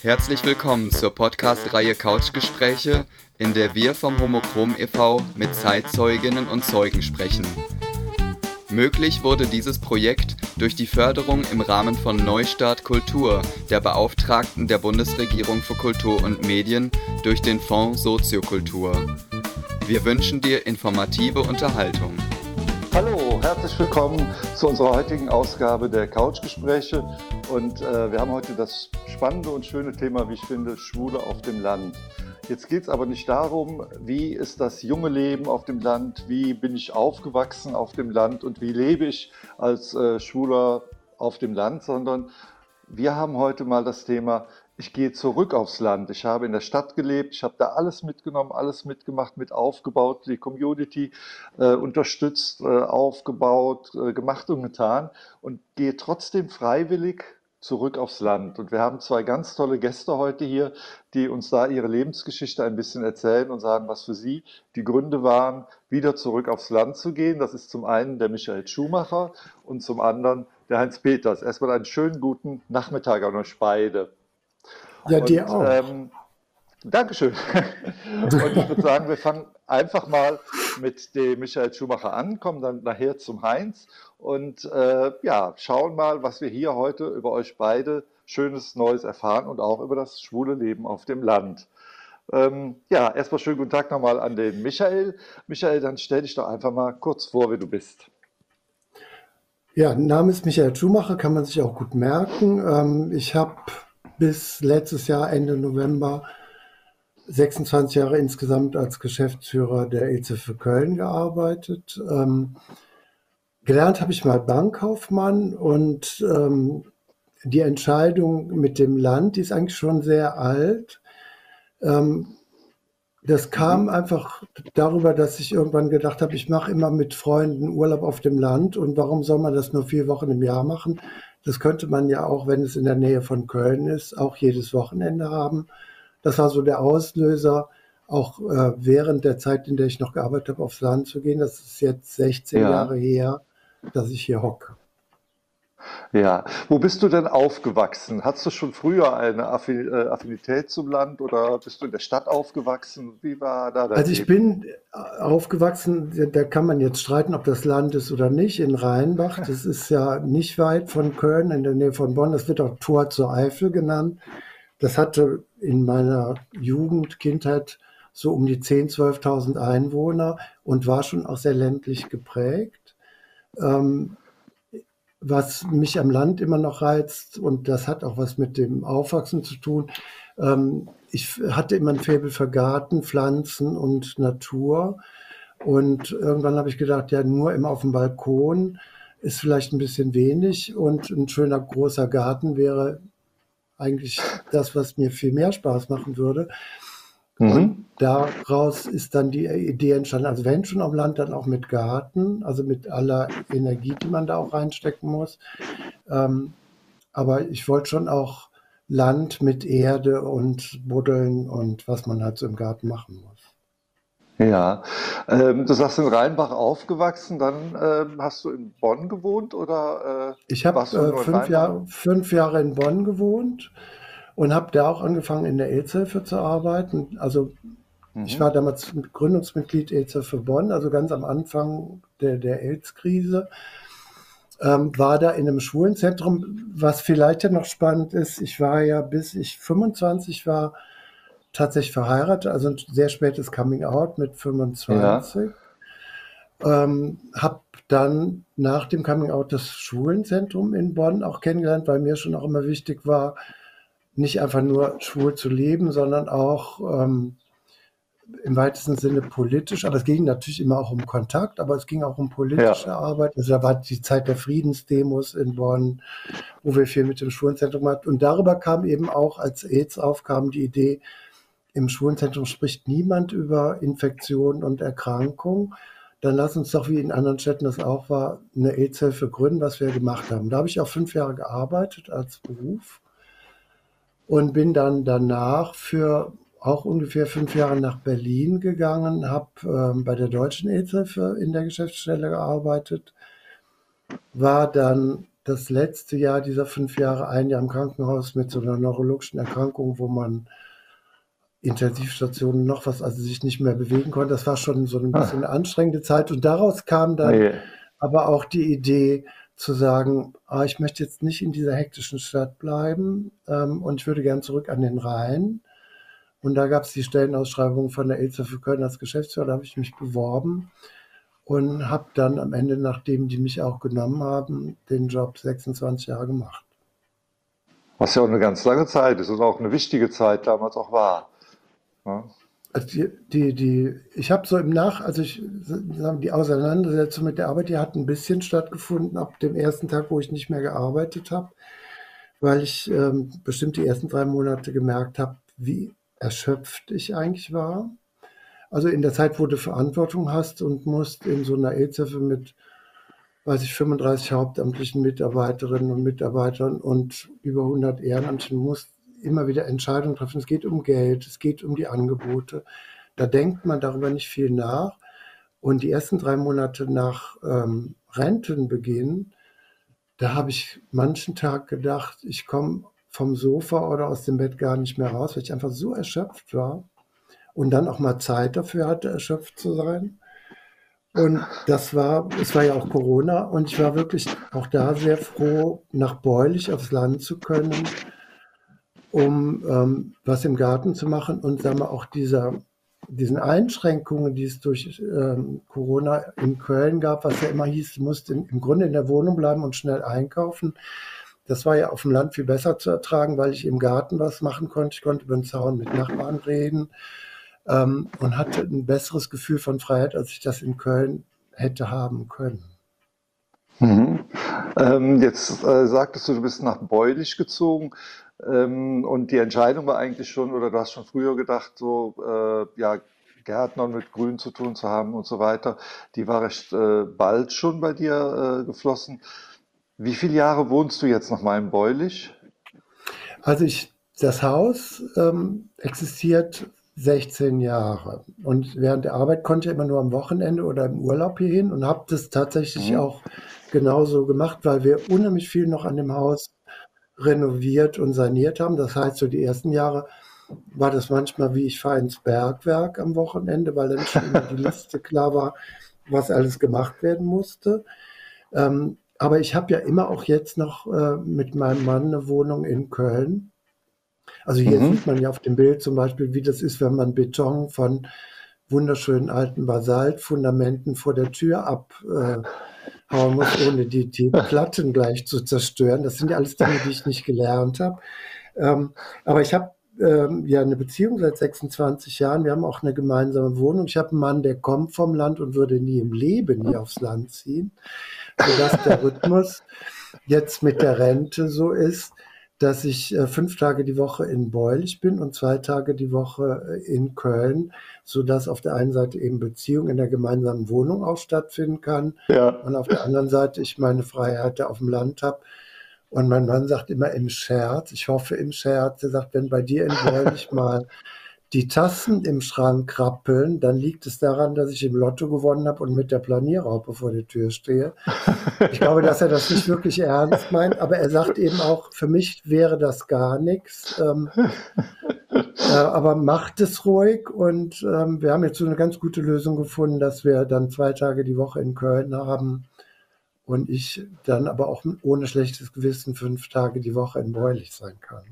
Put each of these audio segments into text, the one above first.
Herzlich willkommen zur Podcast-Reihe Couchgespräche, in der wir vom Homochrom e.V. mit Zeitzeuginnen und Zeugen sprechen. Möglich wurde dieses Projekt durch die Förderung im Rahmen von Neustart Kultur der Beauftragten der Bundesregierung für Kultur und Medien durch den Fonds Soziokultur. Wir wünschen dir informative Unterhaltung. Herzlich willkommen zu unserer heutigen Ausgabe der Couchgespräche. Und äh, wir haben heute das spannende und schöne Thema, wie ich finde, Schwule auf dem Land. Jetzt geht es aber nicht darum, wie ist das junge Leben auf dem Land, wie bin ich aufgewachsen auf dem Land und wie lebe ich als äh, Schwuler auf dem Land, sondern wir haben heute mal das Thema, ich gehe zurück aufs Land. Ich habe in der Stadt gelebt, ich habe da alles mitgenommen, alles mitgemacht, mit aufgebaut, die Community äh, unterstützt, äh, aufgebaut, äh, gemacht und getan und gehe trotzdem freiwillig zurück aufs Land. Und wir haben zwei ganz tolle Gäste heute hier, die uns da ihre Lebensgeschichte ein bisschen erzählen und sagen, was für sie die Gründe waren, wieder zurück aufs Land zu gehen. Das ist zum einen der Michael Schumacher und zum anderen der Heinz Peters. Erstmal einen schönen guten Nachmittag an euch beide. Ja, und, dir auch. Ähm, Dankeschön. Und ich würde sagen, wir fangen einfach mal mit dem Michael Schumacher an, kommen dann nachher zum Heinz und äh, ja, schauen mal, was wir hier heute über euch beide Schönes Neues erfahren und auch über das schwule Leben auf dem Land. Ähm, ja, erstmal schönen guten Tag nochmal an den Michael. Michael, dann stell dich doch einfach mal kurz vor, wer du bist. Ja, Name ist Michael Schumacher, kann man sich auch gut merken. Ähm, ich habe bis letztes Jahr, Ende November, 26 Jahre insgesamt als Geschäftsführer der EZ für Köln gearbeitet. Ähm, gelernt habe ich mal Bankkaufmann und ähm, die Entscheidung mit dem Land, die ist eigentlich schon sehr alt. Ähm, das kam einfach darüber, dass ich irgendwann gedacht habe, ich mache immer mit Freunden Urlaub auf dem Land und warum soll man das nur vier Wochen im Jahr machen? Das könnte man ja auch, wenn es in der Nähe von Köln ist, auch jedes Wochenende haben. Das war so der Auslöser, auch äh, während der Zeit, in der ich noch gearbeitet habe, aufs Land zu gehen. Das ist jetzt 16 ja. Jahre her, dass ich hier hocke. Ja, wo bist du denn aufgewachsen? Hattest du schon früher eine äh, Affinität zum Land oder bist du in der Stadt aufgewachsen? Wie war da dein Also ich Leben? bin äh, aufgewachsen, da kann man jetzt streiten, ob das Land ist oder nicht, in Rheinbach. Das ist ja nicht weit von Köln, in der Nähe von Bonn. Das wird auch Tor zur Eifel genannt. Das hatte in meiner Jugend, Kindheit so um die 10.000, 12.000 Einwohner und war schon auch sehr ländlich geprägt. Ähm, was mich am Land immer noch reizt, und das hat auch was mit dem Aufwachsen zu tun, ähm, ich hatte immer ein Faible für Garten, Pflanzen und Natur. Und irgendwann habe ich gedacht, ja, nur immer auf dem Balkon ist vielleicht ein bisschen wenig und ein schöner großer Garten wäre eigentlich das, was mir viel mehr Spaß machen würde. Mhm. Und daraus ist dann die Idee entstanden, also wenn schon am Land, dann auch mit Garten, also mit aller Energie, die man da auch reinstecken muss. Ähm, aber ich wollte schon auch Land mit Erde und Buddeln und was man halt so im Garten machen muss. Ja, ähm, du sagst in Rheinbach aufgewachsen, dann ähm, hast du in Bonn gewohnt oder? Äh, ich habe äh, fünf, Jahr, fünf Jahre in Bonn gewohnt und habe da auch angefangen in der AIDS-Hilfe zu arbeiten. Also mhm. ich war damals Gründungsmitglied AIDS-Hilfe Bonn, also ganz am Anfang der, der AIDS-Krise. Ähm, war da in einem Schwulenzentrum, was vielleicht ja noch spannend ist. Ich war ja bis ich 25 war tatsächlich verheiratet, also ein sehr spätes Coming Out mit 25. Ja. Ähm, habe dann nach dem Coming Out das Schwulenzentrum in Bonn auch kennengelernt, weil mir schon auch immer wichtig war, nicht einfach nur schwul zu leben, sondern auch ähm, im weitesten Sinne politisch. Aber es ging natürlich immer auch um Kontakt, aber es ging auch um politische ja. Arbeit. Also da war die Zeit der Friedensdemos in Bonn, wo wir viel mit dem Schwulenzentrum hatten. Und darüber kam eben auch, als AIDS aufkam, die Idee, im Schwulenzentrum spricht niemand über Infektion und Erkrankung. Dann lass uns doch, wie in anderen Städten das auch war, eine AIDS-Hilfe gründen, was wir gemacht haben. Da habe ich auch fünf Jahre gearbeitet als Beruf und bin dann danach für auch ungefähr fünf Jahre nach Berlin gegangen, habe ähm, bei der Deutschen AIDS-Hilfe in der Geschäftsstelle gearbeitet, war dann das letzte Jahr dieser fünf Jahre ein Jahr im Krankenhaus mit so einer neurologischen Erkrankung, wo man Intensivstationen noch was, also sich nicht mehr bewegen konnte. Das war schon so ein bisschen eine anstrengende Zeit. Und daraus kam dann okay. aber auch die Idee zu sagen, ah, ich möchte jetzt nicht in dieser hektischen Stadt bleiben ähm, und ich würde gern zurück an den Rhein. Und da gab es die Stellenausschreibung von der ELSA für Köln als Geschäftsführer, da habe ich mich beworben und habe dann am Ende, nachdem die mich auch genommen haben, den Job 26 Jahre gemacht. Was ja auch eine ganz lange Zeit ist und auch eine wichtige Zeit damals auch war. Ja. Also die, die, die, ich habe so im Nach, also ich die Auseinandersetzung mit der Arbeit, die hat ein bisschen stattgefunden ab dem ersten Tag, wo ich nicht mehr gearbeitet habe, weil ich ähm, bestimmt die ersten drei Monate gemerkt habe, wie erschöpft ich eigentlich war. Also in der Zeit, wo du Verantwortung hast und musst in so einer EZF mit, weiß ich, 35 hauptamtlichen Mitarbeiterinnen und Mitarbeitern und über 100 Ehrenamtlichen musst immer wieder Entscheidungen treffen. Es geht um Geld, es geht um die Angebote. Da denkt man darüber nicht viel nach. Und die ersten drei Monate nach ähm, Rentenbeginn, da habe ich manchen Tag gedacht, ich komme vom Sofa oder aus dem Bett gar nicht mehr raus, weil ich einfach so erschöpft war und dann auch mal Zeit dafür hatte, erschöpft zu sein. Und das war, es war ja auch Corona und ich war wirklich auch da sehr froh, nach Beulich aufs Land zu können, um ähm, was im Garten zu machen und sagen wir auch dieser, diesen Einschränkungen, die es durch ähm, Corona in Köln gab, was ja immer hieß, du musst in, im Grunde in der Wohnung bleiben und schnell einkaufen. Das war ja auf dem Land viel besser zu ertragen, weil ich im Garten was machen konnte. Ich konnte über den Zaun mit Nachbarn reden ähm, und hatte ein besseres Gefühl von Freiheit, als ich das in Köln hätte haben können. Mhm. Ähm, jetzt äh, sagtest du, du bist nach Beulich gezogen. Ähm, und die Entscheidung war eigentlich schon, oder du hast schon früher gedacht, so, äh, ja, Gärtner mit Grün zu tun zu haben und so weiter, die war recht äh, bald schon bei dir äh, geflossen. Wie viele Jahre wohnst du jetzt noch mal in Beulich? Also ich, das Haus ähm, existiert 16 Jahre. Und während der Arbeit konnte ich immer nur am Wochenende oder im Urlaub hier hin und habe das tatsächlich mhm. auch genauso gemacht, weil wir unheimlich viel noch an dem Haus renoviert und saniert haben. Das heißt, so die ersten Jahre war das manchmal wie ich fahre ins Bergwerk am Wochenende, weil dann schon die Liste klar war, was alles gemacht werden musste. Ähm, aber ich habe ja immer auch jetzt noch äh, mit meinem Mann eine Wohnung in Köln. Also hier mhm. sieht man ja auf dem Bild zum Beispiel, wie das ist, wenn man Beton von wunderschönen alten Basaltfundamenten vor der Tür abhauen äh, muss, ohne die, die Platten gleich zu zerstören. Das sind ja alles Dinge, die ich nicht gelernt habe. Ähm, aber ich habe ähm, ja eine Beziehung seit 26 Jahren. Wir haben auch eine gemeinsame Wohnung. Ich habe einen Mann, der kommt vom Land und würde nie im Leben nie aufs Land ziehen, sodass der Rhythmus jetzt mit der Rente so ist, dass ich äh, fünf Tage die Woche in Beulich bin und zwei Tage die Woche äh, in Köln, sodass auf der einen Seite eben Beziehung in der gemeinsamen Wohnung auch stattfinden kann ja. und auf der anderen Seite ich meine Freiheit auf dem Land habe. Und mein Mann sagt immer im Scherz, ich hoffe im Scherz, er sagt, wenn bei dir in Beulich mal die Tassen im Schrank krabbeln, dann liegt es daran, dass ich im Lotto gewonnen habe und mit der Planierraupe vor der Tür stehe. Ich glaube, dass er das nicht wirklich ernst meint, aber er sagt eben auch, für mich wäre das gar nichts. Ähm, äh, aber macht es ruhig und ähm, wir haben jetzt so eine ganz gute Lösung gefunden, dass wir dann zwei Tage die Woche in Köln haben und ich dann aber auch ohne schlechtes Gewissen fünf Tage die Woche in Beulich sein kann.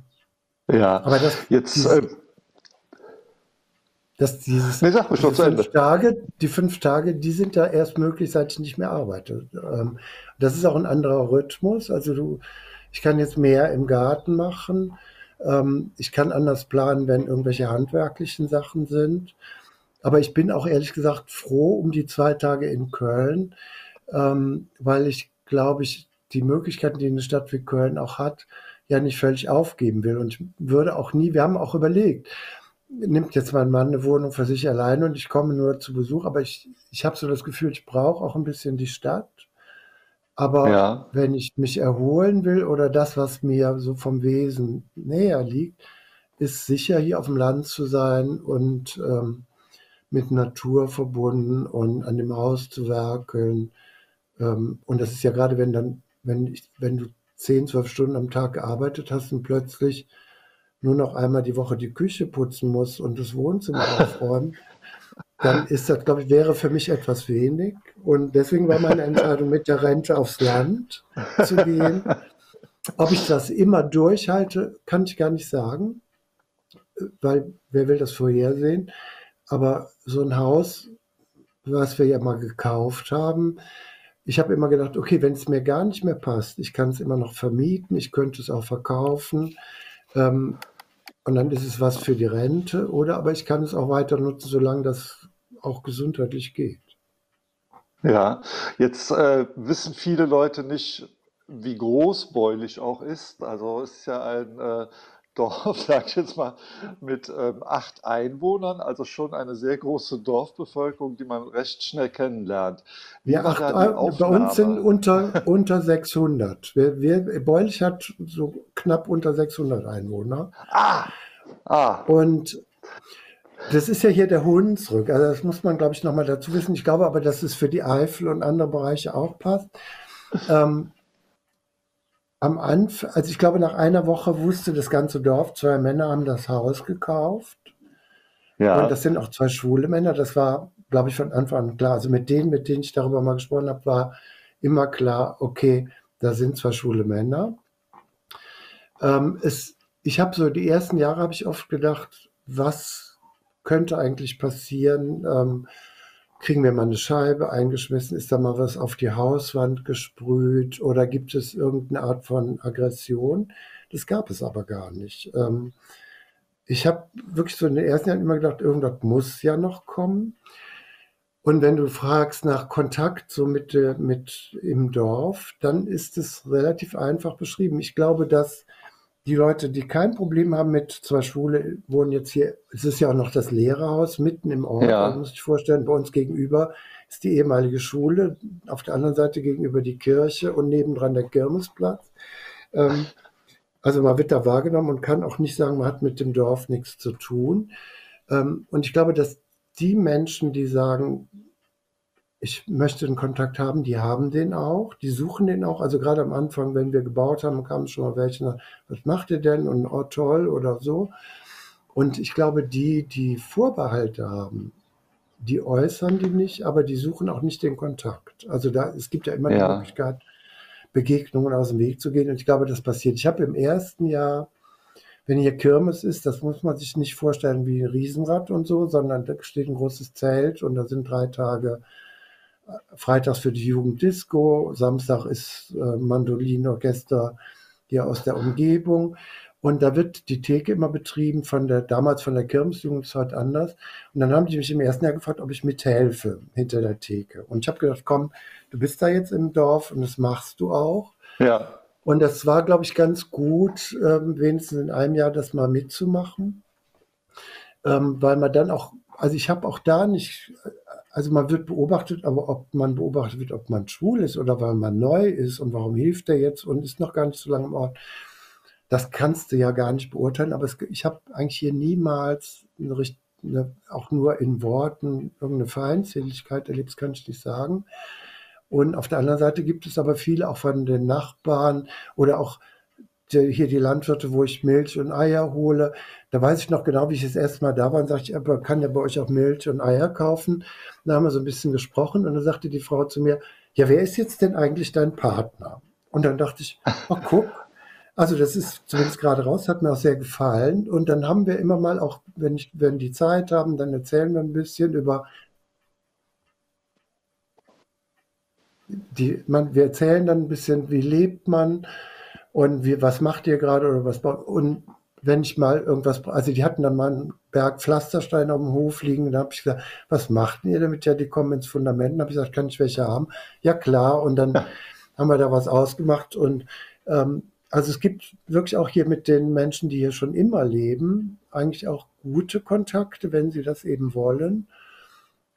Ja, aber das, jetzt. Dieses, äh, dass dieses, nee, sag mich diese fünf Tage, die fünf Tage, die sind da erst möglich, seit ich nicht mehr arbeite. Ähm, das ist auch ein anderer Rhythmus. Also du, ich kann jetzt mehr im Garten machen. Ähm, ich kann anders planen, wenn irgendwelche handwerklichen Sachen sind. Aber ich bin auch ehrlich gesagt froh um die zwei Tage in Köln, ähm, weil ich glaube ich die Möglichkeiten, die eine Stadt wie Köln auch hat, ja nicht völlig aufgeben will. Und ich würde auch nie, wir haben auch überlegt, nimmt jetzt mein Mann eine Wohnung für sich alleine und ich komme nur zu Besuch, aber ich, ich habe so das Gefühl, ich brauche auch ein bisschen die Stadt. Aber ja. wenn ich mich erholen will oder das, was mir so vom Wesen näher liegt, ist sicher hier auf dem Land zu sein und ähm, mit Natur verbunden und an dem Haus zu werkeln. Ähm, und das ist ja gerade, wenn dann wenn, ich, wenn du 10, 12 Stunden am Tag gearbeitet hast und plötzlich nur noch einmal die Woche die Küche putzen musst und das Wohnzimmer aufräumen, dann ist das, glaube ich, wäre für mich etwas wenig. Und deswegen war meine Entscheidung, mit der Rente aufs Land zu gehen. Ob ich das immer durchhalte, kann ich gar nicht sagen, weil wer will das vorhersehen? Aber so ein Haus, was wir ja mal gekauft haben, ich habe immer gedacht, okay, wenn es mir gar nicht mehr passt, ich kann es immer noch vermieten, ich könnte es auch verkaufen. Ähm, und dann ist es was für die Rente, oder aber ich kann es auch weiter nutzen, solange das auch gesundheitlich geht. Ja, jetzt äh, wissen viele Leute nicht, wie groß Beulich auch ist. Also es ist ja ein äh, Dorf, sag ich jetzt mal, mit ähm, acht Einwohnern, also schon eine sehr große Dorfbevölkerung, die man recht schnell kennenlernt. Wie ja, acht, bei uns sind unter, unter 600. Wir, wir, Beulich hat so knapp unter 600 Einwohner. Ah, ah. Und das ist ja hier der Hunsrück. Also das muss man, glaube ich, nochmal dazu wissen. Ich glaube aber, dass es für die Eifel und andere Bereiche auch passt. Ähm, am Anfang, also ich glaube, nach einer Woche wusste das ganze Dorf, zwei Männer haben das Haus gekauft. Ja. Und das sind auch zwei schwule Männer. Das war, glaube ich, von Anfang an klar. Also mit denen, mit denen ich darüber mal gesprochen habe, war immer klar, okay, da sind zwei schwule Männer. Ähm, es, ich habe so die ersten Jahre habe ich oft gedacht, was könnte eigentlich passieren? Ähm, kriegen wir mal eine Scheibe eingeschmissen, ist da mal was auf die Hauswand gesprüht oder gibt es irgendeine Art von Aggression? Das gab es aber gar nicht. Ähm, ich habe wirklich so in den ersten Jahren immer gedacht, irgendwas muss ja noch kommen. Und wenn du fragst nach Kontakt so mit, mit im Dorf, dann ist es relativ einfach beschrieben. Ich glaube, dass die Leute, die kein Problem haben mit zwei Schwule, wohnen jetzt hier, es ist ja auch noch das Lehrerhaus mitten im Ort, ja. muss ich vorstellen, bei uns gegenüber ist die ehemalige Schule, auf der anderen Seite gegenüber die Kirche und nebendran der Kirmesplatz. Ähm, also man wird da wahrgenommen und kann auch nicht sagen, man hat mit dem Dorf nichts zu tun. Ähm, und ich glaube, dass die Menschen, die sagen, ich möchte einen Kontakt haben, die haben den auch, die suchen den auch. Also gerade am Anfang, wenn wir gebaut haben, kamen schon mal welche, was macht ihr denn? Und oh toll oder so. Und ich glaube, die, die Vorbehalte haben, die äußern die nicht, aber die suchen auch nicht den Kontakt. Also da, es gibt ja immer ja. die Möglichkeit, Begegnungen aus dem Weg zu gehen. Und ich glaube, das passiert. Ich habe im ersten Jahr, wenn hier Kirmes ist, das muss man sich nicht vorstellen wie ein Riesenrad und so, sondern da steht ein großes Zelt und da sind drei Tage freitags für die Jugenddisco, Samstag ist äh, Mandolinorchester hier aus der Umgebung. Und da wird die Theke immer betrieben von der, damals von der Kirmesjugendzeit anders. Und dann haben die mich im ersten Jahr gefragt, ob ich mithelfe hinter der Theke. Und ich habe gedacht, komm, du bist da jetzt im Dorf und das machst du auch. Ja. Und das war, glaube ich, ganz gut, ähm, wenigstens in einem Jahr das mal mitzumachen. Ähm, weil man dann auch, also ich habe auch da nicht also man wird beobachtet, aber ob man beobachtet wird, ob man schwul ist oder weil man neu ist und warum hilft der jetzt und ist noch gar nicht so lange im Ort, das kannst du ja gar nicht beurteilen. Aber es, ich habe eigentlich hier niemals eine, eine, auch nur in Worten irgendeine Feindseligkeit erlebt, das kann ich nicht sagen. Und auf der anderen Seite gibt es aber viele auch von den Nachbarn oder auch hier die Landwirte, wo ich Milch und Eier hole. Da weiß ich noch genau, wie ich das erste Mal da war und sagte ich, aber kann ja bei euch auch Milch und Eier kaufen. Da haben wir so ein bisschen gesprochen und dann sagte die Frau zu mir, ja, wer ist jetzt denn eigentlich dein Partner? Und dann dachte ich, oh, guck, also das ist zumindest gerade raus, hat mir auch sehr gefallen. Und dann haben wir immer mal auch, wenn, ich, wenn die Zeit haben, dann erzählen wir ein bisschen über die, man, wir erzählen dann ein bisschen, wie lebt man, und wie, was macht ihr gerade oder was und wenn ich mal irgendwas, also die hatten dann mal einen Berg Pflastersteine auf dem Hof liegen, da habe ich gesagt, was macht ihr damit? Ja, die kommen ins Fundament. Dann habe ich gesagt, kann ich welche haben? Ja, klar. Und dann haben wir da was ausgemacht. Und ähm, also es gibt wirklich auch hier mit den Menschen, die hier schon immer leben, eigentlich auch gute Kontakte, wenn sie das eben wollen.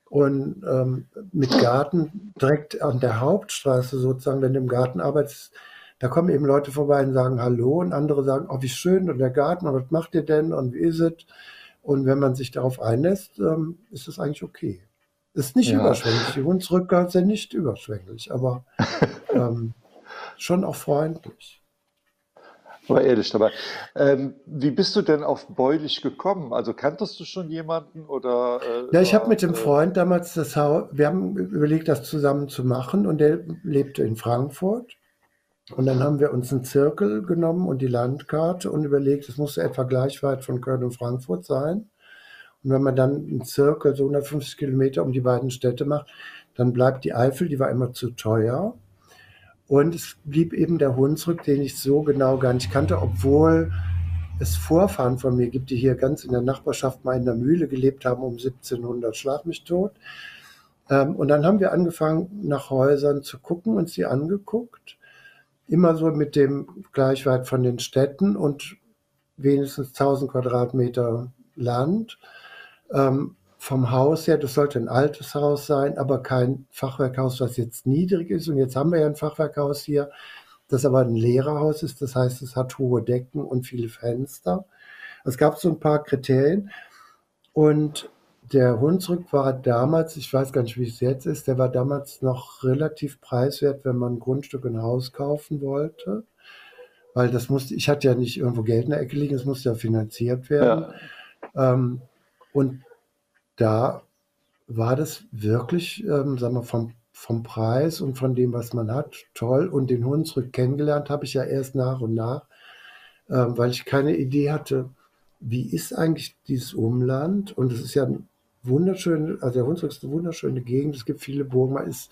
Und ähm, mit Garten direkt an der Hauptstraße sozusagen, wenn du im Garten arbeitest, da kommen eben Leute vorbei und sagen Hallo und andere sagen, oh, wie schön und der Garten und was macht ihr denn und wie ist es? Und wenn man sich darauf einlässt, ähm, ist es eigentlich okay. Ist nicht ja. überschwänglich. Die Hunsrücker sind nicht überschwänglich, aber ähm, schon auch freundlich. War ehrlich dabei. Ähm, wie bist du denn auf Beulich gekommen? Also kanntest du schon jemanden oder? Äh, ja, ich habe mit dem äh, Freund damals das Haus, wir haben überlegt, das zusammen zu machen und der lebte in Frankfurt. Und dann haben wir uns einen Zirkel genommen und die Landkarte und überlegt, es musste etwa gleich weit von Köln und Frankfurt sein. Und wenn man dann einen Zirkel so 150 Kilometer um die beiden Städte macht, dann bleibt die Eifel, die war immer zu teuer. Und es blieb eben der Hunsrück, den ich so genau gar nicht kannte, obwohl es Vorfahren von mir gibt, die hier ganz in der Nachbarschaft mal in der Mühle gelebt haben um 1700, schlag mich tot. Ähm, und dann haben wir angefangen, nach Häusern zu gucken, uns die angeguckt. Immer so mit dem Gleichwert von den Städten und wenigstens 1000 Quadratmeter Land. Ähm, vom Haus her, das sollte ein altes Haus sein, aber kein Fachwerkhaus, was jetzt niedrig ist. Und jetzt haben wir ja ein Fachwerkhaus hier, das aber ein Lehrerhaus ist. Das heißt, es hat hohe Decken und viele Fenster. Es gab so ein paar Kriterien. Und der Hunsrück war damals, ich weiß gar nicht, wie es jetzt ist, der war damals noch relativ preiswert, wenn man ein Grundstück, ein Haus kaufen wollte. Weil das musste, ich hatte ja nicht irgendwo Geld in der Ecke liegen, es musste ja finanziert werden. Ja. Ähm, und da war das wirklich, ähm, sagen wir, vom, vom Preis und von dem, was man hat, toll. Und den Hunsrück kennengelernt habe ich ja erst nach und nach, ähm, weil ich keine Idee hatte, wie ist eigentlich dieses Umland? Und es ist ja ein wunderschön, also der Hunsrück ist eine wunderschöne Gegend. Es gibt viele Burgen. Man ist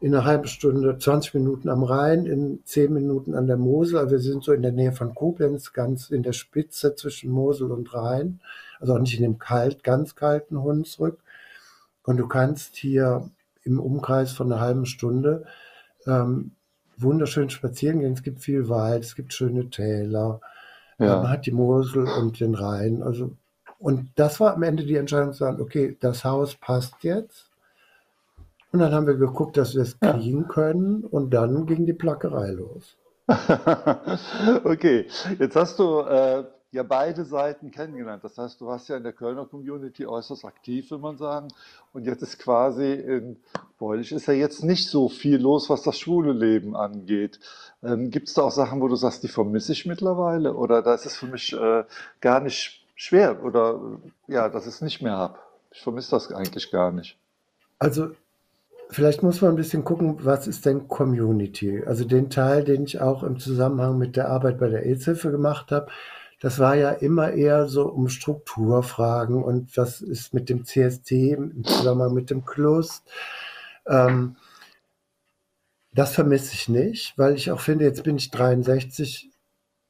in einer halben Stunde, 20 Minuten am Rhein, in 10 Minuten an der Mosel. Also wir sind so in der Nähe von Koblenz, ganz in der Spitze zwischen Mosel und Rhein also auch nicht in dem kalt, ganz kalten Hunsrück. Und du kannst hier im Umkreis von einer halben Stunde ähm, wunderschön spazieren gehen. Es gibt viel Wald, es gibt schöne Täler. Ja. Man hat die Mosel und den Rhein. Also, und das war am Ende die Entscheidung zu sagen, okay, das Haus passt jetzt. Und dann haben wir geguckt, dass wir es kriegen ja. können. Und dann ging die Plackerei los. okay, jetzt hast du äh, ja beide Seiten kennengelernt. Das heißt, du warst ja in der Kölner Community äußerst aktiv, will man sagen. Und jetzt ist quasi in Beulich ist ja jetzt nicht so viel los, was das schwule Leben angeht. Ähm, Gibt es da auch Sachen, wo du sagst, die vermisse ich mittlerweile? Oder da ist es für mich äh, gar nicht schwer oder ja, dass ich es nicht mehr habe? Ich vermisse das eigentlich gar nicht. Also Vielleicht muss man ein bisschen gucken, was ist denn Community? Also den Teil, den ich auch im Zusammenhang mit der Arbeit bei der AIDS-Hilfe gemacht habe, das war ja immer eher so um Strukturfragen und was ist mit dem CST im Zusammenhang mit dem Klus. Ähm, das vermisse ich nicht, weil ich auch finde, jetzt bin ich 63,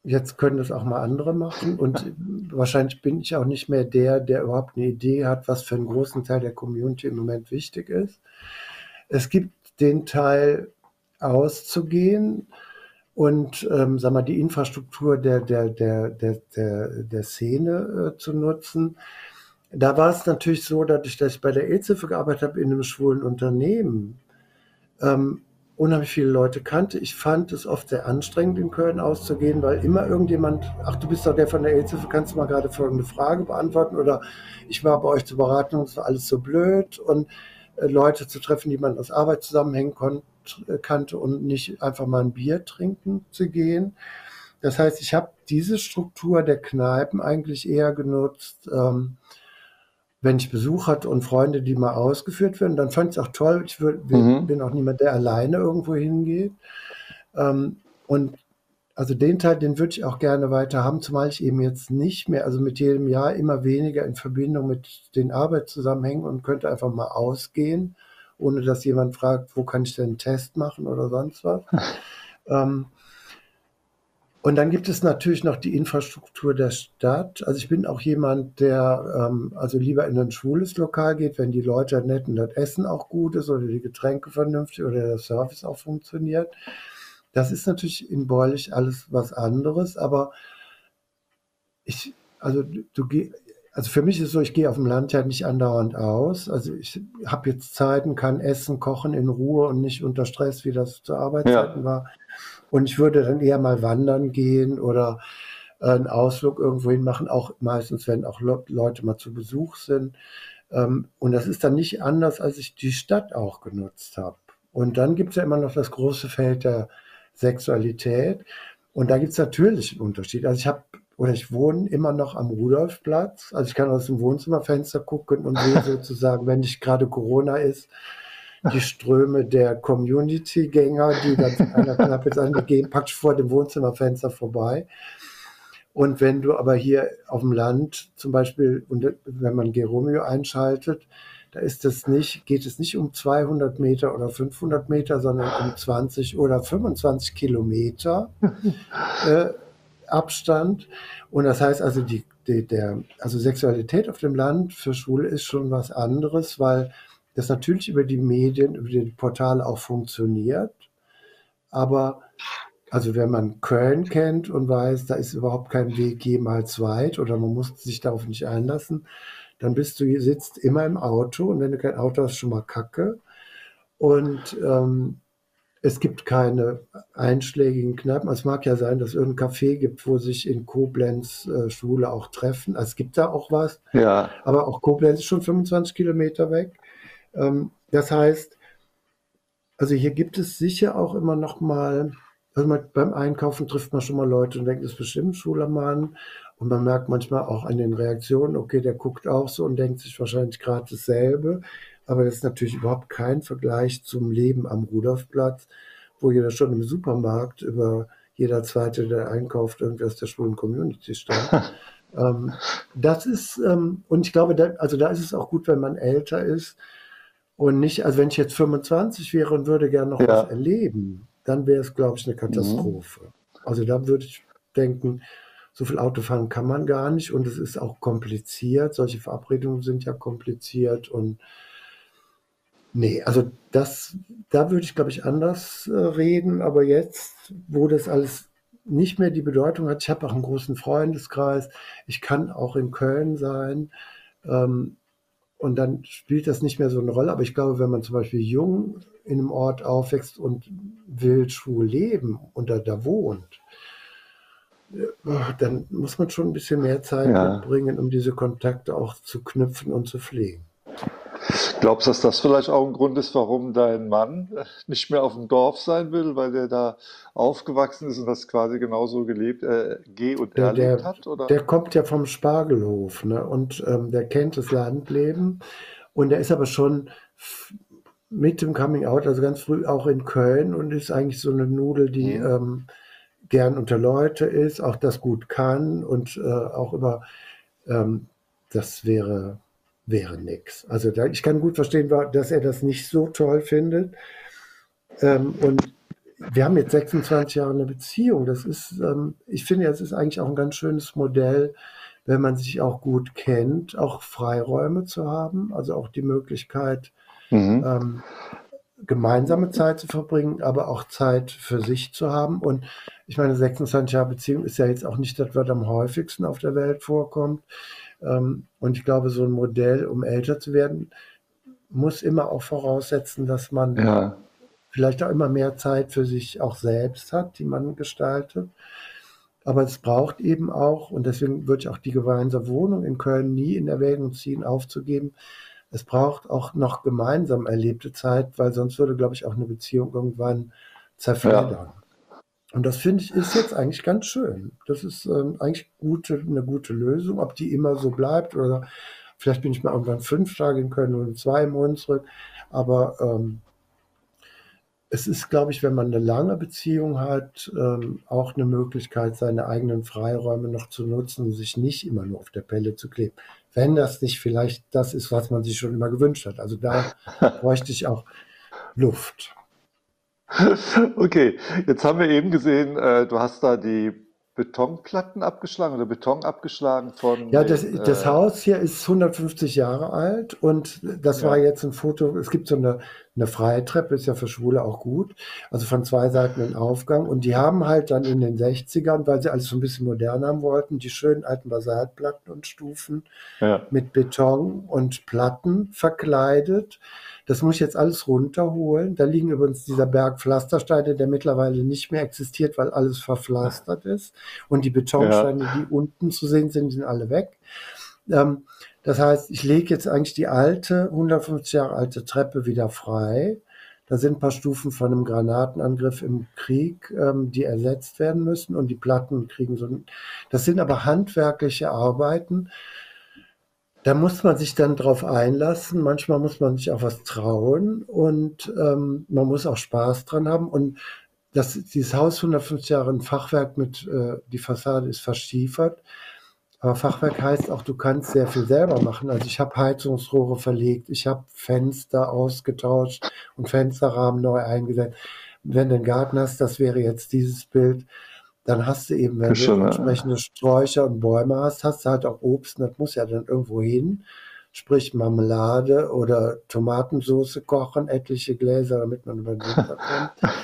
jetzt können das auch mal andere machen und wahrscheinlich bin ich auch nicht mehr der, der überhaupt eine Idee hat, was für einen großen Teil der Community im Moment wichtig ist. Es gibt den Teil auszugehen, und ähm, sag mal, die Infrastruktur der, der, der, der, der, der Szene äh, zu nutzen. Da war es natürlich so, dadurch, dass ich bei der EZ gearbeitet habe in einem schwulen Unternehmen, ähm, unheimlich viele Leute kannte. Ich fand es oft sehr anstrengend, in Köln auszugehen, weil immer irgendjemand, ach, du bist doch der von der EZ, kannst du mal gerade folgende Frage beantworten? Oder ich war bei euch zur Beratung, es war alles so blöd. Und äh, Leute zu treffen, die man aus Arbeitszusammenhängen konnte, kannte und nicht einfach mal ein Bier trinken zu gehen. Das heißt, ich habe diese Struktur der Kneipen eigentlich eher genutzt, ähm, wenn ich Besuch hatte und Freunde, die mal ausgeführt werden. Dann fand ich es auch toll. Ich würd, mhm. bin auch niemand, der alleine irgendwo hingeht. Ähm, und also den Teil, den würde ich auch gerne weiter haben, zumal ich eben jetzt nicht mehr, also mit jedem Jahr immer weniger in Verbindung mit den Arbeitszusammenhängen und könnte einfach mal ausgehen ohne dass jemand fragt, wo kann ich denn einen Test machen oder sonst was. ähm, und dann gibt es natürlich noch die Infrastruktur der Stadt. Also ich bin auch jemand, der ähm, also lieber in ein schwules Lokal geht, wenn die Leute nett und das Essen auch gut ist oder die Getränke vernünftig oder der Service auch funktioniert. Das ist natürlich in Beulich alles was anderes, aber ich, also du, also für mich ist es so, ich gehe auf dem Land ja nicht andauernd aus. Also ich habe jetzt Zeiten, kann essen, kochen in Ruhe und nicht unter Stress, wie das zu Arbeitszeiten ja. war. Und ich würde dann eher mal wandern gehen oder einen Ausflug irgendwo hin machen, auch meistens, wenn auch Leute mal zu Besuch sind. Ähm, und das ist dann nicht anders, als ich die Stadt auch genutzt habe. Und dann gibt es ja immer noch das große Feld der Sexualität. Und da gibt es natürlich einen Unterschied. Also ich habe oder ich wohne immer noch am Rudolfplatz. Also ich kann aus dem Wohnzimmerfenster gucken und sehe sozusagen, wenn nicht gerade Corona ist, die Ströme der Community-Gänger, die dann von einer ins andere gehen, praktisch vor dem Wohnzimmerfenster vorbei. Und wenn du aber hier auf dem Land zum Beispiel, wenn man Geromeo einschaltet, da ist es nicht, geht es nicht um 200 Meter oder 500 Meter, sondern um 20 oder 25 Kilometer äh, Abstand. Und das heißt also, die, die, der, also Sexualität auf dem Land für Schwule ist schon was anderes, weil das natürlich über die Medien, über die Portale auch funktioniert. Aber also wenn man Köln kennt und weiß, da ist überhaupt kein Weg jemals weit oder man muss sich darauf nicht einlassen, dann bist du sitzt immer im Auto und wenn du kein Auto hast, schon mal Kacke. Und ähm, es gibt keine einschlägigen Kneipen. Es mag ja sein, dass es irgendein Café gibt, wo sich in Koblenz äh, Schwule auch treffen. Also es gibt da auch was. Ja. Aber auch Koblenz ist schon 25 Kilometer weg. Ähm, das heißt, also hier gibt es sicher auch immer noch mal, also man, beim Einkaufen trifft man schon mal Leute und denkt, das ist bestimmt ein schwuler Mann. Und man merkt manchmal auch an den Reaktionen, okay, der guckt auch so und denkt sich wahrscheinlich gerade dasselbe. Aber das ist natürlich überhaupt kein Vergleich zum Leben am Rudolfplatz, wo jeder schon im Supermarkt über jeder zweite, der einkauft, irgendwie aus der schwulen Community stammt. ähm, das ist, ähm, und ich glaube, da, also da ist es auch gut, wenn man älter ist und nicht, also wenn ich jetzt 25 wäre und würde gerne noch ja. was erleben, dann wäre es, glaube ich, eine Katastrophe. Mhm. Also da würde ich denken, so viel Autofahren kann man gar nicht und es ist auch kompliziert. Solche Verabredungen sind ja kompliziert und Nee, also das, da würde ich, glaube ich, anders äh, reden. Aber jetzt, wo das alles nicht mehr die Bedeutung hat, ich habe auch einen großen Freundeskreis, ich kann auch in Köln sein. Ähm, und dann spielt das nicht mehr so eine Rolle. Aber ich glaube, wenn man zum Beispiel jung in einem Ort aufwächst und will schwul leben und da, da wohnt, äh, dann muss man schon ein bisschen mehr Zeit ja. mitbringen, um diese Kontakte auch zu knüpfen und zu pflegen. Glaubst du, dass das vielleicht auch ein Grund ist, warum dein Mann nicht mehr auf dem Dorf sein will, weil er da aufgewachsen ist und das quasi genauso gelebt, äh, geh und der, erlebt der, hat? Oder? Der kommt ja vom Spargelhof ne? und ähm, der kennt das Landleben und der ist aber schon mit dem Coming Out, also ganz früh auch in Köln und ist eigentlich so eine Nudel, die mhm. ähm, gern unter Leute ist, auch das gut kann und äh, auch über, ähm, das wäre wäre nichts. Also da, ich kann gut verstehen, dass er das nicht so toll findet. Ähm, und wir haben jetzt 26 Jahre eine Beziehung. Das ist, ähm, ich finde, das ist eigentlich auch ein ganz schönes Modell, wenn man sich auch gut kennt, auch Freiräume zu haben, also auch die Möglichkeit, mhm. ähm, gemeinsame Zeit zu verbringen, aber auch Zeit für sich zu haben. Und ich meine, 26 Jahre Beziehung ist ja jetzt auch nicht das, was am häufigsten auf der Welt vorkommt. Ähm, und ich glaube, so ein Modell, um älter zu werden, muss immer auch voraussetzen, dass man ja. vielleicht auch immer mehr Zeit für sich auch selbst hat, die man gestaltet. Aber es braucht eben auch, und deswegen würde ich auch die gemeinsame Wohnung in Köln nie in Erwägung ziehen, aufzugeben. Es braucht auch noch gemeinsam erlebte Zeit, weil sonst würde, glaube ich, auch eine Beziehung irgendwann zerfleddern. Ja. Und das finde ich ist jetzt eigentlich ganz schön. Das ist ähm, eigentlich gute, eine gute Lösung. Ob die immer so bleibt oder vielleicht bin ich mal irgendwann fünf Tage in Köln und zwei Monate zurück. Aber ähm, es ist, glaube ich, wenn man eine lange Beziehung hat, ähm, auch eine Möglichkeit, seine eigenen Freiräume noch zu nutzen und sich nicht immer nur auf der Pelle zu kleben. Wenn das nicht vielleicht das ist, was man sich schon immer gewünscht hat. Also da bräuchte ich auch Luft. Okay, jetzt haben wir eben gesehen, äh, du hast da die Betonplatten abgeschlagen oder Beton abgeschlagen von. Ja, das, den, das äh, Haus hier ist 150 Jahre alt und das ja. war jetzt ein Foto. Es gibt so eine, eine freie Treppe, ist ja für Schwule auch gut. Also von zwei Seiten ein Aufgang. Und die haben halt dann in den 60ern, weil sie alles so ein bisschen modern haben wollten, die schönen alten Basaltplatten und Stufen ja. mit Beton und Platten verkleidet. Das muss ich jetzt alles runterholen. Da liegen übrigens dieser Berg Pflastersteine, der mittlerweile nicht mehr existiert, weil alles verpflastert ist. Und die Betonsteine, ja. die unten zu sehen sind, sind alle weg. Ähm, das heißt, ich lege jetzt eigentlich die alte, 150 Jahre alte Treppe wieder frei. Da sind ein paar Stufen von einem Granatenangriff im Krieg, ähm, die ersetzt werden müssen und die Platten kriegen so. Das sind aber handwerkliche Arbeiten. Da muss man sich dann drauf einlassen. Manchmal muss man sich auch was trauen und ähm, man muss auch Spaß dran haben. Und das, dieses Haus 150 Jahre ein Fachwerk mit, äh, die Fassade ist verschiefert. Aber Fachwerk heißt auch, du kannst sehr viel selber machen. Also ich habe Heizungsrohre verlegt, ich habe Fenster ausgetauscht und Fensterrahmen neu eingesetzt. Wenn du einen Garten hast, das wäre jetzt dieses Bild, dann hast du eben, wenn du entsprechende Sträucher und Bäume hast, hast du halt auch Obst und das muss ja dann irgendwo hin. Sprich Marmelade oder Tomatensauce kochen, etliche Gläser, damit man über den Winter kommt.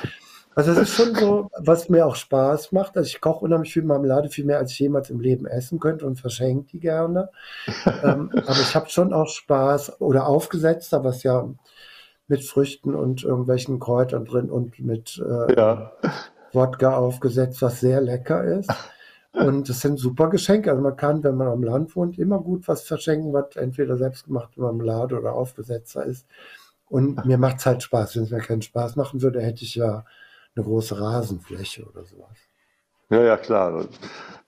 Also es ist schon so, was mir auch Spaß macht. Also ich koche unheimlich viel Marmelade, viel mehr als ich jemals im Leben essen könnte und verschenke die gerne. ähm, aber ich habe schon auch Spaß oder aufgesetzter, was ja mit Früchten und irgendwelchen Kräutern drin und mit äh, ja. Wodka aufgesetzt, was sehr lecker ist. Und es sind super Geschenke. Also man kann, wenn man am Land wohnt, immer gut was verschenken, was entweder selbstgemachte Marmelade oder aufgesetzter ist. Und mir macht es halt Spaß. Wenn es mir keinen Spaß machen würde, hätte ich ja eine große Rasenfläche oder sowas. Ja, ja, klar.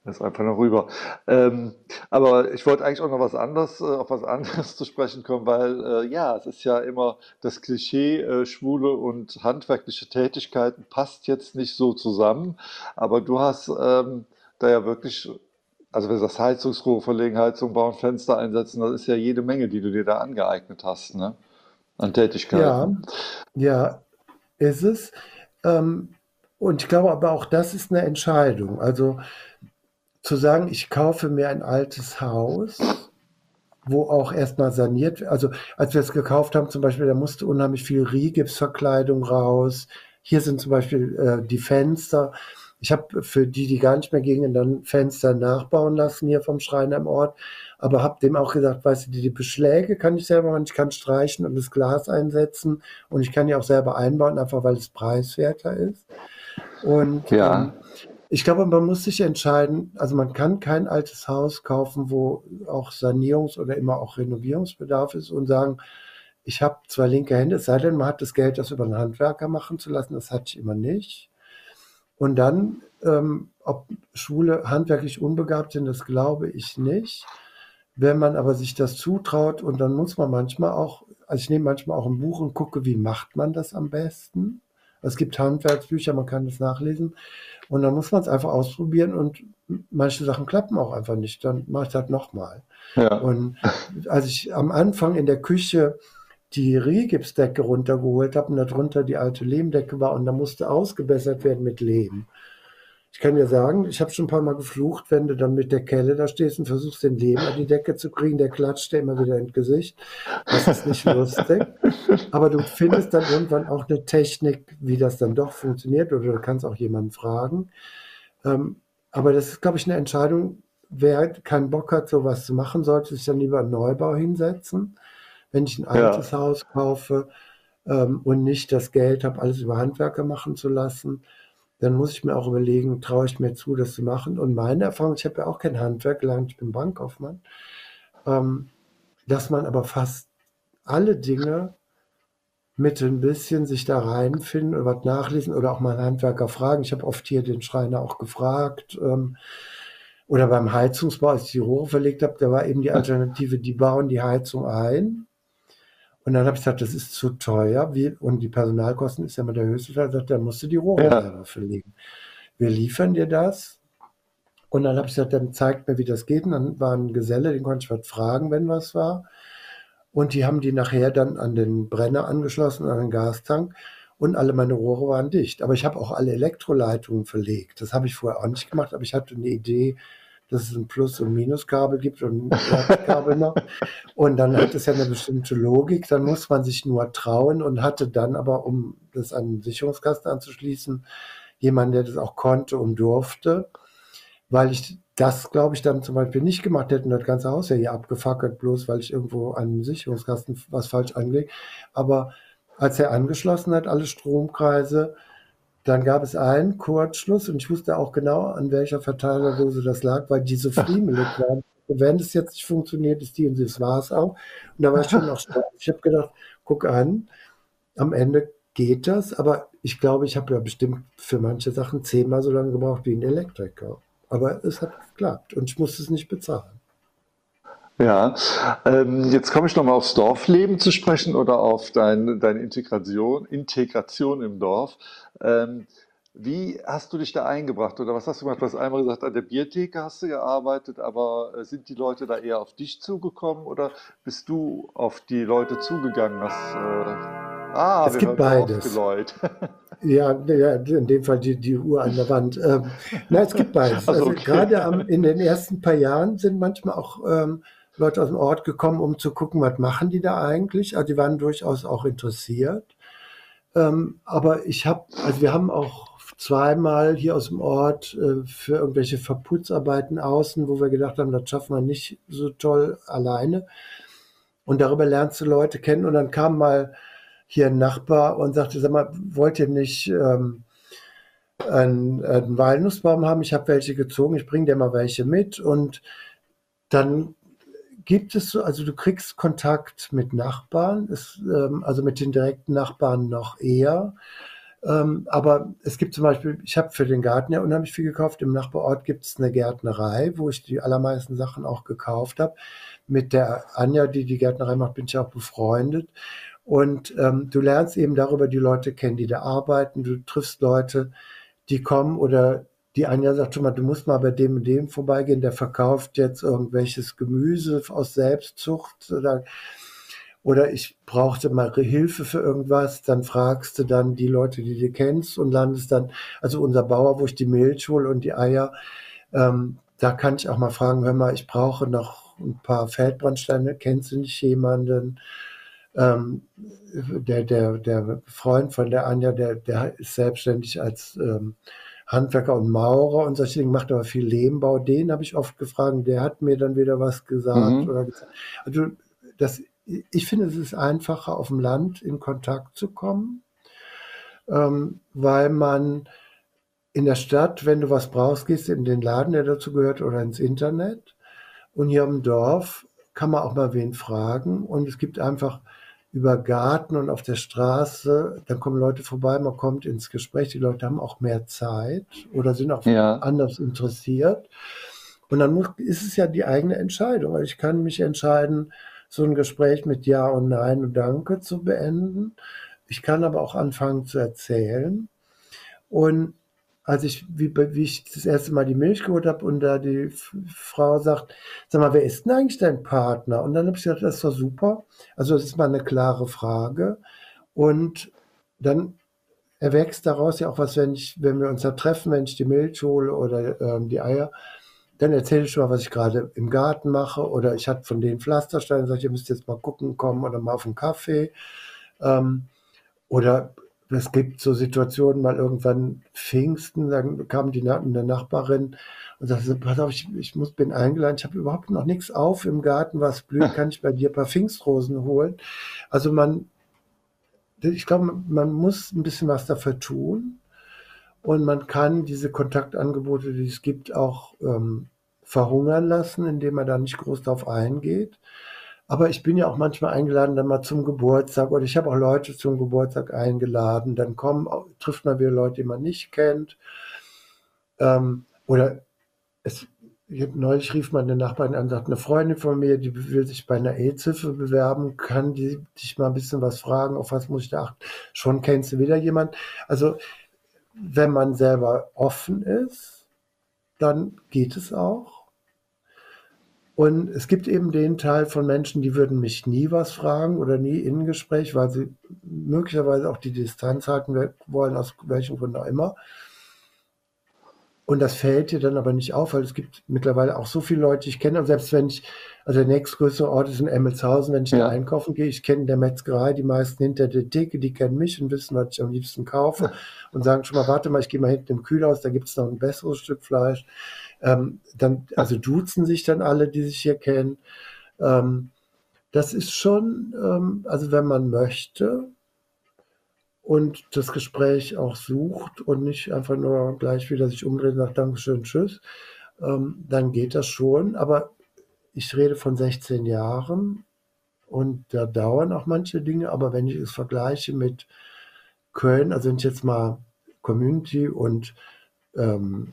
Das ist einfach noch rüber. Ähm, aber ich wollte eigentlich auch noch was anderes, äh, auf was anderes zu sprechen kommen, weil äh, ja, es ist ja immer das Klischee, äh, schwule und handwerkliche Tätigkeiten passt jetzt nicht so zusammen. Aber du hast ähm, da ja wirklich, also wenn du das Heizungsrohr verlegen, Heizung bauen, Fenster einsetzen, das ist ja jede Menge, die du dir da angeeignet hast, ne? An Tätigkeiten. Ja, ja, ist es. Ähm, und ich glaube aber auch das ist eine Entscheidung. Also zu sagen, ich kaufe mir ein altes Haus, wo auch erstmal saniert wird. Also als wir es gekauft haben zum Beispiel, da musste unheimlich viel Rigipsverkleidung raus. Hier sind zum Beispiel äh, die Fenster. Ich habe für die, die gar nicht mehr gingen, dann Fenster nachbauen lassen hier vom Schreiner im Ort. Aber habe dem auch gesagt, weißt du, die, die Beschläge kann ich selber machen, ich kann streichen und das Glas einsetzen und ich kann die auch selber einbauen, einfach weil es preiswerter ist. Und ja. ähm, ich glaube, man muss sich entscheiden, also man kann kein altes Haus kaufen, wo auch Sanierungs- oder immer auch Renovierungsbedarf ist und sagen, ich habe zwei linke Hände, es sei denn, man hat das Geld, das über einen Handwerker machen zu lassen, das hatte ich immer nicht. Und dann, ähm, ob Schule handwerklich unbegabt sind, das glaube ich nicht. Wenn man aber sich das zutraut und dann muss man manchmal auch, also ich nehme manchmal auch ein Buch und gucke, wie macht man das am besten. Es gibt Handwerksbücher, man kann das nachlesen und dann muss man es einfach ausprobieren und manche Sachen klappen auch einfach nicht. Dann mache ich das nochmal. Ja. Und als ich am Anfang in der Küche die Rigipsdecke runtergeholt habe und darunter die alte Lehmdecke war und da musste ausgebessert werden mit Lehm. Ich kann dir sagen, ich habe schon ein paar Mal geflucht, wenn du dann mit der Kelle da stehst und versuchst, den Lehm an die Decke zu kriegen, der klatscht dir immer wieder ins Gesicht. Das ist nicht lustig. Aber du findest dann irgendwann auch eine Technik, wie das dann doch funktioniert, oder du kannst auch jemanden fragen. Ähm, aber das ist, glaube ich, eine Entscheidung. Wer keinen Bock hat, sowas zu machen, sollte sich dann lieber einen Neubau hinsetzen wenn ich ein altes ja. Haus kaufe ähm, und nicht das Geld habe, alles über Handwerker machen zu lassen, dann muss ich mir auch überlegen, traue ich mir zu, das zu machen. Und meine Erfahrung, ich habe ja auch kein Handwerk gelernt, ich bin Bankkaufmann, ähm, dass man aber fast alle Dinge mit ein bisschen sich da reinfinden oder was nachlesen oder auch mal Handwerker fragen. Ich habe oft hier den Schreiner auch gefragt. Ähm, oder beim Heizungsbau, als ich die Rohre verlegt habe, da war eben die Alternative, die bauen die Heizung ein und dann habe ich gesagt, das ist zu teuer. Wie, und die Personalkosten ist ja immer der höchste Teil. Sagt, dann musst du die Rohre ja. verlegen. Wir liefern dir das. Und dann habe ich gesagt, dann zeigt mir, wie das geht. Und dann war ein Geselle, den konnte ich was fragen, wenn was war. Und die haben die nachher dann an den Brenner angeschlossen, an den Gastank. Und alle meine Rohre waren dicht. Aber ich habe auch alle Elektroleitungen verlegt. Das habe ich vorher auch nicht gemacht, aber ich hatte eine Idee, dass es ein Plus- und Minuskabel gibt und ein Erdkabel noch. Und dann hat es ja eine bestimmte Logik. Dann muss man sich nur trauen und hatte dann aber, um das an den Sicherungskasten anzuschließen, jemanden, der das auch konnte und durfte, weil ich das, glaube ich, dann zum Beispiel nicht gemacht hätte und das ganze Haus ja hier abgefackelt, bloß weil ich irgendwo an den Sicherungskasten was falsch angelegt. Aber als er angeschlossen hat, alle Stromkreise, dann gab es einen Kurzschluss und ich wusste auch genau, an welcher Verteilerdose das lag, weil die so friemelig waren. Wenn es jetzt nicht funktioniert, ist die und das war es auch. Und da war ich schon noch stolz. Ich habe gedacht, guck an, am Ende geht das, aber ich glaube, ich habe ja bestimmt für manche Sachen zehnmal so lange gebraucht wie ein Elektriker. Aber es hat geklappt und ich musste es nicht bezahlen. Ja, ähm, jetzt komme ich nochmal aufs Dorfleben zu sprechen oder auf dein, deine Integration, Integration im Dorf. Ähm, wie hast du dich da eingebracht oder was hast du gemacht? Du hast einmal gesagt, an der Biertheke hast du gearbeitet, aber äh, sind die Leute da eher auf dich zugekommen oder bist du auf die Leute zugegangen? Hast, äh, ah, es gibt beides. ja, ja, in dem Fall die, die Uhr an der Wand. Ähm, nein, es gibt beides. Also, okay. gerade am, in den ersten paar Jahren sind manchmal auch ähm, Leute aus dem Ort gekommen, um zu gucken, was machen die da eigentlich. Also die waren durchaus auch interessiert. Ähm, aber ich habe, also wir haben auch zweimal hier aus dem Ort äh, für irgendwelche Verputzarbeiten außen, wo wir gedacht haben, das schaffen wir nicht so toll alleine. Und darüber lernst du Leute kennen. Und dann kam mal hier ein Nachbar und sagte, sag mal, wollt ihr nicht ähm, einen, einen Walnussbaum haben? Ich habe welche gezogen, ich bringe dir mal welche mit. Und dann gibt es so, also du kriegst Kontakt mit Nachbarn, ist, ähm, also mit den direkten Nachbarn noch eher. Ähm, aber es gibt zum Beispiel, ich habe für den Garten ja unheimlich viel gekauft. Im Nachbarort gibt es eine Gärtnerei, wo ich die allermeisten Sachen auch gekauft habe. Mit der Anja, die die Gärtnerei macht, bin ich auch befreundet. Und ähm, du lernst eben darüber die Leute kennen, die da arbeiten. Du triffst Leute, die kommen oder die Anja sagt schon mal, du musst mal bei dem und dem vorbeigehen, der verkauft jetzt irgendwelches Gemüse aus Selbstzucht. Oder oder ich brauchte mal Hilfe für irgendwas, dann fragst du dann die Leute, die du kennst und landest dann, also unser Bauer, wo ich die Milch hole und die Eier, ähm, da kann ich auch mal fragen, hör mal, ich brauche noch ein paar Feldbrandsteine, kennst du nicht jemanden? Ähm, der, der, der Freund von der Anja, der, der ist selbstständig als ähm, Handwerker und Maurer und solche Dinge, macht aber viel Lehmbau. Den habe ich oft gefragt, der hat mir dann wieder was gesagt. Mhm. Oder gesagt. Also das ich finde, es ist einfacher, auf dem Land in Kontakt zu kommen, ähm, weil man in der Stadt, wenn du was brauchst, gehst in den Laden, der dazu gehört, oder ins Internet. Und hier im Dorf kann man auch mal wen fragen. Und es gibt einfach über Garten und auf der Straße, dann kommen Leute vorbei, man kommt ins Gespräch. Die Leute haben auch mehr Zeit oder sind auch ja. anders interessiert. Und dann muss, ist es ja die eigene Entscheidung. Also ich kann mich entscheiden, so ein Gespräch mit Ja und Nein und Danke zu beenden. Ich kann aber auch anfangen zu erzählen. Und als ich, wie, wie ich das erste Mal die Milch geholt habe und da die Frau sagt, sag mal, wer ist denn eigentlich dein Partner? Und dann habe ich gesagt, das ist doch super. Also das ist mal eine klare Frage. Und dann erwächst daraus ja auch was, wenn ich, wenn wir uns da treffen, wenn ich die Milch hole oder ähm, die Eier, dann erzähle ich schon mal, was ich gerade im Garten mache. Oder ich hatte von den Pflastersteinen, sag ich, ihr müsst jetzt mal gucken kommen oder mal auf einen Kaffee. Ähm, oder es gibt so Situationen, mal irgendwann Pfingsten, dann kam die eine Nachbarin und sagte, pass auf, ich, ich muss, bin eingeladen, ich habe überhaupt noch nichts auf im Garten, was blüht, kann ich bei dir ein paar Pfingstrosen holen. Also man, ich glaube, man muss ein bisschen was dafür tun. Und man kann diese Kontaktangebote, die es gibt, auch ähm, verhungern lassen, indem man da nicht groß drauf eingeht. Aber ich bin ja auch manchmal eingeladen, dann mal zum Geburtstag oder ich habe auch Leute zum Geburtstag eingeladen. Dann kommen, trifft man wieder Leute, die man nicht kennt. Ähm, oder es, neulich rief meine Nachbarin an und sagt, eine Freundin von mir, die will sich bei einer AIDS-Hilfe bewerben, kann die dich mal ein bisschen was fragen, auf was muss ich da achten? Schon kennst du wieder jemand. Also wenn man selber offen ist, dann geht es auch. Und es gibt eben den Teil von Menschen, die würden mich nie was fragen oder nie in ein Gespräch, weil sie möglicherweise auch die Distanz halten wollen, aus welchen Gründen auch immer. Und das fällt dir dann aber nicht auf, weil es gibt mittlerweile auch so viele Leute, die ich kenne. Und selbst wenn ich, also der nächstgrößere Ort ist in Emmelshausen, wenn ich ja. da einkaufen gehe, ich kenne der Metzgerei, die meisten hinter der Theke, die kennen mich und wissen, was ich am liebsten kaufe und sagen schon mal, warte mal, ich gehe mal hinten im Kühlhaus, da gibt es noch ein besseres Stück Fleisch. Ähm, dann, also duzen sich dann alle, die sich hier kennen. Ähm, das ist schon, ähm, also wenn man möchte, und das Gespräch auch sucht und nicht einfach nur gleich wieder sich umdreht und sagt Dankeschön, tschüss, ähm, dann geht das schon. Aber ich rede von 16 Jahren und da dauern auch manche Dinge, aber wenn ich es vergleiche mit Köln, also wenn ich jetzt mal Community und ähm,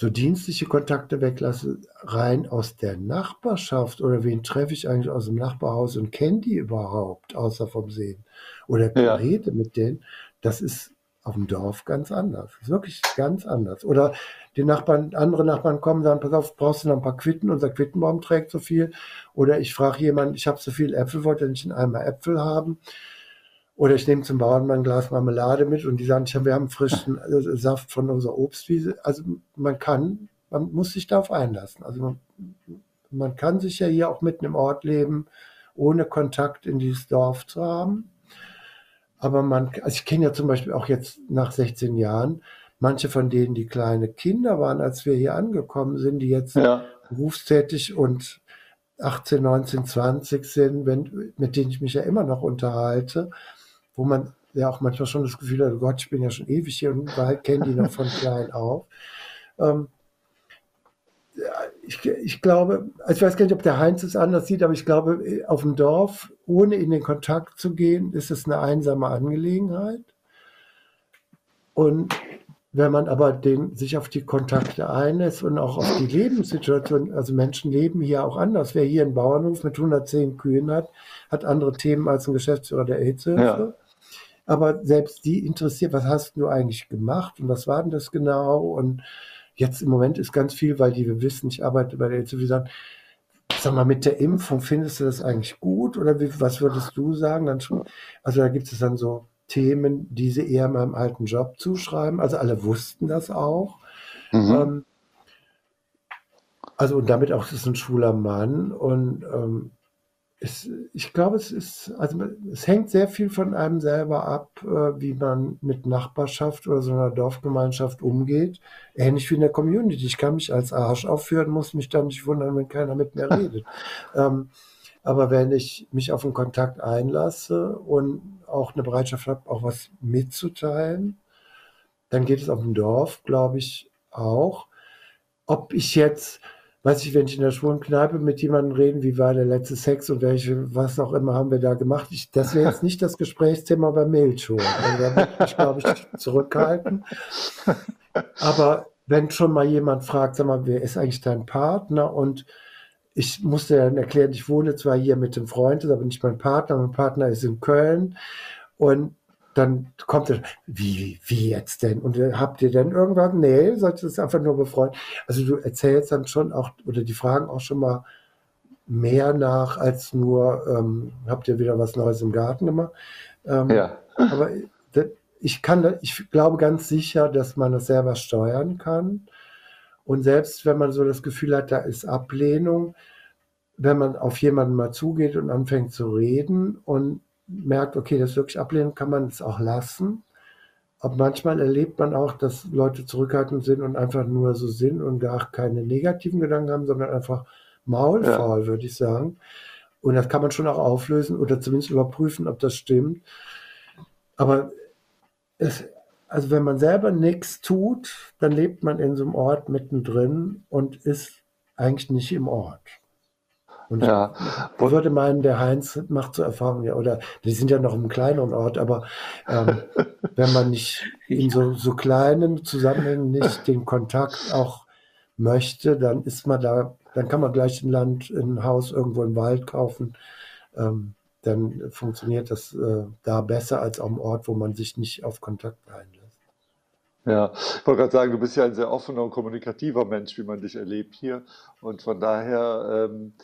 so dienstliche Kontakte weglasse, rein aus der Nachbarschaft oder wen treffe ich eigentlich aus dem Nachbarhaus und kenne die überhaupt, außer vom Sehen oder ja. rede mit denen, das ist auf dem Dorf ganz anders. Das ist wirklich ganz anders. Oder die Nachbarn, andere Nachbarn kommen, sagen, pass auf, brauchst du noch ein paar Quitten? Unser Quittenbaum trägt so viel. Oder ich frage jemanden, ich habe so viel Äpfel, wollte nicht in einmal Äpfel haben? Oder ich nehme zum Bauern ein Glas Marmelade mit und die sagen, wir haben frischen äh, Saft von unserer Obstwiese. Also man kann, man muss sich darauf einlassen. Also man, man kann sich ja hier auch mitten im Ort leben, ohne Kontakt in dieses Dorf zu haben. Aber man, also ich kenne ja zum Beispiel auch jetzt nach 16 Jahren, manche von denen, die kleine Kinder waren, als wir hier angekommen sind, die jetzt ja. berufstätig und 18, 19, 20 sind, wenn, mit denen ich mich ja immer noch unterhalte wo man ja auch manchmal schon das Gefühl hat, oh Gott, ich bin ja schon ewig hier und kenne die noch von klein auf. Ähm, ich, ich, glaube, also ich weiß gar nicht, ob der Heinz es anders sieht, aber ich glaube, auf dem Dorf, ohne in den Kontakt zu gehen, ist es eine einsame Angelegenheit. Und wenn man aber den, sich auf die Kontakte einlässt und auch auf die Lebenssituation, also Menschen leben hier auch anders. Wer hier einen Bauernhof mit 110 Kühen hat, hat andere Themen als ein Geschäftsführer der AIDS-Hilfe. Ja. Aber selbst die interessiert, was hast du eigentlich gemacht und was war denn das genau? Und jetzt im Moment ist ganz viel, weil die wir wissen, ich arbeite bei der EZB, die sagen, sag mal, mit der Impfung findest du das eigentlich gut oder wie, was würdest du sagen? Dann schon, also da gibt es dann so Themen, die sie eher meinem alten Job zuschreiben. Also alle wussten das auch. Mhm. Ähm, also und damit auch, es ist ein schwuler Mann und ähm, es, ich glaube, es ist, also es hängt sehr viel von einem selber ab, äh, wie man mit Nachbarschaft oder so einer Dorfgemeinschaft umgeht. Ähnlich wie in der Community. Ich kann mich als Arsch aufführen, muss mich dann nicht wundern, wenn keiner mit mir redet. ähm, aber wenn ich mich auf einen Kontakt einlasse und auch eine Bereitschaft habe, auch was mitzuteilen, dann geht es auf dem Dorf, glaube ich, auch. Ob ich jetzt weiß ich, wenn ich in der schwulen Kneipe mit jemandem reden, wie war der letzte Sex und welche, was auch immer haben wir da gemacht. Ich, das wäre jetzt nicht das Gesprächsthema bei. Also da ich, glaube ich, zurückhalten. Aber wenn schon mal jemand fragt, sag mal, wer ist eigentlich dein Partner? Und ich musste dann erklären, ich wohne zwar hier mit dem Freund, aber nicht mein Partner. Mein Partner ist in Köln. Und dann kommt er, wie, wie jetzt denn? Und äh, habt ihr denn irgendwas? Nee, sollte es einfach nur befreuen. Also du erzählst dann schon auch, oder die fragen auch schon mal mehr nach, als nur, ähm, habt ihr wieder was Neues im Garten gemacht? Ähm, ja. Aber ich kann, ich glaube ganz sicher, dass man das selber steuern kann. Und selbst wenn man so das Gefühl hat, da ist Ablehnung, wenn man auf jemanden mal zugeht und anfängt zu reden und merkt, okay, das wirklich ablehnen, kann man es auch lassen. Aber manchmal erlebt man auch, dass Leute zurückhaltend sind und einfach nur so sind und gar keine negativen Gedanken haben, sondern einfach maulfaul, ja. würde ich sagen. Und das kann man schon auch auflösen oder zumindest überprüfen, ob das stimmt. Aber es, also wenn man selber nichts tut, dann lebt man in so einem Ort mittendrin und ist eigentlich nicht im Ort. Und ja. ich würde meinen, der Heinz macht so Erfahrungen, ja, oder die sind ja noch im kleineren Ort, aber ähm, wenn man nicht in so, so kleinen Zusammenhängen nicht den Kontakt auch möchte, dann ist man da, dann kann man gleich ein Land, ein Haus irgendwo im Wald kaufen. Ähm, dann funktioniert das äh, da besser als am Ort, wo man sich nicht auf Kontakt einlässt. Ja, ich wollte gerade sagen, du bist ja ein sehr offener und kommunikativer Mensch, wie man dich erlebt hier. Und von daher ähm,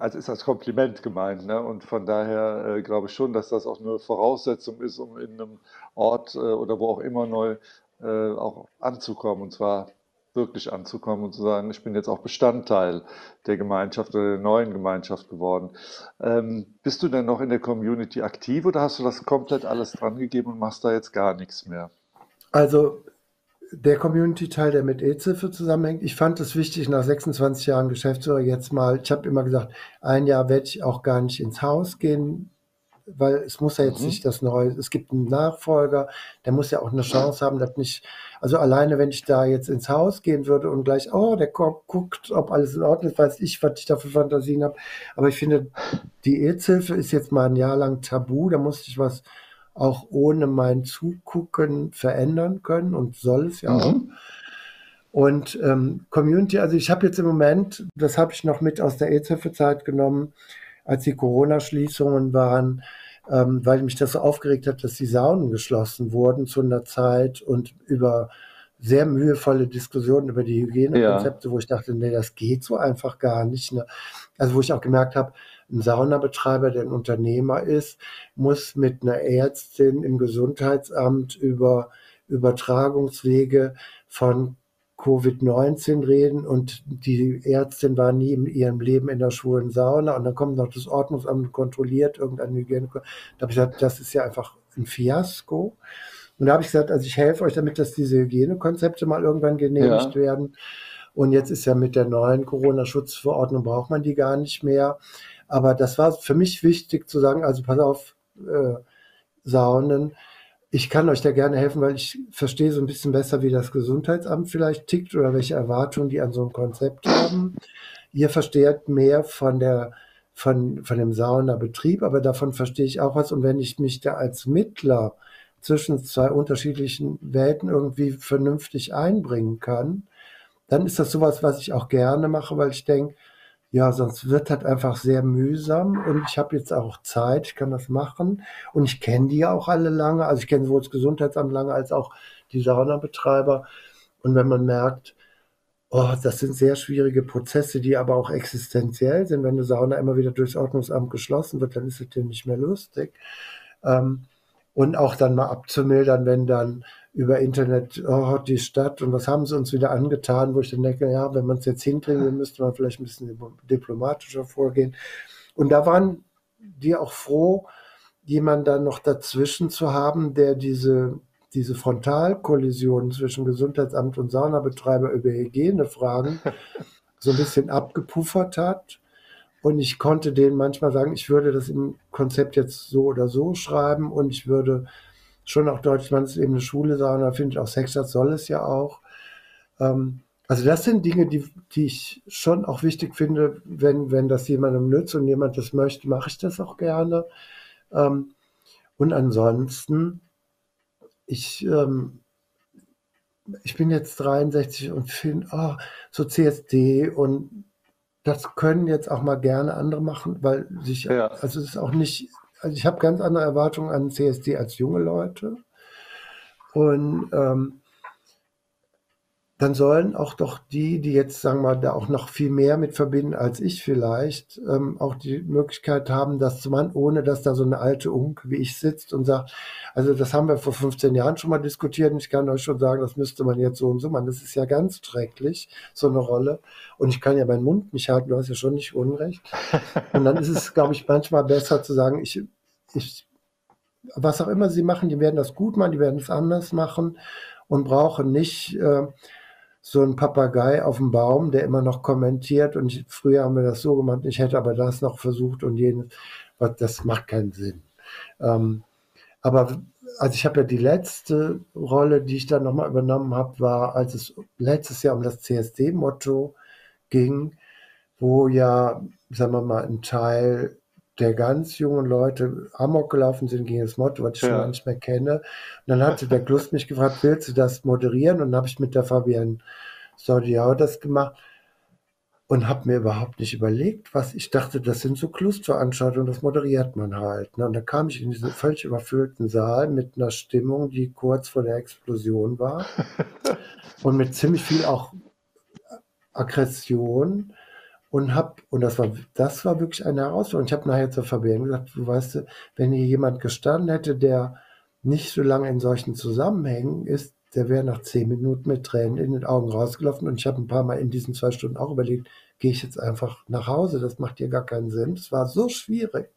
als ist das Kompliment gemeint. Ne? Und von daher äh, glaube ich schon, dass das auch eine Voraussetzung ist, um in einem Ort äh, oder wo auch immer neu äh, auch anzukommen. Und zwar wirklich anzukommen und zu sagen, ich bin jetzt auch Bestandteil der Gemeinschaft oder der neuen Gemeinschaft geworden. Ähm, bist du denn noch in der Community aktiv oder hast du das komplett alles dran gegeben und machst da jetzt gar nichts mehr? Also der Community-Teil, der mit EZ-Hilfe zusammenhängt. Ich fand es wichtig, nach 26 Jahren Geschäftsführer jetzt mal, ich habe immer gesagt, ein Jahr werde ich auch gar nicht ins Haus gehen, weil es muss ja jetzt mhm. nicht das Neue, es gibt einen Nachfolger, der muss ja auch eine Chance haben, dass nicht, also alleine, wenn ich da jetzt ins Haus gehen würde und gleich, oh, der guckt, ob alles in Ordnung ist, weiß ich, was ich da für Fantasien habe. Aber ich finde, die EZ-Hilfe ist jetzt mal ein Jahr lang tabu, da musste ich was auch ohne mein Zugucken verändern können und soll es ja mhm. auch. Und ähm, Community, also ich habe jetzt im Moment, das habe ich noch mit aus der EZ-Zeit genommen, als die Corona-Schließungen waren, ähm, weil mich das so aufgeregt hat, dass die Saunen geschlossen wurden zu einer Zeit und über sehr mühevolle Diskussionen über die Hygienekonzepte, ja. wo ich dachte, nee, das geht so einfach gar nicht. Ne? Also wo ich auch gemerkt habe, ein Saunabetreiber, der ein Unternehmer ist, muss mit einer Ärztin im Gesundheitsamt über Übertragungswege von Covid-19 reden und die Ärztin war nie in ihrem Leben in der schwulen Sauna und dann kommt noch das Ordnungsamt und kontrolliert irgendeine Hygiene. Da habe ich gesagt, das ist ja einfach ein Fiasko. Und da habe ich gesagt, also ich helfe euch damit, dass diese Hygienekonzepte mal irgendwann genehmigt ja. werden. Und jetzt ist ja mit der neuen Corona-Schutzverordnung braucht man die gar nicht mehr. Aber das war für mich wichtig zu sagen, also pass auf, äh, Saunen, ich kann euch da gerne helfen, weil ich verstehe so ein bisschen besser, wie das Gesundheitsamt vielleicht tickt oder welche Erwartungen die an so ein Konzept haben. Ihr versteht mehr von der von, von dem Saunabetrieb, aber davon verstehe ich auch was. Und wenn ich mich da als Mittler zwischen zwei unterschiedlichen Welten irgendwie vernünftig einbringen kann, dann ist das sowas, was ich auch gerne mache, weil ich denke, ja, sonst wird das einfach sehr mühsam und ich habe jetzt auch Zeit, ich kann das machen. Und ich kenne die ja auch alle lange, also ich kenne sowohl das Gesundheitsamt lange als auch die Saunabetreiber. Und wenn man merkt, oh, das sind sehr schwierige Prozesse, die aber auch existenziell sind, wenn eine Sauna immer wieder durchs Ordnungsamt geschlossen wird, dann ist es dir nicht mehr lustig. Ähm, und auch dann mal abzumildern, wenn dann über Internet, oh, die Stadt und was haben sie uns wieder angetan, wo ich dann denke, ja, wenn man es jetzt hinkriegen will, müsste man vielleicht ein bisschen diplomatischer vorgehen. Und da waren die auch froh, jemanden dann noch dazwischen zu haben, der diese, diese Frontalkollision zwischen Gesundheitsamt und Saunabetreiber über Hygienefragen so ein bisschen abgepuffert hat. Und ich konnte denen manchmal sagen, ich würde das im Konzept jetzt so oder so schreiben und ich würde schon auch ist eben eine Schule sagen, da finde ich auch Sexstadt soll es ja auch. Ähm, also das sind Dinge, die, die ich schon auch wichtig finde, wenn, wenn das jemandem nützt und jemand das möchte, mache ich das auch gerne. Ähm, und ansonsten, ich, ähm, ich bin jetzt 63 und finde, oh, so CSD und das können jetzt auch mal gerne andere machen, weil sich, ja. also es ist auch nicht also ich habe ganz andere Erwartungen an CSD als junge Leute. Und ähm, dann sollen auch doch die, die jetzt, sagen wir mal, da auch noch viel mehr mit verbinden als ich vielleicht, ähm, auch die Möglichkeit haben, das zu machen, ohne dass da so eine alte Unk wie ich sitzt und sagt, also das haben wir vor 15 Jahren schon mal diskutiert und ich kann euch schon sagen, das müsste man jetzt so und so machen. Das ist ja ganz schrecklich, so eine Rolle. Und ich kann ja meinen Mund nicht halten, du hast ja schon nicht Unrecht. Und dann ist es, glaube ich, manchmal besser zu sagen, ich, ich, was auch immer sie machen, die werden das gut machen, die werden es anders machen und brauchen nicht äh, so ein Papagei auf dem Baum, der immer noch kommentiert und ich, früher haben wir das so gemacht, ich hätte aber das noch versucht und jenes, das macht keinen Sinn. Ähm, aber also ich habe ja die letzte Rolle, die ich dann nochmal übernommen habe, war, als es letztes Jahr um das CSD-Motto ging, wo ja, sagen wir mal, ein Teil der ganz jungen Leute Amok gelaufen sind gegen das Motto, was ich ja. schon nicht mehr kenne. Und dann hatte der Glust mich gefragt, willst du das moderieren? Und dann habe ich mit der Fabienne Sordiau das gemacht und habe mir überhaupt nicht überlegt, was ich dachte, das sind so Klustveranstaltungen, das moderiert man halt. Ne? Und dann kam ich in diesen völlig überfüllten Saal mit einer Stimmung, die kurz vor der Explosion war und mit ziemlich viel auch Aggression und hab, und das war, das war wirklich eine Herausforderung. Ich habe nachher zur Fabienne gesagt, du weißt, wenn hier jemand gestanden hätte, der nicht so lange in solchen Zusammenhängen ist, der wäre nach zehn Minuten mit Tränen in den Augen rausgelaufen. Und ich habe ein paar Mal in diesen zwei Stunden auch überlegt, gehe ich jetzt einfach nach Hause? Das macht hier gar keinen Sinn. Es war so schwierig.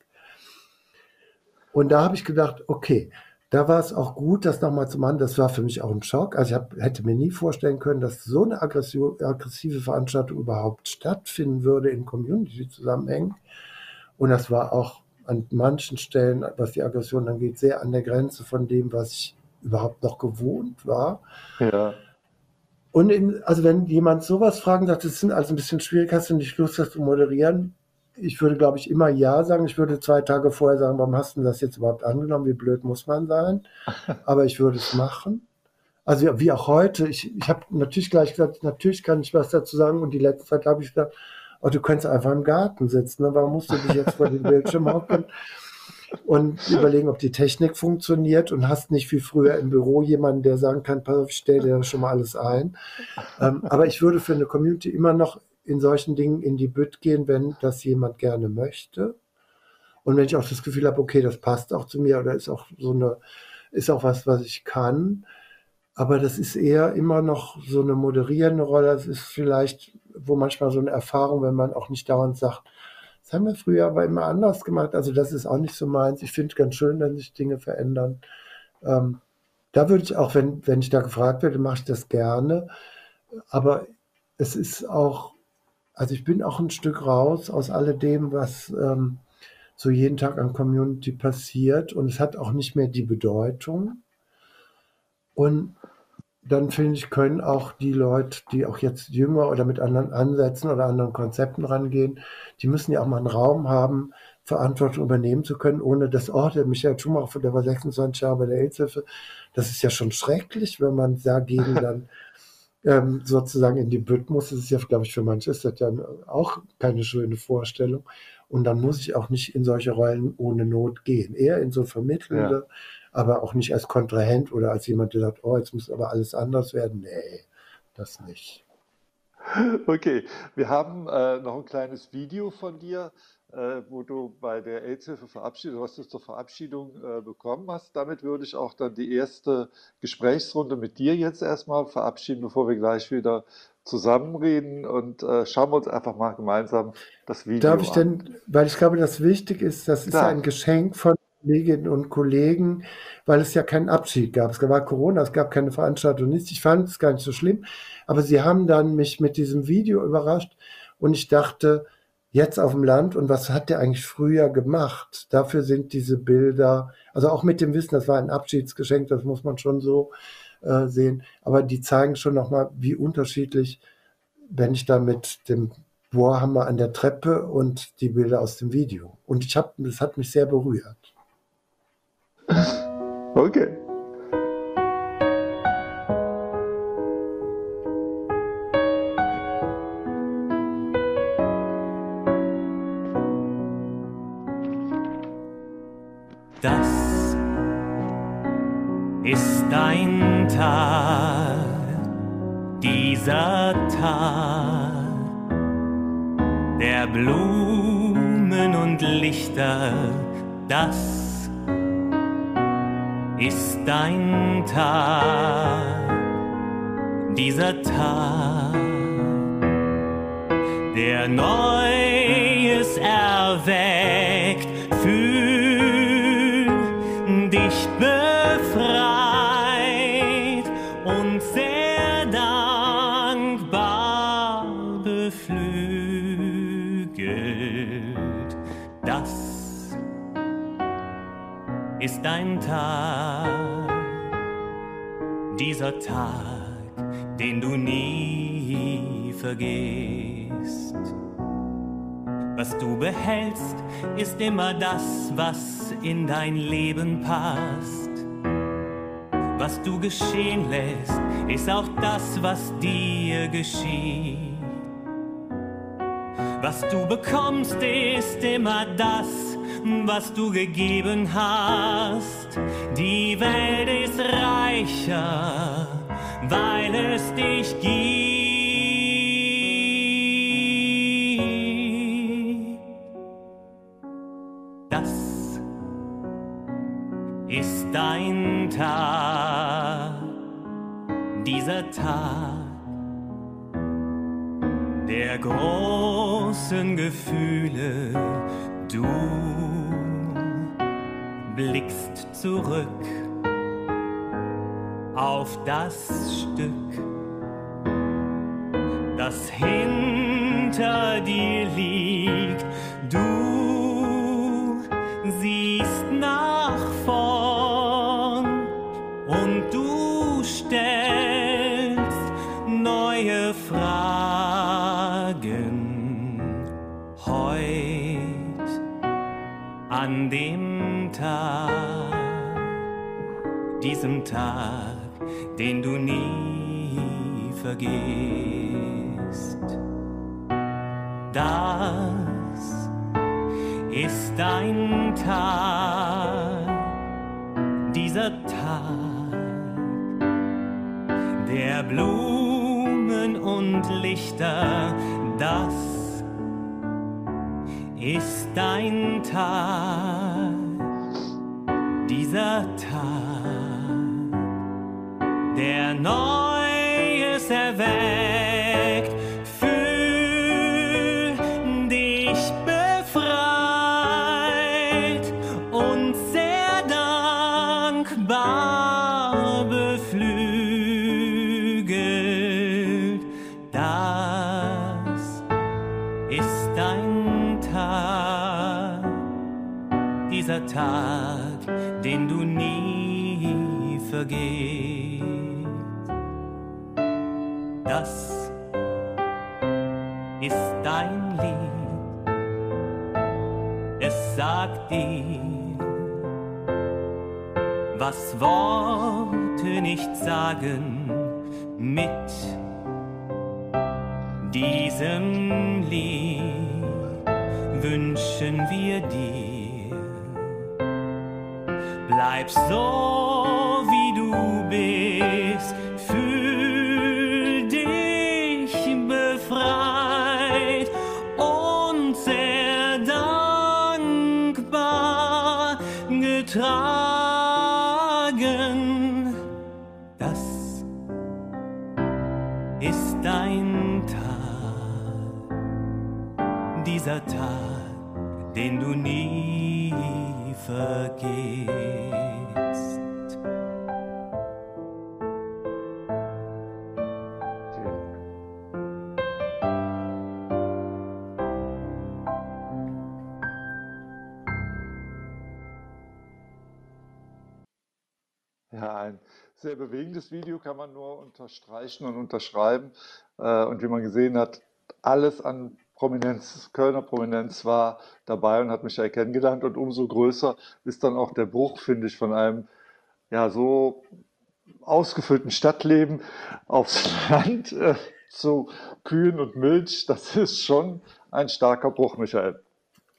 Und da habe ich gedacht, okay, da war es auch gut, das nochmal zu machen. Das war für mich auch ein Schock. Also ich hab, hätte mir nie vorstellen können, dass so eine aggressive Veranstaltung überhaupt stattfinden würde in Community-Zusammenhängen. Und das war auch an manchen Stellen, was die Aggression angeht, sehr an der Grenze von dem, was ich überhaupt noch gewohnt war. Ja. Und in, also wenn jemand sowas fragen sagt, das sind also ein bisschen schwierig, hast du nicht Lust, das zu moderieren? Ich würde, glaube ich, immer Ja sagen. Ich würde zwei Tage vorher sagen, warum hast du das jetzt überhaupt angenommen? Wie blöd muss man sein? Aber ich würde es machen. Also wie auch heute. Ich, ich habe natürlich gleich gesagt, natürlich kann ich was dazu sagen. Und die letzte Zeit habe ich gesagt, oh, du könntest einfach im Garten sitzen. Ne? Warum musst du dich jetzt vor den Bildschirm hocken? und überlegen, ob die Technik funktioniert und hast nicht wie früher im Büro jemanden, der sagen kann, pass auf, ich stelle dir schon mal alles ein. Ähm, aber ich würde für eine Community immer noch in solchen Dingen in die Bütt gehen, wenn das jemand gerne möchte. Und wenn ich auch das Gefühl habe, okay, das passt auch zu mir oder ist auch so eine, ist auch was, was ich kann. Aber das ist eher immer noch so eine moderierende Rolle. Das ist vielleicht, wo manchmal so eine Erfahrung, wenn man auch nicht dauernd sagt, das haben wir früher aber immer anders gemacht. Also das ist auch nicht so meins. Ich finde es ganz schön, wenn sich Dinge verändern. Ähm, da würde ich auch, wenn, wenn ich da gefragt werde, mache ich das gerne. Aber es ist auch, also ich bin auch ein Stück raus aus alledem, was ähm, so jeden Tag an Community passiert. Und es hat auch nicht mehr die Bedeutung. Und dann finde ich, können auch die Leute, die auch jetzt jünger oder mit anderen Ansätzen oder anderen Konzepten rangehen, die müssen ja auch mal einen Raum haben, Verantwortung übernehmen zu können, ohne dass, oh, der Michael Schumacher, der war 26 Jahre bei der Aidshilfe, das ist ja schon schrecklich, wenn man dagegen dann ähm, sozusagen in die Bütt muss. Das ist ja, glaube ich, für manche ist das ja auch keine schöne Vorstellung. Und dann muss ich auch nicht in solche Rollen ohne Not gehen. Eher in so vermittelnde, ja aber auch nicht als Kontrahent oder als jemand, der sagt, oh, jetzt muss aber alles anders werden. Nee, das nicht. Okay, wir haben äh, noch ein kleines Video von dir, wo du bei der AIDS-Hilfe verabschiedet, was du zur Verabschiedung äh, bekommen hast. Damit würde ich auch dann die erste Gesprächsrunde mit dir jetzt erstmal verabschieden, bevor wir gleich wieder zusammenreden und äh, schauen wir uns einfach mal gemeinsam das Video an. Darf ich denn, weil ich glaube, das wichtig ist, das ist ja ein Geschenk von Kolleginnen und Kollegen, weil es ja keinen Abschied gab. Es war Corona, es gab keine Veranstaltung, nichts. Ich fand es gar nicht so schlimm. Aber sie haben dann mich mit diesem Video überrascht und ich dachte, jetzt auf dem Land und was hat der eigentlich früher gemacht? Dafür sind diese Bilder, also auch mit dem Wissen, das war ein Abschiedsgeschenk, das muss man schon so äh, sehen. Aber die zeigen schon nochmal, wie unterschiedlich, wenn ich da mit dem Bohrhammer an der Treppe und die Bilder aus dem Video. Und ich habe, das hat mich sehr berührt. Okay. Dieser Tag der Blumen und Lichter, das ist dein Tag, dieser Tag, der Neues dein Tag dieser Tag, den du nie vergisst. Was du behältst, ist immer das, was in dein Leben passt. Was du geschehen lässt, ist auch das, was dir geschieht. Was du bekommst, ist immer das, was du gegeben hast. Die Welt ist reicher, weil es dich gibt. Das ist dein Tag, dieser Tag der großen Gefühle Du blickst zurück auf das Stück, das hinter dir liegt. Diesem Tag, den du nie vergisst. Das ist ein Tag, dieser Tag, der Blumen und Lichter, das ist dein Tag, dieser Tag, der Neues erweckt, was Worte nicht sagen mit diesem Lied wünschen wir dir. Bleib so, wie du bist, fühl dich befreit und sehr dankbar getragen. Tag den du nie vergisst. Ja, ein sehr bewegendes Video kann man nur unterstreichen und unterschreiben. Äh, und wie man gesehen hat, alles an Prominenz, Kölner Prominenz war dabei und hat Michael kennengelernt. Und umso größer ist dann auch der Bruch, finde ich, von einem ja so ausgefüllten Stadtleben aufs Land äh, zu Kühen und Milch. Das ist schon ein starker Bruch, Michael.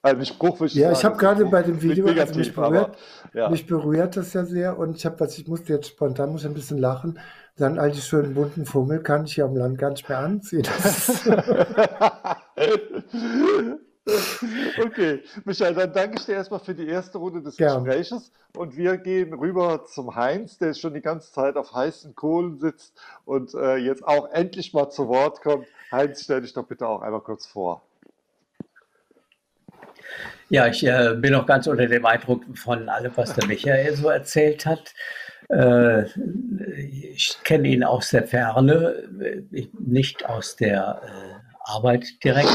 Also nicht Bruch, ich Ja, sagen, ich habe gerade bei dem Video, negativ, also mich, berührt, aber, ja. mich berührt das ja sehr und ich habe, was ich musste jetzt spontan, muss ein bisschen lachen, dann all die schönen bunten Fummel kann ich hier am Land gar nicht mehr anziehen. okay, Michael, dann danke ich dir erstmal für die erste Runde des Gern. Gespräches und wir gehen rüber zum Heinz, der schon die ganze Zeit auf heißen Kohlen sitzt und äh, jetzt auch endlich mal zu Wort kommt. Heinz, stell dich doch bitte auch einmal kurz vor. Ja, ich äh, bin auch ganz unter dem Eindruck von allem, was der Michael so erzählt hat. Äh, ich kenne ihn aus der Ferne, äh, nicht aus der äh, Arbeit direkt.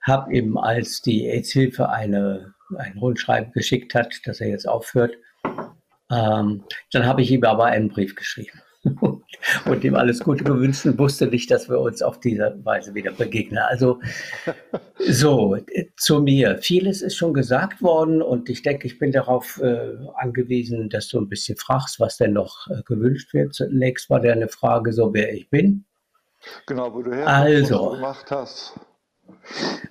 Habe ihm, als die AIDS-Hilfe eine, ein Rundschreiben geschickt hat, dass er jetzt aufhört, ähm, dann habe ich ihm aber einen Brief geschrieben und ihm alles Gute gewünscht und wusste nicht, dass wir uns auf diese Weise wieder begegnen. Also so, zu mir. Vieles ist schon gesagt worden und ich denke, ich bin darauf äh, angewiesen, dass du ein bisschen fragst, was denn noch äh, gewünscht wird. Zunächst war der eine Frage, so wer ich bin. Genau, wo du her also, gemacht hast.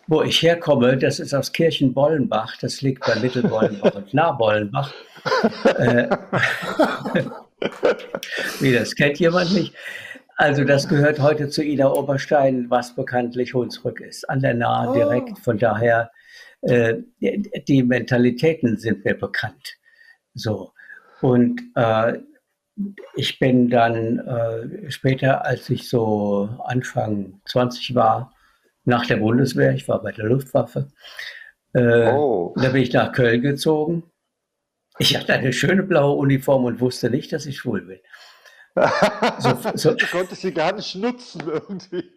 Wo ich herkomme, das ist aus Kirchenbollenbach, das liegt bei Mittelbollenbach und Nahbollenbach. äh, Wie, das kennt jemand nicht? Also das gehört heute zu Ida Oberstein, was bekanntlich Hunsrück ist, an der Nahe oh. direkt. Von daher, äh, die Mentalitäten sind mir bekannt. So. Und äh, ich bin dann äh, später, als ich so Anfang 20 war, nach der Bundeswehr, ich war bei der Luftwaffe, äh, oh. da bin ich nach Köln gezogen ich hatte eine schöne blaue Uniform und wusste nicht, dass ich schwul bin. So, so. Du konntest sie gar nicht nutzen irgendwie.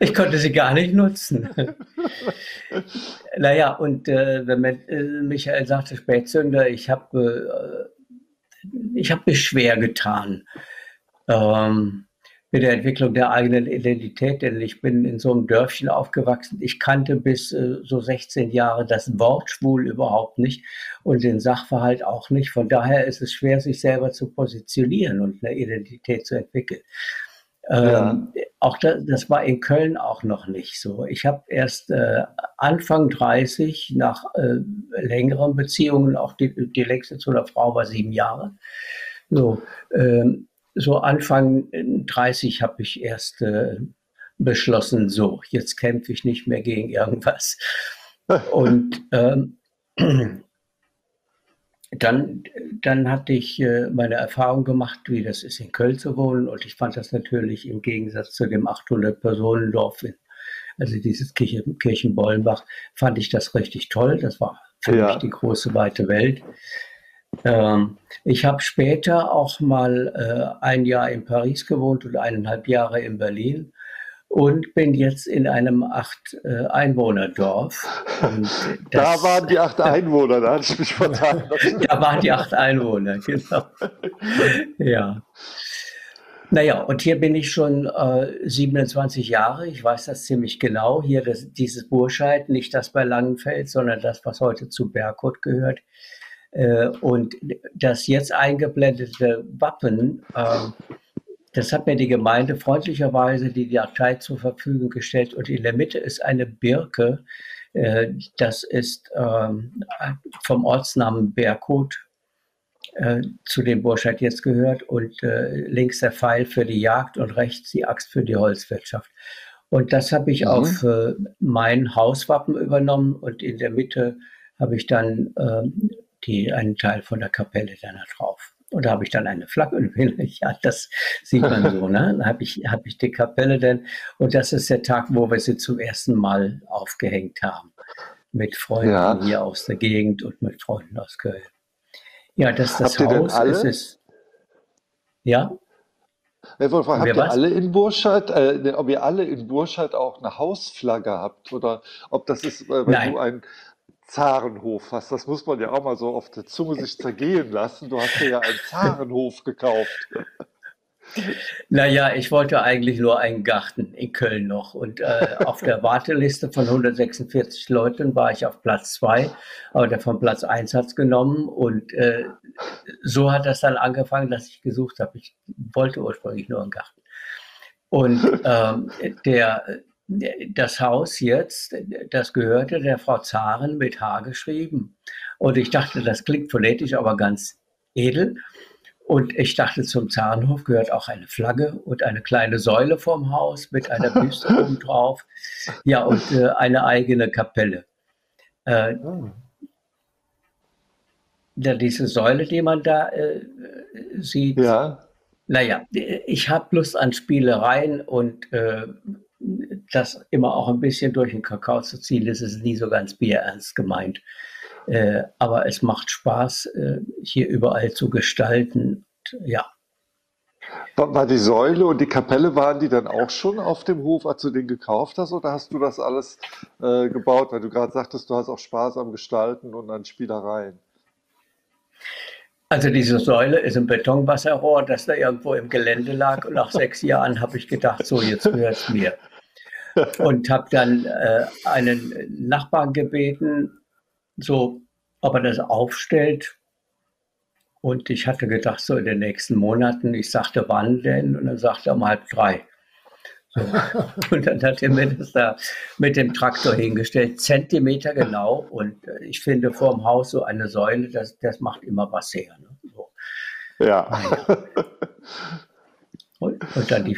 Ich konnte sie gar nicht nutzen. naja, und äh, wenn äh, Michael sagte Spätzünder, ich habe äh, ich hab mich schwer getan. Ähm, mit der Entwicklung der eigenen Identität, denn ich bin in so einem Dörfchen aufgewachsen. Ich kannte bis äh, so 16 Jahre das Wort schwul überhaupt nicht und den Sachverhalt auch nicht. Von daher ist es schwer, sich selber zu positionieren und eine Identität zu entwickeln. Ja. Ähm, auch das, das, war in Köln auch noch nicht so. Ich habe erst äh, Anfang 30 nach äh, längeren Beziehungen, auch die, die längste zu einer Frau war sieben Jahre, so, ähm, so Anfang 30 habe ich erst äh, beschlossen, so, jetzt kämpfe ich nicht mehr gegen irgendwas. Und ähm, dann, dann hatte ich äh, meine Erfahrung gemacht, wie das ist, in Köln zu wohnen. Und ich fand das natürlich im Gegensatz zu dem 800-Personen-Dorf, also dieses Kirchen, Kirchenbollenbach, fand ich das richtig toll. Das war für ja. mich die große, weite Welt. Ähm, ich habe später auch mal äh, ein Jahr in Paris gewohnt und eineinhalb Jahre in Berlin und bin jetzt in einem acht äh, Einwohnerdorf. da waren die acht Einwohner, da hatte ich mich vertan. da waren die acht Einwohner, genau. ja. Naja, und hier bin ich schon äh, 27 Jahre, ich weiß das ziemlich genau. Hier das, dieses Burscheid, nicht das bei Langenfeld, sondern das, was heute zu Berghut gehört. Äh, und das jetzt eingeblendete Wappen, äh, das hat mir die Gemeinde freundlicherweise die Datei zur Verfügung gestellt. Und in der Mitte ist eine Birke. Äh, das ist ähm, vom Ortsnamen Berghut zu dem Burscheid jetzt gehört. Und links der Pfeil für die Jagd und rechts die Axt für die Holzwirtschaft. Und das habe ich mhm. auf mein Hauswappen übernommen. Und in der Mitte habe ich dann ähm, die, einen Teil von der Kapelle dann da drauf. Und da habe ich dann eine Flagge. Ja, das sieht man so. Ne? Da habe ich, hab ich die Kapelle denn. Und das ist der Tag, wo wir sie zum ersten Mal aufgehängt haben. Mit Freunden ja. hier aus der Gegend und mit Freunden aus Köln. Ja, das ist das Habt Haus. Ist es. Ja? Ich wollte fragen, habt ihr alle in Burscheid, äh, ne, ob ihr alle in Burscheid auch eine Hausflagge habt oder ob das ist, äh, wenn Nein. du ein Zarenhof hast. Das muss man ja auch mal so auf der Zunge sich zergehen lassen. Du hast dir ja einen Zarenhof gekauft. Naja, ich wollte eigentlich nur einen Garten in Köln noch. Und äh, auf der Warteliste von 146 Leuten war ich auf Platz 2, aber der von Platz 1 hat es genommen. Und äh, so hat das dann angefangen, dass ich gesucht habe. Ich wollte ursprünglich nur einen Garten. Und ähm, der das Haus jetzt, das gehörte der Frau Zaren mit H geschrieben. Und ich dachte, das klingt phonetisch aber ganz edel. Und ich dachte, zum Zarenhof gehört auch eine Flagge und eine kleine Säule vorm Haus mit einer Büste oben drauf. Ja, und äh, eine eigene Kapelle. Äh, ja, diese Säule, die man da äh, sieht. Ja. Naja, ich habe Lust an Spielereien und äh, das immer auch ein bisschen durch den Kakao zu ziehen, das ist nie so ganz bierernst gemeint. Äh, aber es macht Spaß, äh, hier überall zu gestalten. Ja. War, war, die Säule und die Kapelle, waren die dann auch schon auf dem Hof, als du den gekauft hast, oder hast du das alles äh, gebaut? Weil du gerade sagtest, du hast auch Spaß am Gestalten und an Spielereien. Also diese Säule ist ein Betonwasserrohr, das da irgendwo im Gelände lag. Und nach sechs Jahren habe ich gedacht, so jetzt gehört es mir und habe dann äh, einen Nachbarn gebeten, so, ob er das aufstellt. Und ich hatte gedacht, so in den nächsten Monaten, ich sagte, wann denn? Und er sagte um halb drei. So. Und dann hat er mir das da mit dem Traktor hingestellt, Zentimeter genau. Und äh, ich finde, vor dem Haus so eine Säule, das, das macht immer was her. Ne? So. Ja. Und, dann die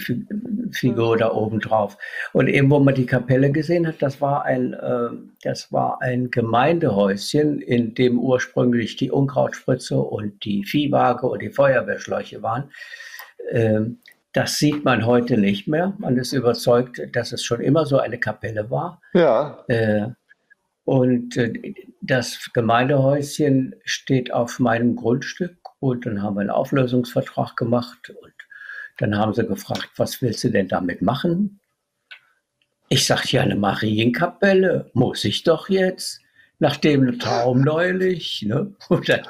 Figur da oben drauf. Und eben, wo man die Kapelle gesehen hat, das war ein, äh, das war ein Gemeindehäuschen, in dem ursprünglich die Unkrautspritze und die Viehwaage und die Feuerwehrschläuche waren. Ähm, das sieht man heute nicht mehr. Man ist überzeugt, dass es schon immer so eine Kapelle war. Ja. Äh, und äh, das Gemeindehäuschen steht auf meinem Grundstück und dann haben wir einen Auflösungsvertrag gemacht und dann haben sie gefragt, was willst du denn damit machen? Ich sagte, ja, eine Marienkapelle, muss ich doch jetzt. nach dem Traum neulich. Ne? Und dann,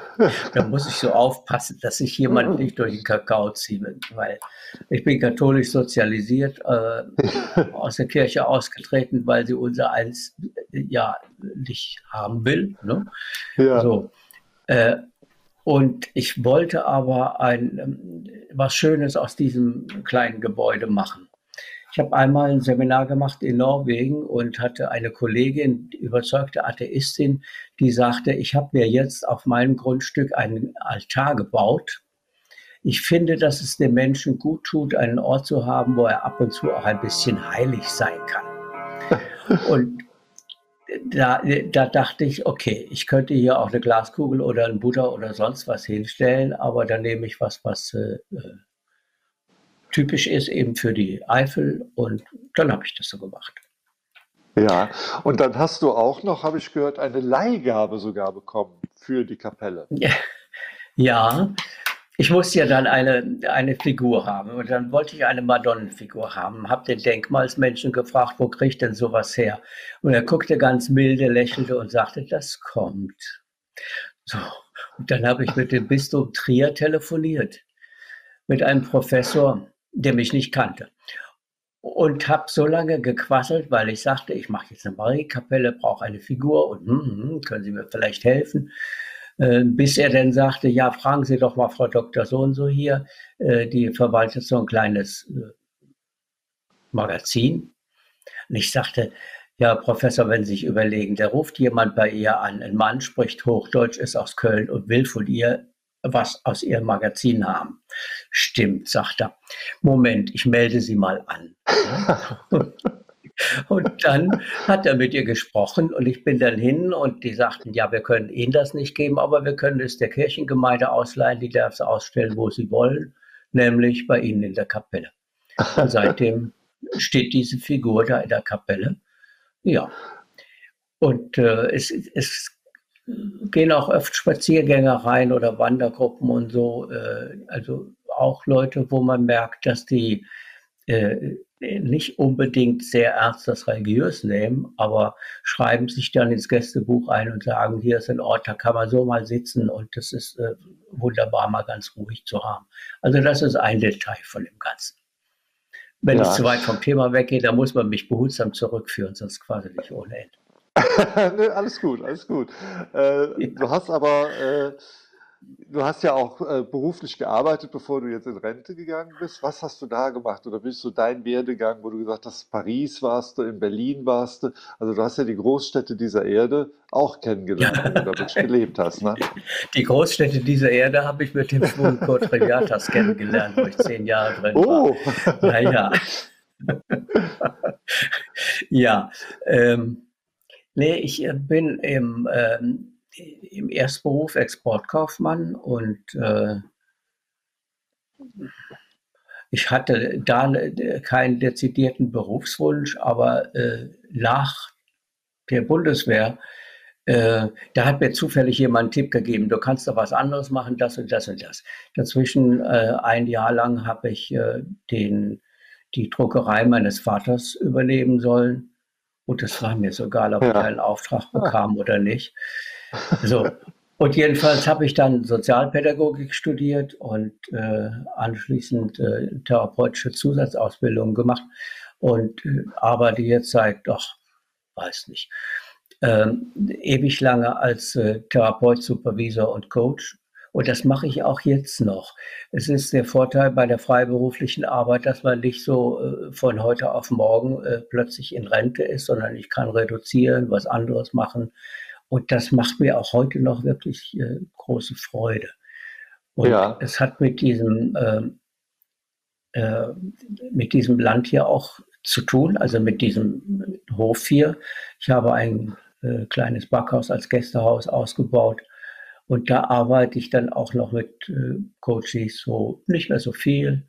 dann, muss ich so aufpassen, dass ich jemand nicht durch den Kakao ziehe, weil ich bin katholisch sozialisiert, äh, aus der Kirche ausgetreten, weil sie unser Eins ja nicht haben will. Ne? Ja. So. Äh, und ich wollte aber ein, ähm, was Schönes aus diesem kleinen Gebäude machen. Ich habe einmal ein Seminar gemacht in Norwegen und hatte eine Kollegin, die überzeugte Atheistin, die sagte, ich habe mir jetzt auf meinem Grundstück einen Altar gebaut. Ich finde, dass es dem Menschen gut tut, einen Ort zu haben, wo er ab und zu auch ein bisschen heilig sein kann. Und da, da dachte ich, okay, ich könnte hier auch eine Glaskugel oder ein Buddha oder sonst was hinstellen, aber dann nehme ich was, was äh, äh typisch ist eben für die Eifel und dann habe ich das so gemacht. Ja, und dann hast du auch noch, habe ich gehört, eine Leihgabe sogar bekommen für die Kapelle. Ja, ja ich musste ja dann eine, eine Figur haben und dann wollte ich eine Madonnenfigur haben. Habe den Denkmalsmenschen gefragt, wo kriegt denn sowas her? Und er guckte ganz milde, lächelte und sagte, das kommt. So, und dann habe ich mit dem Bistum Trier telefoniert, mit einem Professor, der mich nicht kannte. Und habe so lange gequasselt, weil ich sagte, ich mache jetzt eine Mariekapelle, brauche eine Figur und hm, können Sie mir vielleicht helfen? Äh, bis er dann sagte, ja, fragen Sie doch mal Frau Dr. So und so hier, äh, die verwaltet so ein kleines äh, Magazin. Und ich sagte, ja, Professor, wenn Sie sich überlegen, da ruft jemand bei ihr an, ein Mann spricht Hochdeutsch, ist aus Köln und will von ihr was aus Ihrem Magazin haben. Stimmt, sagt er. Moment, ich melde Sie mal an. und dann hat er mit ihr gesprochen und ich bin dann hin und die sagten, ja, wir können Ihnen das nicht geben, aber wir können es der Kirchengemeinde ausleihen, die darf es ausstellen, wo sie wollen, nämlich bei Ihnen in der Kapelle. Und seitdem steht diese Figur da in der Kapelle. Ja. Und äh, es, es gehen auch oft Spaziergänger rein oder Wandergruppen und so. Äh, also auch Leute, wo man merkt, dass die äh, nicht unbedingt sehr ernst das religiös nehmen, aber schreiben sich dann ins Gästebuch ein und sagen, hier ist ein Ort, da kann man so mal sitzen und das ist äh, wunderbar, mal ganz ruhig zu haben. Also das ist ein Detail von dem Ganzen. Wenn ja. ich zu weit vom Thema weggehe, dann muss man mich behutsam zurückführen, sonst quasi nicht ohne Ende. nee, alles gut, alles gut. Äh, ja. Du hast aber, äh, du hast ja auch äh, beruflich gearbeitet, bevor du jetzt in Rente gegangen bist. Was hast du da gemacht? Oder bist du dein Werdegang, wo du gesagt hast, Paris warst du, in Berlin warst du? Also du hast ja die Großstädte dieser Erde auch kennengelernt, ja. wo du wirklich gelebt hast. Ne? Die Großstädte dieser Erde habe ich mit dem schwulen Kurt Regatas kennengelernt, wo ich zehn Jahre drin oh. war. Naja. ja, ähm, Nee, ich äh, bin im, ähm, im Erstberuf Exportkaufmann und äh, ich hatte da keinen dezidierten Berufswunsch, aber äh, nach der Bundeswehr, äh, da hat mir zufällig jemand einen Tipp gegeben, du kannst doch was anderes machen, das und das und das. Dazwischen äh, ein Jahr lang habe ich äh, den, die Druckerei meines Vaters übernehmen sollen und es war mir so egal, ob ja. ich einen Auftrag bekam oder nicht. So. Und jedenfalls habe ich dann Sozialpädagogik studiert und äh, anschließend äh, therapeutische Zusatzausbildung gemacht und äh, arbeite jetzt seit, doch, weiß nicht, ähm, ewig lange als äh, Therapeut, Supervisor und Coach und das mache ich auch jetzt noch. Es ist der Vorteil bei der freiberuflichen Arbeit, dass man nicht so äh, von heute auf morgen äh, plötzlich in Rente ist, sondern ich kann reduzieren, was anderes machen. Und das macht mir auch heute noch wirklich äh, große Freude. Und ja. es hat mit diesem, ähm, äh, mit diesem Land hier auch zu tun, also mit diesem Hof hier. Ich habe ein äh, kleines Backhaus als Gästehaus ausgebaut und da arbeite ich dann auch noch mit äh, Coaches so nicht mehr so viel.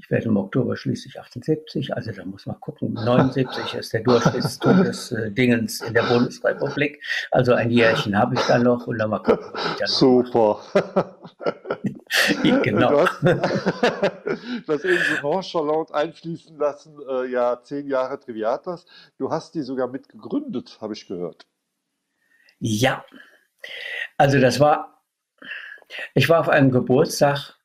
Ich werde im Oktober schließlich 78, also da muss man gucken. 79 ist der Durchschnittstod des äh, Dingens in der Bundesrepublik. Also ein Jährchen habe ich dann noch und dann mal gucken, was ich dann Super. genau. Du hast, hast eben so nonchalant einfließen lassen, äh, ja, zehn Jahre Triviatas. Du hast die sogar mitgegründet, habe ich gehört. Ja, also das war, ich war auf einem Geburtstag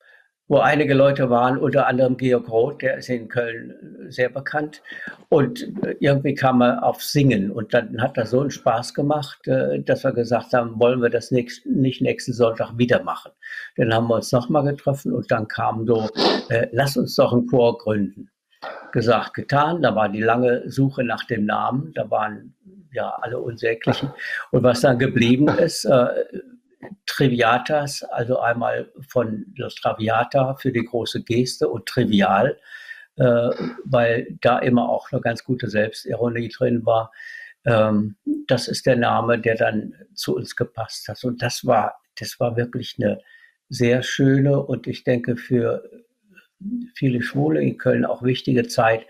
wo einige Leute waren, unter anderem Georg Roth, der ist in Köln sehr bekannt. Und irgendwie kam er auf Singen und dann hat das so einen Spaß gemacht, äh, dass wir gesagt haben, wollen wir das nicht nächsten Sonntag wieder machen. Dann haben wir uns nochmal getroffen und dann kam so, äh, lass uns doch einen Chor gründen. Gesagt, getan. Da war die lange Suche nach dem Namen. Da waren ja alle Unsäglichen. Und was dann geblieben ist, äh, Triviatas, also einmal von das Traviata für die große Geste und Trivial, äh, weil da immer auch eine ganz gute Selbstironie drin war. Ähm, das ist der Name, der dann zu uns gepasst hat. Und das war, das war wirklich eine sehr schöne und ich denke für viele Schwule in Köln auch wichtige Zeit,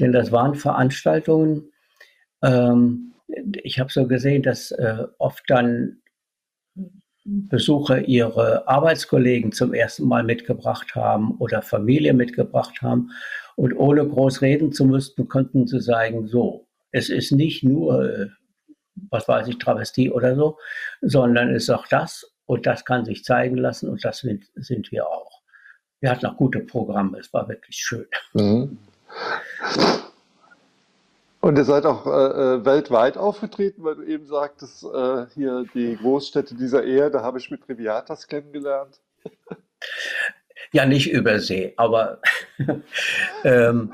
denn das waren Veranstaltungen. Ähm, ich habe so gesehen, dass äh, oft dann Besucher ihre Arbeitskollegen zum ersten Mal mitgebracht haben oder Familie mitgebracht haben. Und ohne groß reden zu müssen, konnten sie sagen, so, es ist nicht nur, äh, was weiß ich, Travestie oder so, sondern es ist auch das und das kann sich zeigen lassen und das sind, sind wir auch. Wir hatten auch gute Programme, es war wirklich schön. Mhm. Und ihr seid auch äh, äh, weltweit aufgetreten, weil du eben sagtest, äh, hier die Großstädte dieser Erde habe ich mit Triviatas kennengelernt. Ja, nicht übersee, aber ähm,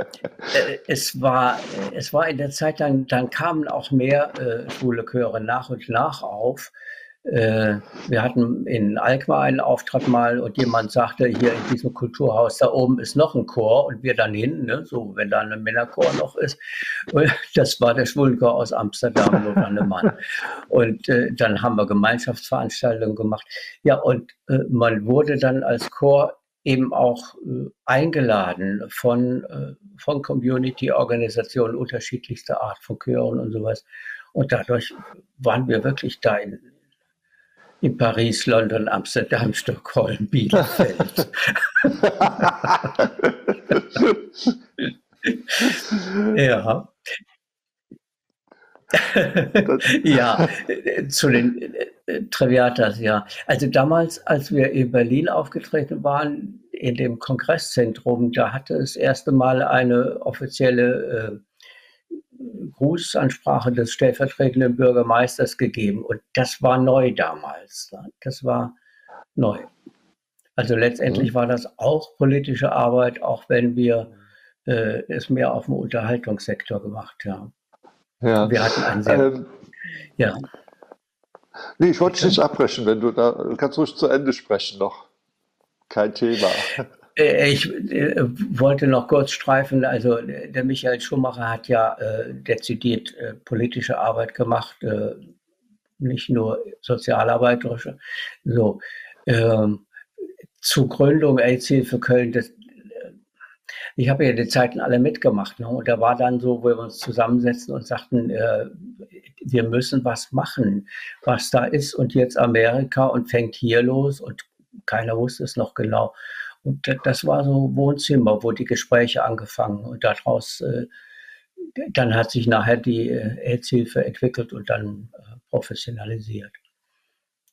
äh, es, war, es war in der Zeit, dann, dann kamen auch mehr äh, schwule Chöre nach und nach auf. Äh, wir hatten in Alkmaar einen Auftrag mal und jemand sagte, hier in diesem Kulturhaus da oben ist noch ein Chor und wir dann hin, ne, so wenn da ein Männerchor noch ist. Das war der Schwulenchor aus Amsterdam, nur eine Mann. Und äh, dann haben wir Gemeinschaftsveranstaltungen gemacht. Ja, und äh, man wurde dann als Chor eben auch äh, eingeladen von, äh, von Community-Organisationen unterschiedlichster Art, von Chören und sowas. Und dadurch waren wir wirklich da in, in Paris, London, Amsterdam, Stockholm, Bielefeld. ja. ja, zu den äh, Traviatas, ja. Also damals, als wir in Berlin aufgetreten waren, in dem Kongresszentrum, da hatte es das erste Mal eine offizielle äh, Grußansprache des stellvertretenden Bürgermeisters gegeben. Und das war neu damals. Das war neu. Also letztendlich mhm. war das auch politische Arbeit, auch wenn wir äh, es mehr auf dem Unterhaltungssektor gemacht haben. Ja. Wir hatten einen sehr. Ähm, ja. Nee, ich wollte dich nicht abbrechen, wenn du da du kannst ruhig zu Ende sprechen noch. Kein Thema. Äh, ich äh, wollte noch kurz streifen, also der Michael Schumacher hat ja äh, dezidiert äh, politische Arbeit gemacht, äh, nicht nur sozialarbeiterische. So, ähm, zur Gründung AIDS-Hilfe Köln, das, ich habe ja die Zeiten alle mitgemacht. Ne? Und da war dann so, wo wir uns zusammensetzen und sagten, äh, wir müssen was machen, was da ist. Und jetzt Amerika und fängt hier los und keiner wusste es noch genau. Und das war so Wohnzimmer, wo die Gespräche angefangen und daraus, äh, dann hat sich nachher die äh, AIDS-Hilfe entwickelt und dann äh, professionalisiert.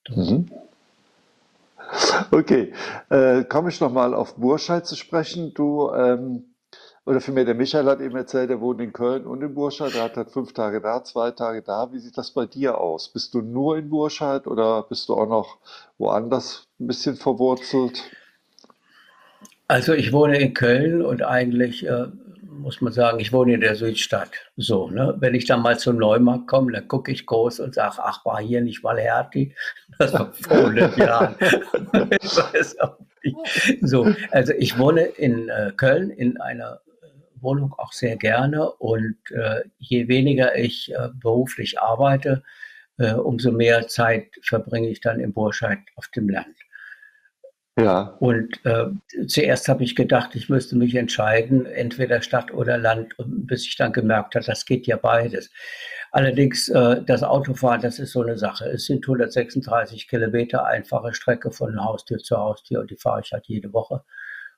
Mhm. Okay, äh, komme ich nochmal auf Burscheid zu sprechen. Du, ähm, oder vielmehr der Michael hat eben erzählt, er wohnt in Köln und in Burscheid. Er hat halt fünf Tage da, zwei Tage da. Wie sieht das bei dir aus? Bist du nur in Burscheid oder bist du auch noch woanders ein bisschen verwurzelt? Also ich wohne in Köln und eigentlich äh, muss man sagen, ich wohne in der Südstadt. So, ne? Wenn ich dann mal zum Neumarkt komme, dann gucke ich groß und sage, ach, war hier nicht mal Hertie? Das war vor 100 Jahren. ich weiß auch nicht. So, also ich wohne in äh, Köln in einer äh, Wohnung auch sehr gerne und äh, je weniger ich äh, beruflich arbeite, äh, umso mehr Zeit verbringe ich dann in Burscheid auf dem Land. Ja. Und äh, zuerst habe ich gedacht, ich müsste mich entscheiden, entweder Stadt oder Land, bis ich dann gemerkt habe, das geht ja beides. Allerdings, äh, das Autofahren, das ist so eine Sache. Es sind 136 Kilometer einfache Strecke von Haustür zu Haustür und die fahre ich halt jede Woche.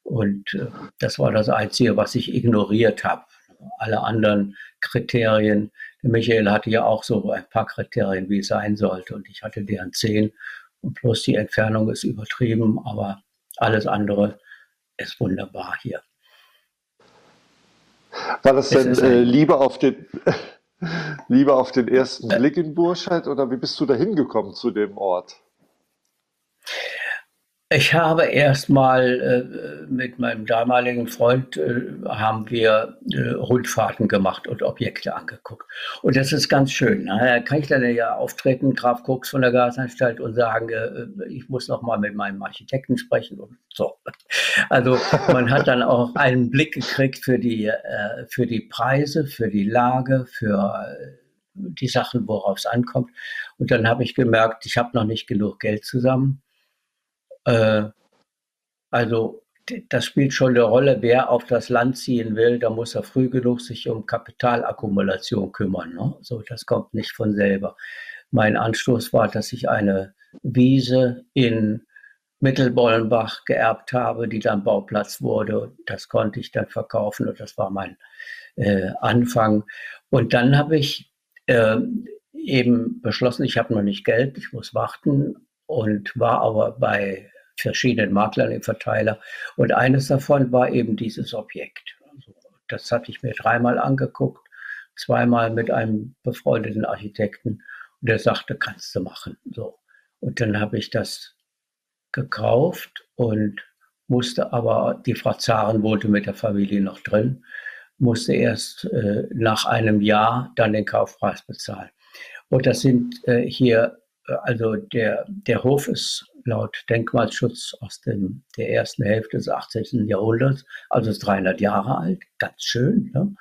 Und äh, das war das Einzige, was ich ignoriert habe. Alle anderen Kriterien, Der Michael hatte ja auch so ein paar Kriterien, wie es sein sollte. Und ich hatte deren zehn. Und bloß die Entfernung ist übertrieben, aber alles andere ist wunderbar hier. War das denn äh, lieber auf den lieber auf den ersten Blick in Burscheid oder wie bist du da hingekommen zu dem Ort? Ich habe erstmal äh, mit meinem damaligen Freund äh, haben wir äh, Rundfahrten gemacht und Objekte angeguckt. Und das ist ganz schön. Ne? Da kann ich dann ja auftreten, Graf Koks von der Gasanstalt und sagen, äh, ich muss noch mal mit meinem Architekten sprechen und so. Also man hat dann auch einen Blick gekriegt für die, äh, für die Preise, für die Lage, für äh, die Sachen, worauf es ankommt. Und dann habe ich gemerkt, ich habe noch nicht genug Geld zusammen äh, also das spielt schon eine Rolle, wer auf das Land ziehen will, da muss er früh genug sich um Kapitalakkumulation kümmern. Ne? So, das kommt nicht von selber. Mein Anstoß war, dass ich eine Wiese in Mittelbollenbach geerbt habe, die dann Bauplatz wurde. Das konnte ich dann verkaufen und das war mein äh, Anfang. Und dann habe ich äh, eben beschlossen, ich habe noch nicht Geld, ich muss warten und war aber bei verschiedenen Maklern im Verteiler. Und eines davon war eben dieses Objekt. Also das hatte ich mir dreimal angeguckt, zweimal mit einem befreundeten Architekten. Und der sagte, kannst du machen. So. Und dann habe ich das gekauft und musste aber, die Frau Zaren wohnte mit der Familie noch drin, musste erst äh, nach einem Jahr dann den Kaufpreis bezahlen. Und das sind äh, hier also der, der Hof ist laut Denkmalschutz aus dem, der ersten Hälfte des 18. Jahrhunderts, also ist 300 Jahre alt, ganz schön. Ne?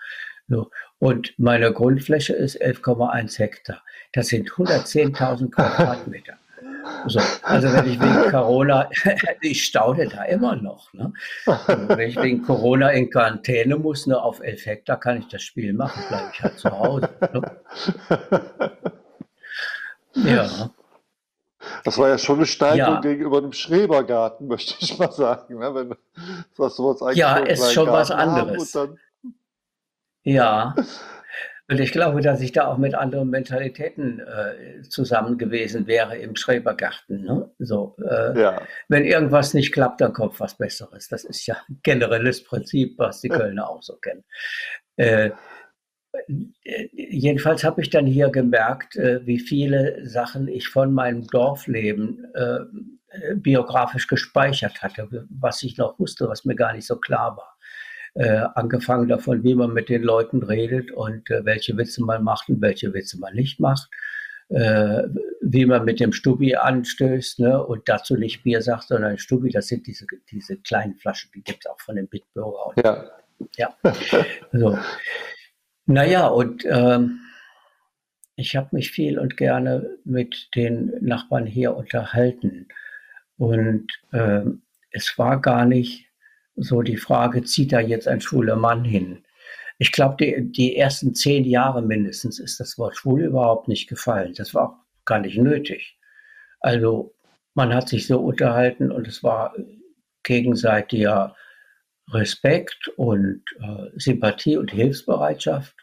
So. Und meine Grundfläche ist 11,1 Hektar. Das sind 110.000 Quadratmeter. So, also wenn ich wegen Corona, ich staune da immer noch. Ne? wenn ich wegen Corona in Quarantäne muss, nur auf 11 Hektar kann ich das Spiel machen, bleibe ich halt zu Hause. Ne? Ja. Das war ja schon eine Steigerung ja. gegenüber einem Schrebergarten, möchte ich mal sagen. Ne? Wenn, was sowas eigentlich ja, ist schon was anderes. ja. Und ich glaube, dass ich da auch mit anderen Mentalitäten äh, zusammen gewesen wäre im Schrebergarten. Ne? So, äh, ja. Wenn irgendwas nicht klappt, dann kommt was Besseres. Das ist ja ein generelles Prinzip, was die Kölner auch so kennen. Äh, jedenfalls habe ich dann hier gemerkt, äh, wie viele Sachen ich von meinem Dorfleben äh, biografisch gespeichert hatte, was ich noch wusste, was mir gar nicht so klar war. Äh, angefangen davon, wie man mit den Leuten redet und äh, welche Witze man macht und welche Witze man nicht macht. Äh, wie man mit dem Stubi anstößt ne? und dazu nicht Bier sagt, sondern Stubi, das sind diese, diese kleinen Flaschen, die gibt es auch von den Bitbürger. Ja. ja. So. Naja, und ähm, ich habe mich viel und gerne mit den Nachbarn hier unterhalten. Und ähm, es war gar nicht so die Frage, zieht da jetzt ein schwuler Mann hin? Ich glaube, die, die ersten zehn Jahre mindestens ist das Wort schwul überhaupt nicht gefallen. Das war auch gar nicht nötig. Also man hat sich so unterhalten und es war gegenseitiger Respekt und äh, Sympathie und Hilfsbereitschaft.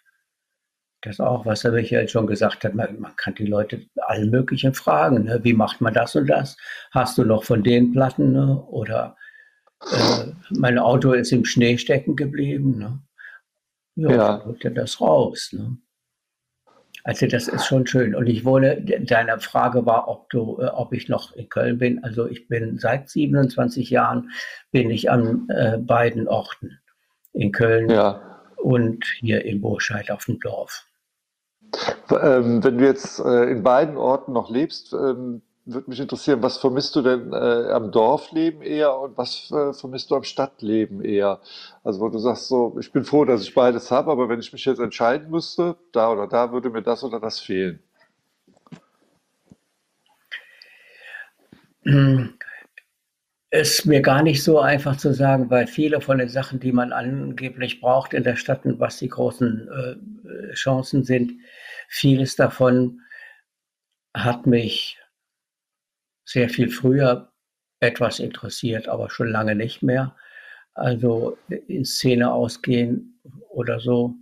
Das auch, was der Michael schon gesagt hat, man, man kann die Leute alle möglichen fragen. Ne? Wie macht man das und das? Hast du noch von den Platten? Ne? Oder äh, mein Auto ist im Schnee stecken geblieben. Ne? Ja, ja. dann holt er das raus. Ne? Also das ist schon schön. Und ich wohne, deine Frage war, ob du, äh, ob ich noch in Köln bin. Also ich bin seit 27 Jahren bin ich an äh, beiden Orten. In Köln ja. und hier in Burscheid auf dem Dorf. Ähm, wenn du jetzt äh, in beiden Orten noch lebst, ähm, würde mich interessieren, was vermisst du denn äh, am Dorfleben eher und was äh, vermisst du am Stadtleben eher? Also wo du sagst so, ich bin froh, dass ich beides habe, aber wenn ich mich jetzt entscheiden müsste, da oder da würde mir das oder das fehlen. Ist mir gar nicht so einfach zu sagen, weil viele von den Sachen, die man angeblich braucht in der Stadt und was die großen äh, Chancen sind, Vieles davon hat mich sehr viel früher etwas interessiert, aber schon lange nicht mehr. Also in Szene ausgehen oder so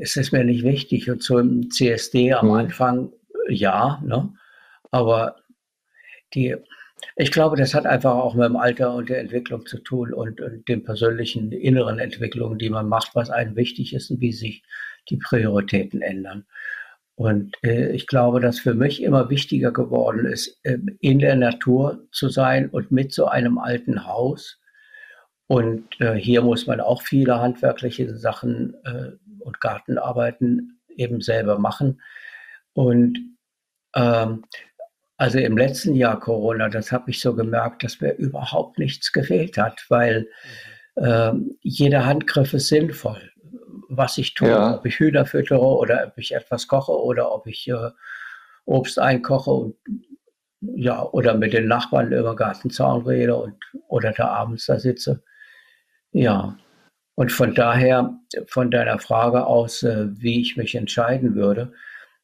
es ist mir nicht wichtig. Und zum CSD am mhm. Anfang, ja, ne? aber die, ich glaube, das hat einfach auch mit dem Alter und der Entwicklung zu tun und, und den persönlichen inneren Entwicklungen, die man macht, was einem wichtig ist und wie sich die Prioritäten ändern. Und äh, ich glaube, dass für mich immer wichtiger geworden ist, äh, in der Natur zu sein und mit so einem alten Haus. Und äh, hier muss man auch viele handwerkliche Sachen äh, und Gartenarbeiten eben selber machen. Und ähm, also im letzten Jahr Corona, das habe ich so gemerkt, dass mir überhaupt nichts gefehlt hat, weil mhm. ähm, jeder Handgriff ist sinnvoll was ich tue, ja. ob ich Hühner füttere oder ob ich etwas koche oder ob ich äh, Obst einkoche und ja, oder mit den Nachbarn über Gartenzaun rede und oder da abends da sitze. Ja. Und von daher, von deiner Frage aus, äh, wie ich mich entscheiden würde,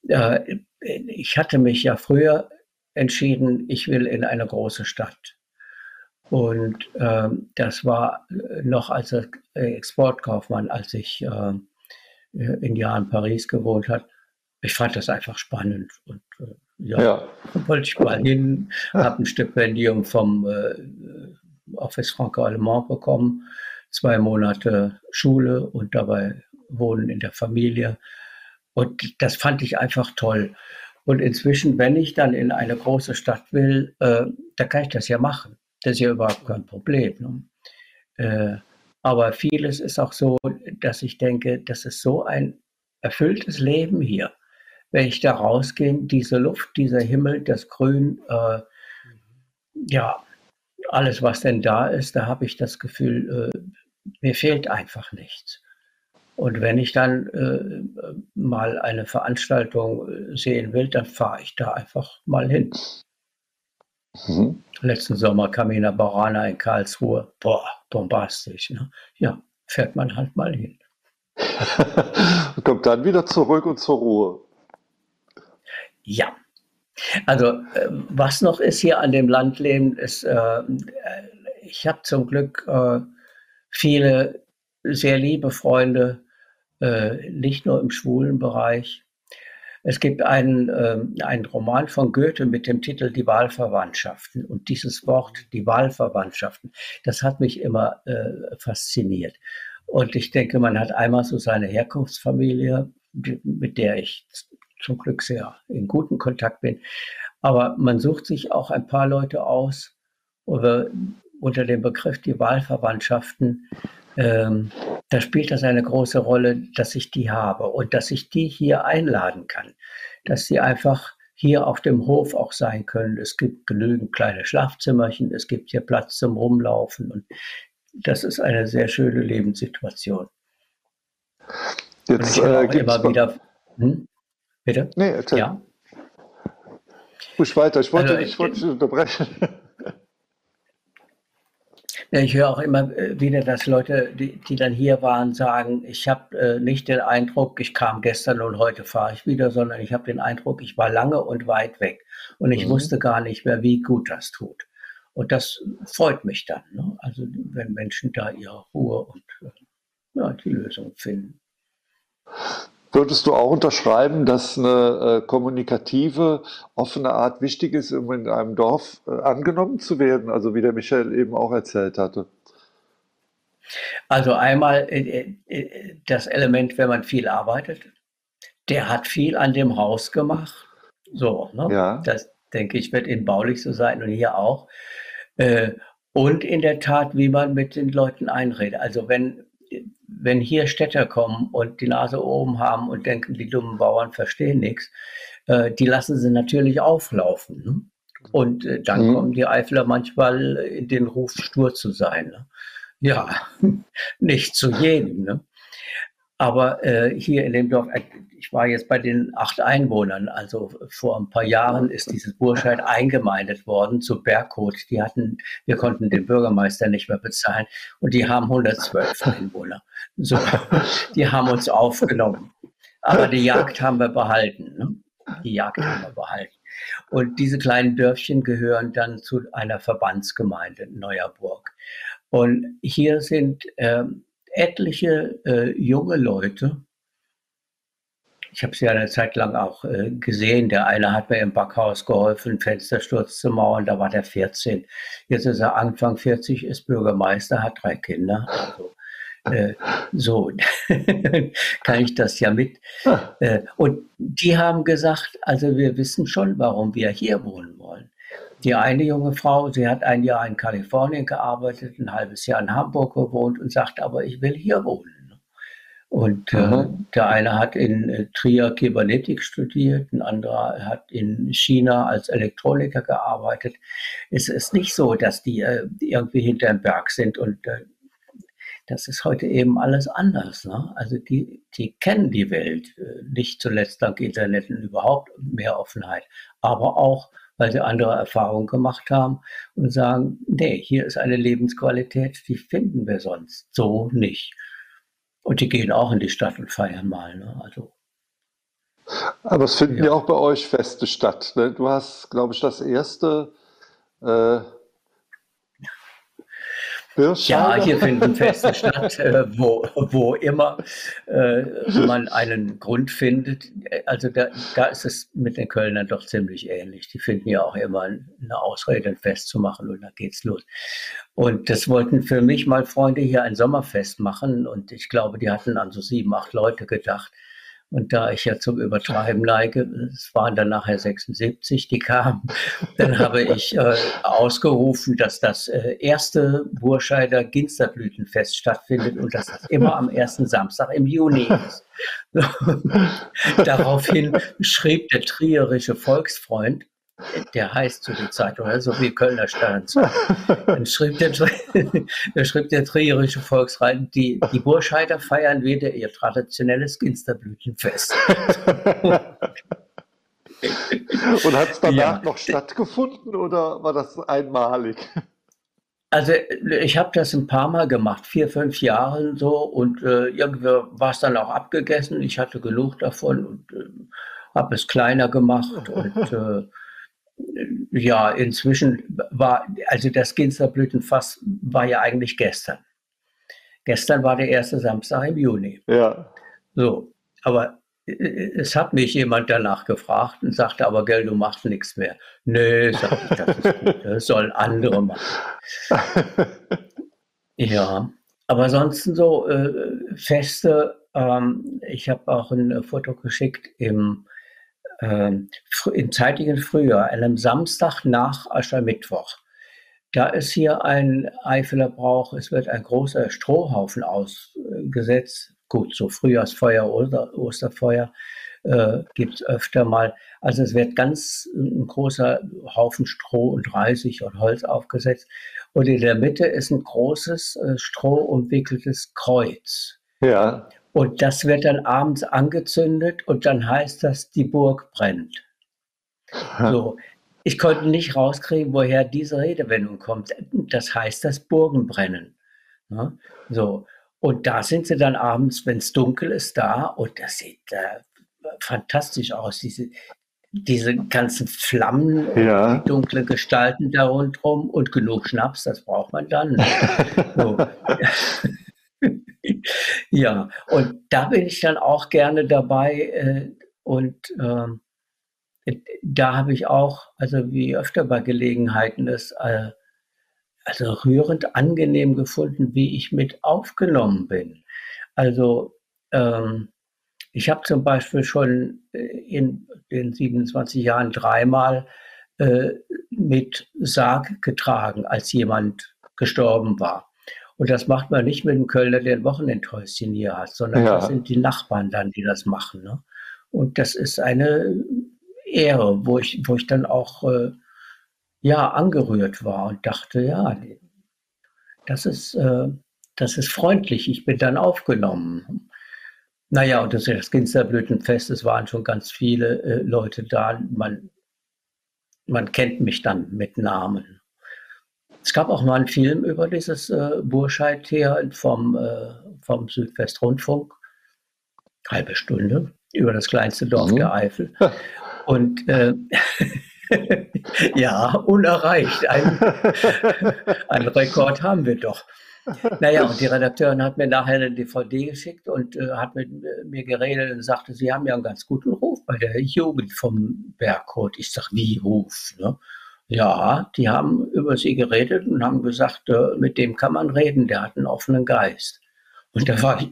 äh, ich hatte mich ja früher entschieden, ich will in eine große Stadt. Und ähm, das war äh, noch als Exportkaufmann, als ich äh, in Jahren Paris gewohnt habe. Ich fand das einfach spannend und äh, ja, ja, wollte ich mal hin, habe ein Stipendium vom äh, Office Franco-Allemand bekommen, zwei Monate Schule und dabei wohnen in der Familie. Und das fand ich einfach toll. Und inzwischen, wenn ich dann in eine große Stadt will, äh, da kann ich das ja machen. Das ist ja überhaupt kein Problem. Ne? Äh, aber vieles ist auch so, dass ich denke, das ist so ein erfülltes Leben hier. Wenn ich da rausgehe, diese Luft, dieser Himmel, das Grün, äh, ja, alles, was denn da ist, da habe ich das Gefühl, äh, mir fehlt einfach nichts. Und wenn ich dann äh, mal eine Veranstaltung äh, sehen will, dann fahre ich da einfach mal hin. Mhm. Letzten Sommer Camina Barana in Karlsruhe. Boah, bombastisch. Ne? Ja, fährt man halt mal hin. Kommt dann wieder zurück und zur Ruhe. Ja. Also, äh, was noch ist hier an dem Landleben, ist, äh, ich habe zum Glück äh, viele sehr liebe Freunde, äh, nicht nur im schwulen Bereich, es gibt einen, äh, einen Roman von Goethe mit dem Titel Die Wahlverwandtschaften. Und dieses Wort, die Wahlverwandtschaften, das hat mich immer äh, fasziniert. Und ich denke, man hat einmal so seine Herkunftsfamilie, mit der ich zum Glück sehr in guten Kontakt bin. Aber man sucht sich auch ein paar Leute aus unter dem Begriff die Wahlverwandtschaften, ähm, da spielt das eine große Rolle, dass ich die habe und dass ich die hier einladen kann, dass sie einfach hier auf dem Hof auch sein können. Es gibt genügend kleine Schlafzimmerchen, es gibt hier Platz zum Rumlaufen und das ist eine sehr schöne Lebenssituation. Jetzt äh, immer wieder. Hm? Bitte? Nee, erzähl. Ja. Ruhig weiter, ich wollte, also, ich, ich wollte dich unterbrechen. Ja, ich höre auch immer äh, wieder, dass Leute, die, die dann hier waren, sagen, ich habe äh, nicht den Eindruck, ich kam gestern und heute fahre ich wieder, sondern ich habe den Eindruck, ich war lange und weit weg und ich mhm. wusste gar nicht mehr, wie gut das tut. Und das freut mich dann. Ne? Also wenn Menschen da ihre Ruhe und äh, ja, die Lösung finden. Würdest du auch unterschreiben, dass eine äh, kommunikative, offene Art wichtig ist, um in einem Dorf äh, angenommen zu werden? Also wie der Michael eben auch erzählt hatte. Also einmal äh, das Element, wenn man viel arbeitet, der hat viel an dem Haus gemacht. So, ne? ja. das denke ich, wird in Baulich so sein und hier auch. Und in der Tat, wie man mit den Leuten einredet. Also wenn wenn hier Städter kommen und die Nase oben haben und denken, die dummen Bauern verstehen nichts, äh, die lassen sie natürlich auflaufen. Ne? Und äh, dann mhm. kommen die Eifler manchmal in den Ruf, stur zu sein. Ne? Ja, nicht zu jedem. Ne? Aber äh, hier in dem Dorf, äh, ich war jetzt bei den acht Einwohnern, also vor ein paar Jahren ist dieses Burscheid eingemeindet worden zu Berghut. Die hatten, wir konnten den Bürgermeister nicht mehr bezahlen und die haben 112 Einwohner. So, die haben uns aufgenommen. Aber die Jagd haben wir behalten. Ne? Die Jagd haben wir behalten. Und diese kleinen Dörfchen gehören dann zu einer Verbandsgemeinde Neuerburg. Und hier sind ähm, etliche äh, junge Leute, ich habe sie eine Zeit lang auch äh, gesehen. Der eine hat mir im Backhaus geholfen, Fenstersturz zu mauern, da war der 14. Jetzt ist er Anfang 40, ist Bürgermeister, hat drei Kinder. Also, äh, so kann ich das ja mit. Äh, und die haben gesagt, also wir wissen schon, warum wir hier wohnen wollen. Die eine junge Frau, sie hat ein Jahr in Kalifornien gearbeitet, ein halbes Jahr in Hamburg gewohnt und sagt, aber ich will hier wohnen. Und äh, der eine hat in äh, Trier Kybernetik studiert, ein anderer hat in China als Elektroniker gearbeitet. Es ist nicht so, dass die äh, irgendwie hinterm Berg sind und äh, das ist heute eben alles anders. Ne? Also die, die kennen die Welt, äh, nicht zuletzt dank Internet und überhaupt mehr Offenheit, aber auch, weil sie andere Erfahrungen gemacht haben und sagen, nee, hier ist eine Lebensqualität, die finden wir sonst so nicht. Und die gehen auch in die Stadt und feiern mal. Ne? Also, Aber es finden ja. ja. auch bei euch Feste statt. Ne? Du hast, glaube ich, das erste äh, ja, hier finden Feste statt, äh, wo, wo immer äh, man einen Grund findet. Also da, da ist es mit den Kölnern doch ziemlich ähnlich. Die finden ja auch immer eine Ausrede, ein Fest zu machen und dann geht's los. Und das wollten für mich mal Freunde hier ein Sommerfest machen und ich glaube, die hatten an so sieben, acht Leute gedacht. Und da ich ja zum Übertreiben neige, es waren dann nachher 76, die kamen, dann habe ich äh, ausgerufen, dass das äh, erste Burscheider Ginsterblütenfest stattfindet und dass das immer am ersten Samstag im Juni ist. Daraufhin schrieb der trierische Volksfreund, der heißt so die Zeitung, so wie Kölner Stern. Dann schrieb der, dann schrieb der trierische Volksrein, die, die Burscheider feiern wieder ihr traditionelles Ginsterblütenfest. Und hat es danach ja. noch stattgefunden oder war das einmalig? Also ich habe das ein paar Mal gemacht, vier, fünf Jahre so und äh, irgendwie war es dann auch abgegessen. Ich hatte genug davon und äh, habe es kleiner gemacht und äh, ja, inzwischen war, also das Ginsterblütenfass war ja eigentlich gestern. Gestern war der erste Samstag im Juni. Ja. So, aber äh, es hat mich jemand danach gefragt und sagte, aber gell, du machst nichts mehr. Nö, sagte ich, das ist gut, das sollen andere machen. ja, aber ansonsten so äh, Feste, ähm, ich habe auch ein Foto geschickt im ähm, im zeitigen Frühjahr, einem Samstag nach Aschermittwoch. Da ist hier ein Eifeler Brauch, es wird ein großer Strohhaufen ausgesetzt. Gut, so Frühjahrsfeuer oder Osterfeuer äh, gibt es öfter mal. Also es wird ganz ein großer Haufen Stroh und Reisig und Holz aufgesetzt. Und in der Mitte ist ein großes äh, strohumwickeltes Kreuz. Ja. Und das wird dann abends angezündet und dann heißt das, die Burg brennt. So. Ich konnte nicht rauskriegen, woher diese Redewendung kommt. Das heißt das Burgenbrennen. Ne? so. Und da sind sie dann abends, wenn es dunkel ist, da und das sieht äh, fantastisch aus. Diese, diese ganzen Flammen, ja. die dunkle Gestalten da rundherum und genug Schnaps, das braucht man dann. so. ja, und da bin ich dann auch gerne dabei äh, und ähm, da habe ich auch, also wie öfter bei Gelegenheiten ist, äh, also rührend angenehm gefunden, wie ich mit aufgenommen bin. Also ähm, ich habe zum Beispiel schon äh, in den 27 Jahren dreimal äh, mit Sarg getragen, als jemand gestorben war. Und das macht man nicht mit dem Kölner, der ein Wochenendhäuschen hier hat, sondern ja. das sind die Nachbarn dann, die das machen. Ne? Und das ist eine Ehre, wo ich, wo ich dann auch äh, ja, angerührt war und dachte, ja, das ist, äh, das ist freundlich, ich bin dann aufgenommen. Naja, und das, das Ginsterblütenfest, es waren schon ganz viele äh, Leute da. Man, man kennt mich dann mit Namen. Es gab auch mal einen Film über dieses äh, Burscheid hier vom, äh, vom Südwestrundfunk. Halbe Stunde über das kleinste Dorf mhm. der Eifel. Und äh, ja, unerreicht. Ein, ein Rekord haben wir doch. naja, und die Redakteurin hat mir nachher eine DVD geschickt und äh, hat mit mir geredet und sagte, sie haben ja einen ganz guten Ruf bei der Jugend vom Berghut. Ich sag, wie Ruf? Ne? Ja, die haben über sie geredet und haben gesagt, äh, mit dem kann man reden, der hat einen offenen Geist. Und da war ich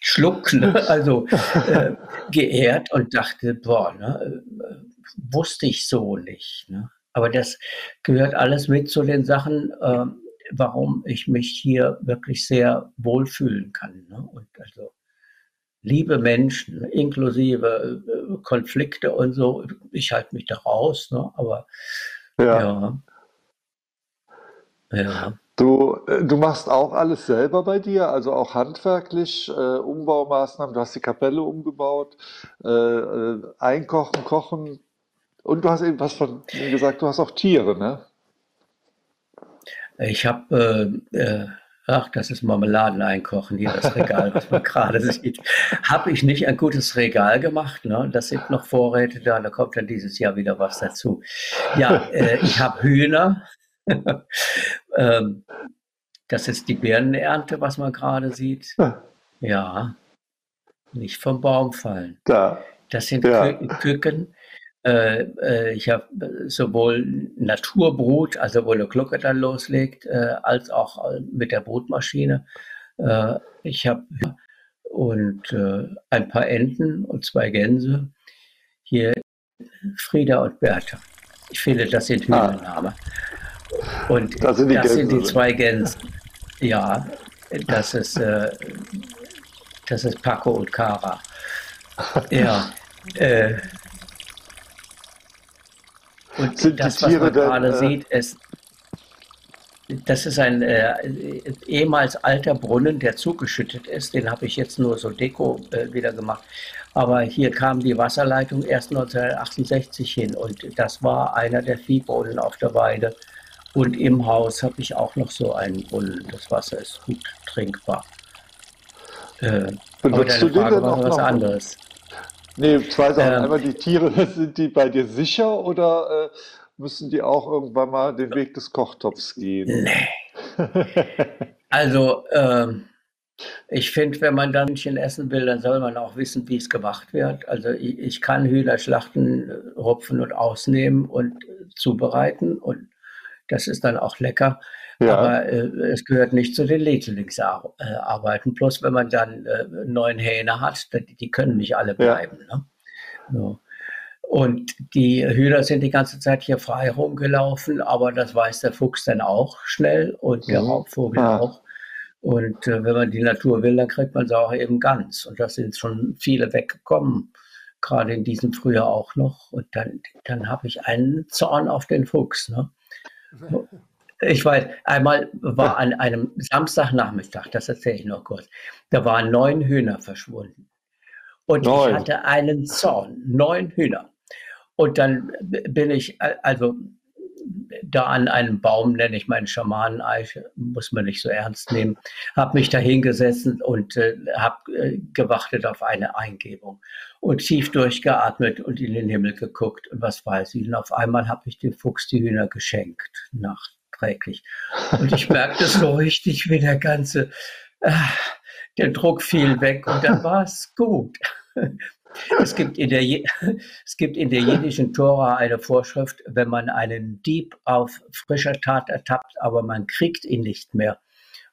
Schluck, ne? also äh, geehrt und dachte, boah, ne? Äh, wusste ich so nicht. Ne? Aber das gehört alles mit zu den Sachen, äh, warum ich mich hier wirklich sehr wohlfühlen kann. Ne? Und also liebe Menschen, inklusive äh, Konflikte und so, ich halte mich da raus, ne? aber ja. ja. ja. Du, äh, du machst auch alles selber bei dir, also auch handwerklich, äh, Umbaumaßnahmen, du hast die Kapelle umgebaut, äh, äh, Einkochen, Kochen und du hast eben was von mir gesagt, du hast auch Tiere, ne? Ich habe, äh, äh, ach, das ist Marmeladen einkochen, hier das Regal, was man gerade sieht. Habe ich nicht ein gutes Regal gemacht, ne? Das sind noch Vorräte da, da kommt dann dieses Jahr wieder was dazu. Ja, ich habe Hühner, ähm, das ist die Birnenernte, was man gerade sieht. Ja, nicht vom Baum fallen. Da. Das sind ja. Küken. Äh, äh, ich habe sowohl Naturbrut, also wo eine Glocke dann loslegt, äh, als auch äh, mit der Brutmaschine. Äh, ich habe und äh, ein paar Enten und zwei Gänse. Hier Frieda und Bertha. Ich finde, das sind Hühnernamen. Ah. Und das sind die, das sind die zwei Gänse. Ja, das ist, äh, das ist Paco und Cara. Ja. Äh, und sind das, was man gerade äh, sieht, ist, das ist ein äh, ehemals alter Brunnen, der zugeschüttet ist. Den habe ich jetzt nur so Deko äh, wieder gemacht. Aber hier kam die Wasserleitung erst 1968 hin und das war einer der Viehbrunnen auf der Weide. Und im Haus habe ich auch noch so einen Brunnen. Das Wasser ist gut trinkbar. Äh, aber deine Frage war was anderes. Nee, zwei Sachen. Ähm, Einmal die Tiere, sind die bei dir sicher oder äh, müssen die auch irgendwann mal den Weg des Kochtopfs gehen? Nee. also, ähm, ich finde, wenn man dann Hühnchen essen will, dann soll man auch wissen, wie es gemacht wird. Also ich, ich kann Hühner schlachten, äh, rupfen und ausnehmen und äh, zubereiten und das ist dann auch lecker. Ja. Aber äh, es gehört nicht zu den Leitlingsarbeiten. Plus, wenn man dann äh, neun Hähne hat, die können nicht alle bleiben. Ja. Ne? So. Und die Hühner sind die ganze Zeit hier frei rumgelaufen, aber das weiß der Fuchs dann auch schnell und der mhm. Raubvogel ah. auch. Und äh, wenn man die Natur will, dann kriegt man sie auch eben ganz. Und da sind schon viele weggekommen, gerade in diesem Frühjahr auch noch. Und dann, dann habe ich einen Zorn auf den Fuchs. Ne? Ich weiß, einmal war an einem Samstagnachmittag, das erzähle ich noch kurz, da waren neun Hühner verschwunden. Und neun. ich hatte einen Zorn, neun Hühner. Und dann bin ich, also da an einem Baum, nenne ich meinen Schamaneneiche, muss man nicht so ernst nehmen, habe mich da hingesetzt und äh, habe äh, gewartet auf eine Eingebung und tief durchgeatmet und in den Himmel geguckt und was weiß ich. Und auf einmal habe ich dem Fuchs die Hühner geschenkt, nachträglich. Und ich merkte so richtig, wie der ganze, äh, der Druck fiel weg und dann war es gut. Es gibt, in der, es gibt in der jiddischen Tora eine Vorschrift, wenn man einen Dieb auf frischer Tat ertappt, aber man kriegt ihn nicht mehr,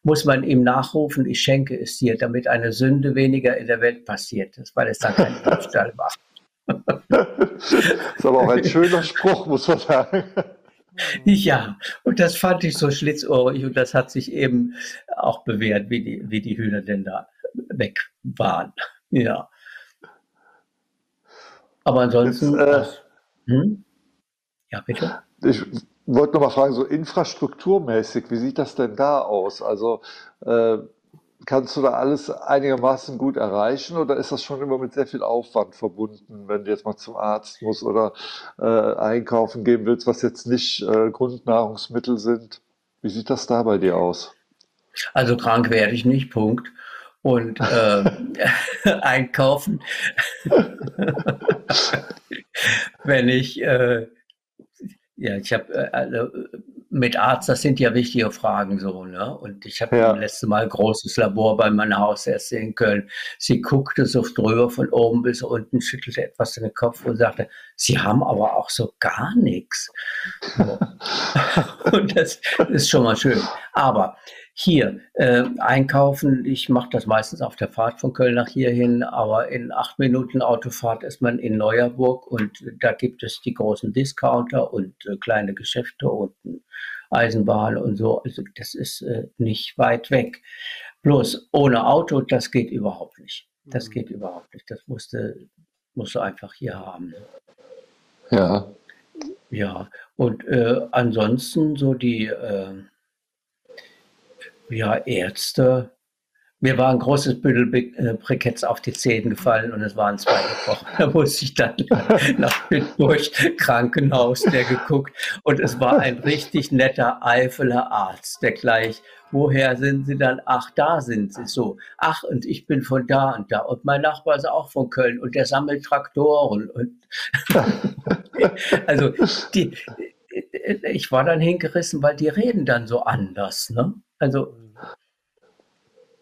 muss man ihm nachrufen, ich schenke es dir, damit eine Sünde weniger in der Welt passiert ist, weil es dann kein Diebstahl war. das ist aber auch ein schöner Spruch, muss man sagen. Ja, und das fand ich so schlitzohrig und das hat sich eben auch bewährt, wie die, wie die Hühner denn da weg waren. Ja. Aber ansonsten. Jetzt, äh, hm? Ja, bitte. Ich wollte noch mal fragen, so infrastrukturmäßig, wie sieht das denn da aus? Also äh, kannst du da alles einigermaßen gut erreichen oder ist das schon immer mit sehr viel Aufwand verbunden, wenn du jetzt mal zum Arzt musst oder äh, einkaufen gehen willst, was jetzt nicht äh, Grundnahrungsmittel sind? Wie sieht das da bei dir aus? Also krank werde ich nicht, Punkt und äh, einkaufen. Wenn ich, äh, ja, ich habe, äh, mit Arzt, das sind ja wichtige Fragen so, ne? Und ich habe ja. letzte Mal ein großes Labor bei meiner Hausärztin in Köln. Sie guckte so drüber von oben bis unten, schüttelte etwas in den Kopf und sagte, Sie haben aber auch so gar nichts. So. und das ist schon mal schön. Aber hier äh, einkaufen. Ich mache das meistens auf der Fahrt von Köln nach hier hin, aber in acht Minuten Autofahrt ist man in Neuerburg und da gibt es die großen Discounter und äh, kleine Geschäfte und Eisenbahn und so. Also das ist äh, nicht weit weg. Bloß ohne Auto, das geht überhaupt nicht. Das mhm. geht überhaupt nicht. Das musste, musst du einfach hier haben. Ja. Ja, und äh, ansonsten so die äh, ja, Ärzte. Mir war ein großes Bündel äh, Briketts auf die Zähne gefallen und es waren zwei gebrochen. Da musste ich dann nach Bitburg Krankenhaus, der geguckt. Und es war ein richtig netter Eifeler Arzt, der gleich, woher sind Sie dann? Ach, da sind Sie so. Ach, und ich bin von da und da. Und mein Nachbar ist auch von Köln und der sammelt Traktoren. Und also, die, ich war dann hingerissen, weil die reden dann so anders. Ne? Also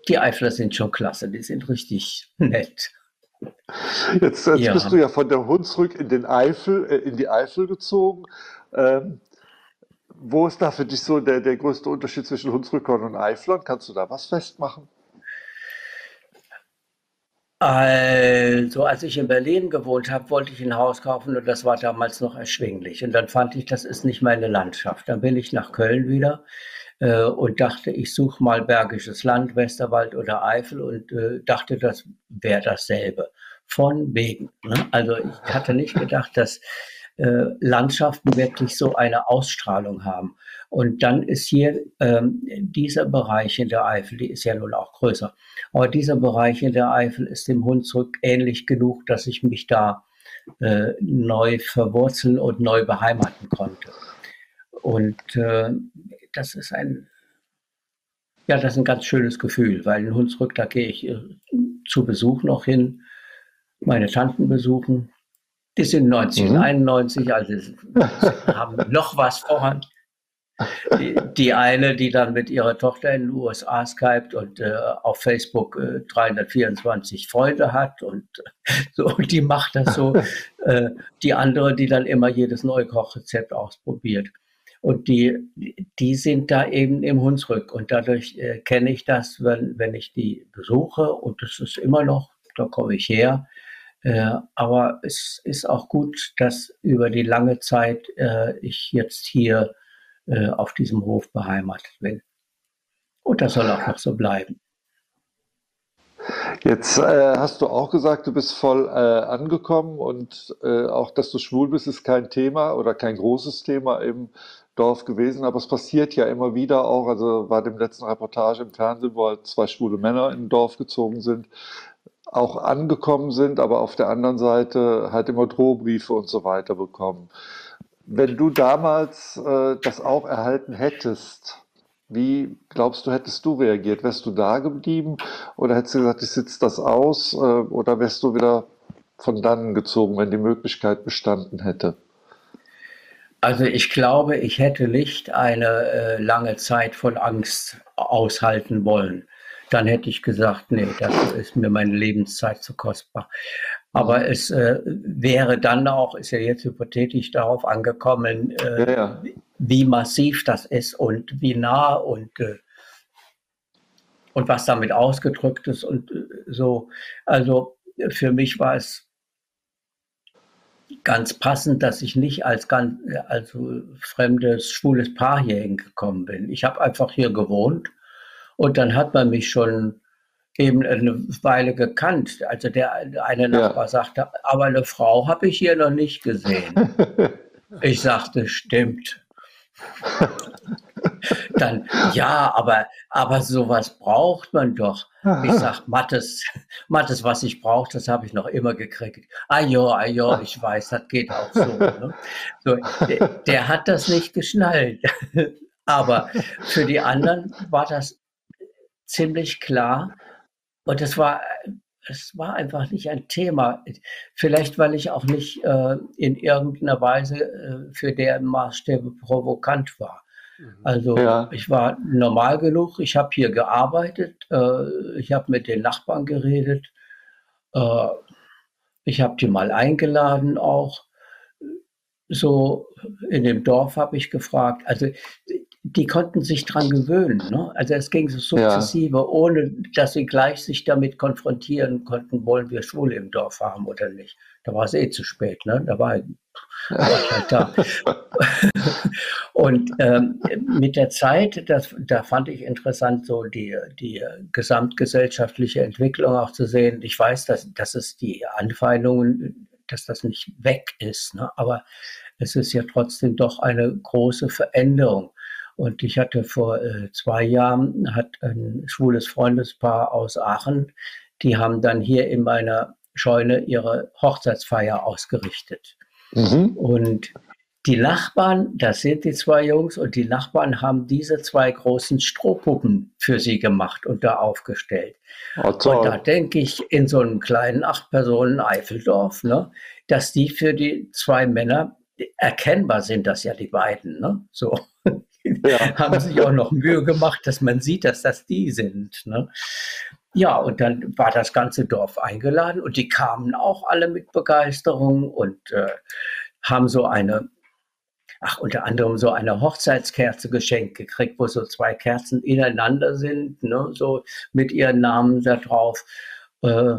die Eifler sind schon klasse, die sind richtig nett. Jetzt, jetzt ja. bist du ja von der Hunsrück in den Eifel, äh, in die Eifel gezogen. Ähm, wo ist da für dich so der, der größte Unterschied zwischen Hunsrückern und Eiflern? Kannst du da was festmachen? Also, als ich in Berlin gewohnt habe, wollte ich ein Haus kaufen und das war damals noch erschwinglich. Und dann fand ich, das ist nicht meine Landschaft. Dann bin ich nach Köln wieder und dachte, ich suche mal Bergisches Land, Westerwald oder Eifel und äh, dachte, das wäre dasselbe. Von wegen. Ne? Also ich hatte nicht gedacht, dass äh, Landschaften wirklich so eine Ausstrahlung haben. Und dann ist hier ähm, dieser Bereich in der Eifel, die ist ja nun auch größer, aber dieser Bereich in der Eifel ist dem Hunsrück ähnlich genug, dass ich mich da äh, neu verwurzeln und neu beheimaten konnte. Und äh, das ist ein, ja, das ist ein ganz schönes Gefühl, weil in Hunsrück, da gehe ich äh, zu Besuch noch hin, meine Tanten besuchen. Die sind 90 mhm. 91, also haben noch was voran. Die, die, eine, die dann mit ihrer Tochter in den USA skypt und äh, auf Facebook äh, 324 Freunde hat und so, die macht das so. äh, die andere, die dann immer jedes neue Kochrezept ausprobiert. Und die, die sind da eben im Hunsrück. Und dadurch äh, kenne ich das, wenn, wenn ich die besuche. Und das ist immer noch, da komme ich her. Äh, aber es ist auch gut, dass über die lange Zeit äh, ich jetzt hier äh, auf diesem Hof beheimatet bin. Und das soll auch noch so bleiben. Jetzt äh, hast du auch gesagt, du bist voll äh, angekommen und äh, auch, dass du schwul bist, ist kein Thema oder kein großes Thema im Dorf gewesen, aber es passiert ja immer wieder auch, also bei dem letzten Reportage im Fernsehen, wo halt zwei schwule Männer in ein Dorf gezogen sind, auch angekommen sind, aber auf der anderen Seite halt immer Drohbriefe und so weiter bekommen. Wenn du damals äh, das auch erhalten hättest, wie glaubst du, hättest du reagiert? Wärst du da geblieben oder hättest du gesagt, ich sitze das aus äh, oder wärst du wieder von dannen gezogen, wenn die Möglichkeit bestanden hätte? Also ich glaube, ich hätte nicht eine äh, lange Zeit von Angst aushalten wollen. Dann hätte ich gesagt, nee, das ist mir meine Lebenszeit zu kostbar. Aber mhm. es äh, wäre dann auch, ist ja jetzt hypothetisch darauf angekommen, äh, ja, ja. wie massiv das ist und wie nah und, äh, und was damit ausgedrückt ist und äh, so. Also für mich war es ganz passend, dass ich nicht als ganz, also fremdes, schwules Paar hier hingekommen bin. Ich habe einfach hier gewohnt und dann hat man mich schon eben eine Weile gekannt. Also der eine Nachbar ja. sagte, aber eine Frau habe ich hier noch nicht gesehen. ich sagte, stimmt. Dann, ja, aber, aber sowas braucht man doch. Aha. Ich sag, Mattes, Mattes, was ich brauche, das habe ich noch immer gekriegt. Ah ja, ah ja, ich weiß, das geht auch so. Ne? so der, der hat das nicht geschnallt. aber für die anderen war das ziemlich klar. Und es war, es war einfach nicht ein Thema. Vielleicht, weil ich auch nicht äh, in irgendeiner Weise äh, für deren Maßstäbe provokant war. Mhm. Also ja. ich war normal genug, ich habe hier gearbeitet, äh, ich habe mit den Nachbarn geredet, äh, ich habe die mal eingeladen auch. So in dem Dorf habe ich gefragt. Also die konnten sich dran gewöhnen. Ne? Also es ging so sukzessive, ja. ohne dass sie gleich sich damit konfrontieren konnten, wollen wir Schule im Dorf haben oder nicht. Da war es eh zu spät. Ne? Da war, da. Und ähm, mit der Zeit, das, da fand ich interessant, so die, die gesamtgesellschaftliche Entwicklung auch zu sehen. Ich weiß, dass, dass es die Anfeindungen, dass das nicht weg ist, ne? aber es ist ja trotzdem doch eine große Veränderung. Und ich hatte vor äh, zwei Jahren, hat ein schwules Freundespaar aus Aachen, die haben dann hier in meiner Scheune ihre Hochzeitsfeier ausgerichtet. Mhm. Und die Nachbarn, das sind die zwei Jungs, und die Nachbarn haben diese zwei großen Strohpuppen für sie gemacht und da aufgestellt. Oh, und da denke ich in so einem kleinen acht Personen Eifeldorf, ne, dass die für die zwei Männer erkennbar sind, das ja die beiden, ne? So ja. haben sich auch noch Mühe gemacht, dass man sieht, dass das die sind. Ne? Ja, und dann war das ganze Dorf eingeladen und die kamen auch alle mit Begeisterung und äh, haben so eine, ach, unter anderem so eine Hochzeitskerze geschenkt gekriegt, wo so zwei Kerzen ineinander sind, ne, so mit ihren Namen da drauf. Äh,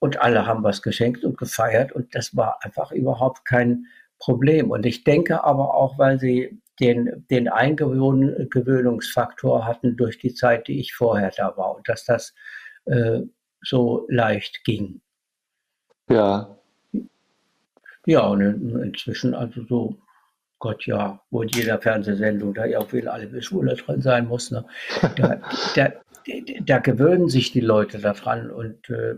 und alle haben was geschenkt und gefeiert und das war einfach überhaupt kein Problem. Und ich denke aber auch, weil sie den, den Eingewöhnungsfaktor hatten durch die Zeit, die ich vorher da war und dass das äh, so leicht ging. Ja. Ja, und inzwischen also so, Gott ja, wo in jeder Fernsehsendung da irgendwie alle Schwule drin sein muss, ne? da, da, da, gewöhnen sich die Leute daran und äh,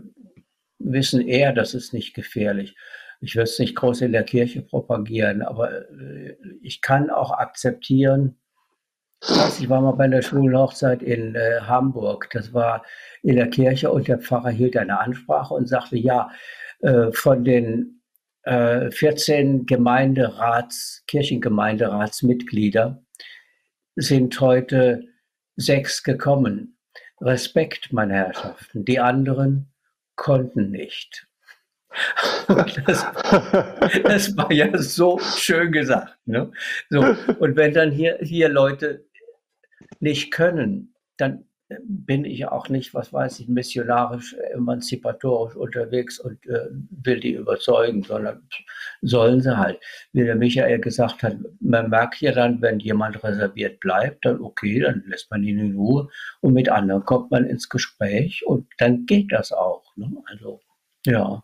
wissen eher, das ist nicht gefährlich ich will es nicht groß in der Kirche propagieren, aber äh, ich kann auch akzeptieren, ich war mal bei einer Schulhochzeit in äh, Hamburg. Das war in der Kirche und der Pfarrer hielt eine Ansprache und sagte, ja, äh, von den äh, 14 Gemeinderats, Kirchengemeinderatsmitglieder sind heute sechs gekommen. Respekt, meine Herrschaften. Die anderen konnten nicht. Das, das, war ja so schön gesagt. Ne? So, und wenn dann hier, hier Leute nicht können, dann bin ich auch nicht, was weiß ich, missionarisch, emanzipatorisch unterwegs und äh, will die überzeugen, sondern sollen sie halt. Wie der Michael gesagt hat, man merkt ja dann, wenn jemand reserviert bleibt, dann okay, dann lässt man ihn in Ruhe und mit anderen kommt man ins Gespräch und dann geht das auch. Ne? Also, ja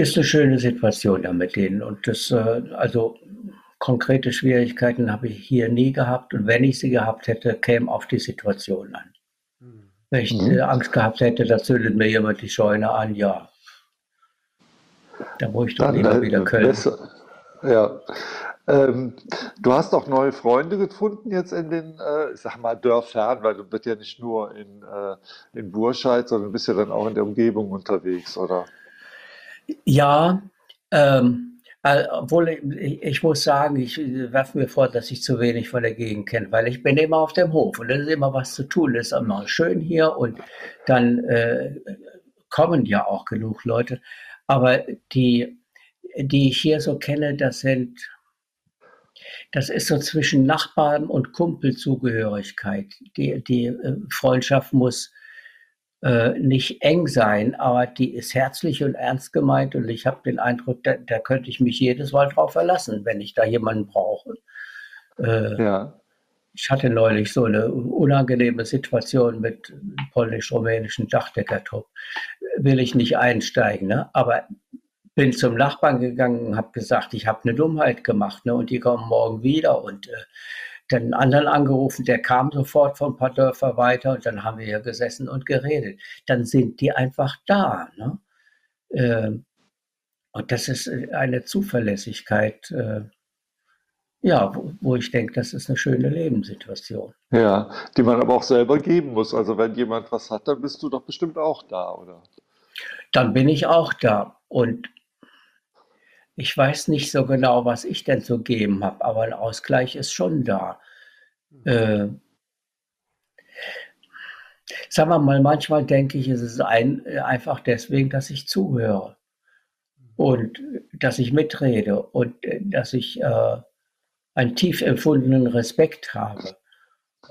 ist eine schöne Situation da mit denen. Und das, äh, also konkrete Schwierigkeiten habe ich hier nie gehabt. Und wenn ich sie gehabt hätte, käme auf die Situation an. Wenn ich mhm. Angst gehabt hätte, da zündet mir jemand die Scheune an, ja. Da muss ich doch Dann, lieber wieder Köln. Besser. Ja. Ähm, du hast auch neue Freunde gefunden jetzt in den, äh, ich sag mal, Dörfern, weil du bist ja nicht nur in, äh, in Burscheid, sondern bist ja dann auch in der Umgebung unterwegs, oder? Ja, ähm, äh, obwohl ich, ich, muss sagen, ich werfe mir vor, dass ich zu wenig von der Gegend kenne, weil ich bin immer auf dem Hof und da ist immer was zu tun. Das ist immer schön hier und dann äh, kommen ja auch genug Leute. Aber die, die ich hier so kenne, das sind, das ist so zwischen Nachbarn und Kumpelzugehörigkeit. Die, die äh, Freundschaft muss äh, nicht eng sein, aber die ist herzlich und ernst gemeint und ich habe den Eindruck, da, da, könnte ich mich jedes Mal drauf verlassen, wenn ich da jemanden brauche. Äh, ja. Ich hatte neulich so eine unangenehme Situation mit polnisch-rumänischen Dachdeckertrupp. Will ich nicht einsteigen, ne? aber bin zum Nachbarn gegangen und habe gesagt, ich habe eine Dummheit gemacht ne? und die kommen morgen wieder und äh, dann einen anderen angerufen, der kam sofort von ein paar Dörfer weiter und dann haben wir hier gesessen und geredet. Dann sind die einfach da. Ne? Ähm, und das ist äh, eine Zuverlässigkeit, äh, ja, wo, wo, ich denke, das ist eine schöne Lebenssituation. Ja, die man aber auch selber geben muss. Also wenn jemand was hat, dann bist du doch bestimmt auch da, oder? Dann bin ich auch da. Und ich weiß nicht so genau, was ich denn zu geben habe, aber ein Ausgleich ist schon da. Äh, sagen wir mal, manchmal denke ich, es ist ein, einfach deswegen, dass ich zuhöre und dass ich mitrede und äh, dass ich äh, einen tief empfundenen Respekt habe.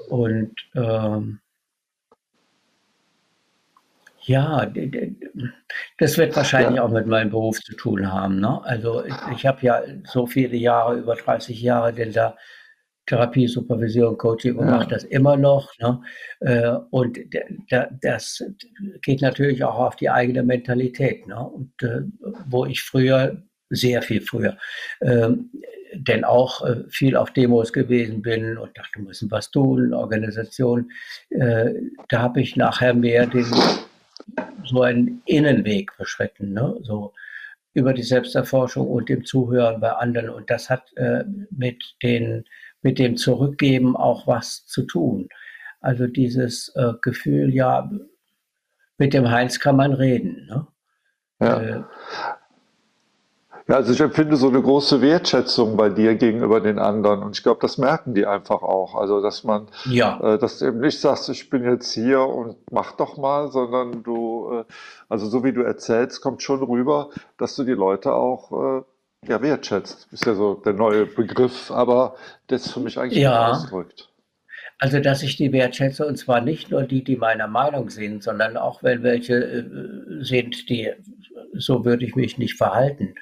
Und ähm, ja, das wird wahrscheinlich ja. auch mit meinem Beruf zu tun haben. Ne? Also ich habe ja so viele Jahre, über 30 Jahre, denn da Therapie, Supervision, Coaching und ja. mache das immer noch. Ne? Äh, und das geht natürlich auch auf die eigene Mentalität. Ne? Und äh, wo ich früher, sehr viel früher, ähm, denn auch äh, viel auf Demos gewesen bin und dachte, wir müssen was tun, Organisation, da habe ich nachher mehr den, so einen Innenweg beschritten. Ne? So, über die Selbsterforschung und dem Zuhören bei anderen. Und das hat äh, mit den mit dem Zurückgeben auch was zu tun. Also dieses äh, Gefühl, ja, mit dem Heinz kann man reden. Ne? Ja. Äh, ja, also ich empfinde so eine große Wertschätzung bei dir gegenüber den anderen und ich glaube, das merken die einfach auch. Also dass man, ja. äh, dass du eben nicht sagst, ich bin jetzt hier und mach doch mal, sondern du, äh, also so wie du erzählst, kommt schon rüber, dass du die Leute auch äh, ja, wertschätzt, ist ja so der neue Begriff, aber das für mich eigentlich ja. ausdrückt. Also, dass ich die wertschätze, und zwar nicht nur die, die meiner Meinung sind, sondern auch wenn welche äh, sind, die, so würde ich mich nicht verhalten,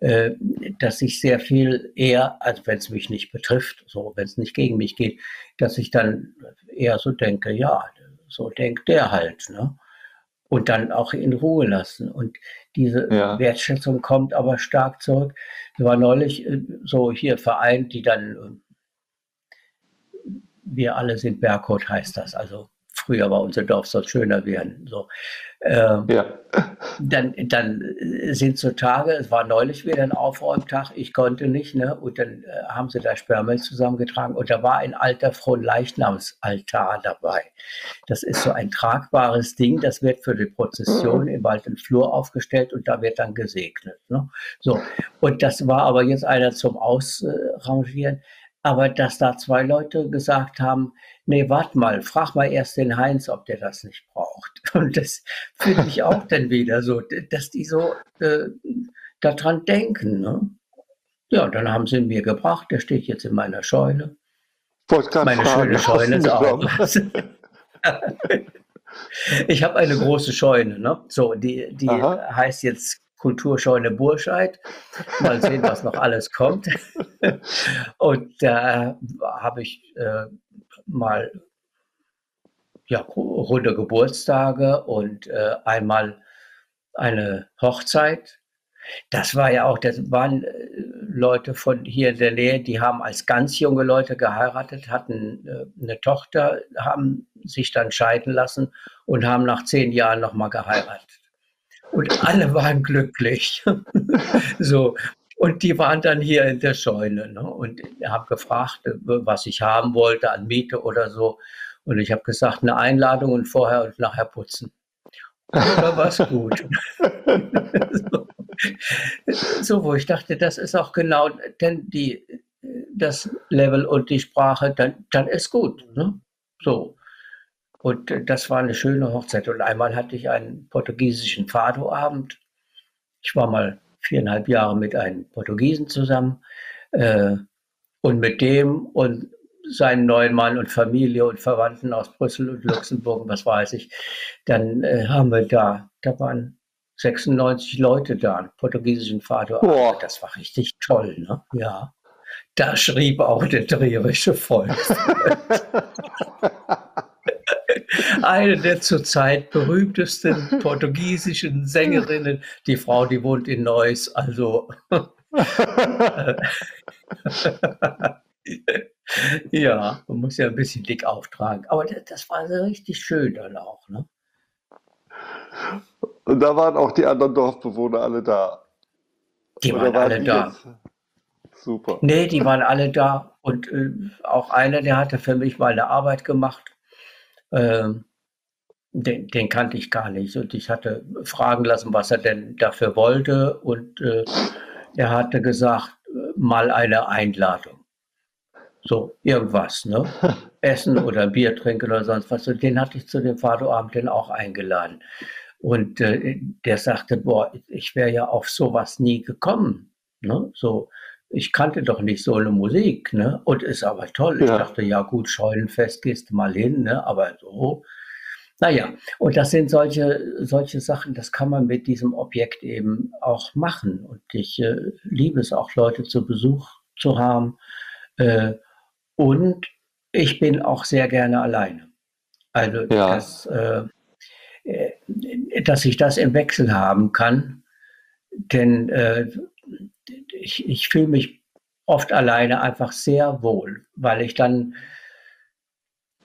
äh, dass ich sehr viel eher, also wenn es mich nicht betrifft, so wenn es nicht gegen mich geht, dass ich dann eher so denke, ja, so denkt der halt, ne? Und dann auch in Ruhe lassen. Und diese ja. Wertschätzung kommt aber stark zurück. Wir waren neulich äh, so hier vereint, die dann, äh, wir alle sind Berghut, heißt das. Also früher war unser Dorf soll schöner werden. So. Ähm, ja. dann, dann sind so Tage, es war neulich wieder ein Aufräumtag, ich konnte nicht, ne? Und dann äh, haben sie da Sperrmüll zusammengetragen und da war ein alter Fronleichnamsaltar dabei. Das ist so ein tragbares Ding, das wird für die Prozession im Wald und Flur aufgestellt und da wird dann gesegnet. Ne? So. Und das war aber jetzt einer zum Ausrangieren. Aber dass da zwei Leute gesagt haben, nee, warte mal, frag mal erst den Heinz, ob der das nicht braucht. Und das finde ich auch dann wieder so, dass die so äh, daran denken. Ne? Ja, dann haben sie ihn mir gebracht, der steht jetzt in meiner Scheune. Meine fragen, schöne Scheune ist auch. ich habe eine große Scheune, ne? So, die, die heißt jetzt Kulturscheune Burscheid. Mal sehen, was noch alles kommt. Und da habe ich äh, mal ja, runde Geburtstage und äh, einmal eine Hochzeit. Das war ja auch, das waren äh, Leute von hier in der Nähe, die haben als ganz junge Leute geheiratet, hatten äh, eine Tochter, haben sich dann scheiden lassen und haben nach zehn Jahren nochmal geheiratet. Und alle waren glücklich. so. Und die waren dann hier in der Scheune. Ne? Und ich habe gefragt, was ich haben wollte an Miete oder so. Und ich habe gesagt, eine Einladung und vorher und nachher putzen. Da war es gut. so. so, wo ich dachte, das ist auch genau, denn die, das Level und die Sprache, dann, dann ist gut. Ne? So. Und äh, das war eine schöne Hochzeit. Und einmal hatte ich einen portugiesischen Fado-Abend. Ich war mal viereinhalb Jahre mit einem Portugiesen zusammen. Äh, und mit dem und seinen neuen Mann und Familie und Verwandten aus Brüssel und Luxemburg, was weiß ich, dann äh, haben wir da, da waren 96 Leute da, einen portugiesischen Fado. Oh. Das war richtig toll, ne? Ja. Da schrieb auch der trierische Volk. eine der zurzeit berühmtesten portugiesischen Sängerinnen. Die Frau, die wohnt in Neuss, also. ja, man muss ja ein bisschen dick auftragen. Aber das, das war so richtig schön dann auch. Ne? Und da waren auch die anderen Dorfbewohner alle da. Die waren, waren alle da. Jetzt? Super. Nee, die waren alle da. Und äh, auch einer, der hatte für mich mal eine Arbeit gemacht. Ähm, den, den, kannte ich gar nicht. Und ich hatte fragen lassen, was er denn dafür wollte. Und äh, er hatte gesagt, mal eine Einladung. So, irgendwas, ne? Essen oder Bier trinken oder sonst was. Und den hatte ich zu dem Vaterabend dann auch eingeladen. Und äh, der sagte, boah, ich wäre ja auf sowas nie gekommen. Ne? So, ich kannte doch nicht so eine Musik, ne? Und ist aber toll. Ja. Ich dachte, ja gut, Scheunenfest gehst du mal hin, ne? Aber so. Naja, und das sind solche, solche Sachen, das kann man mit diesem Objekt eben auch machen. Und ich äh, liebe es auch, Leute zu Besuch zu haben. Äh, und ich bin auch sehr gerne alleine. Also, ja. das, äh, äh dass ich das im Wechsel haben kann. Denn äh, ich, ich fühle mich oft alleine einfach sehr wohl, weil ich dann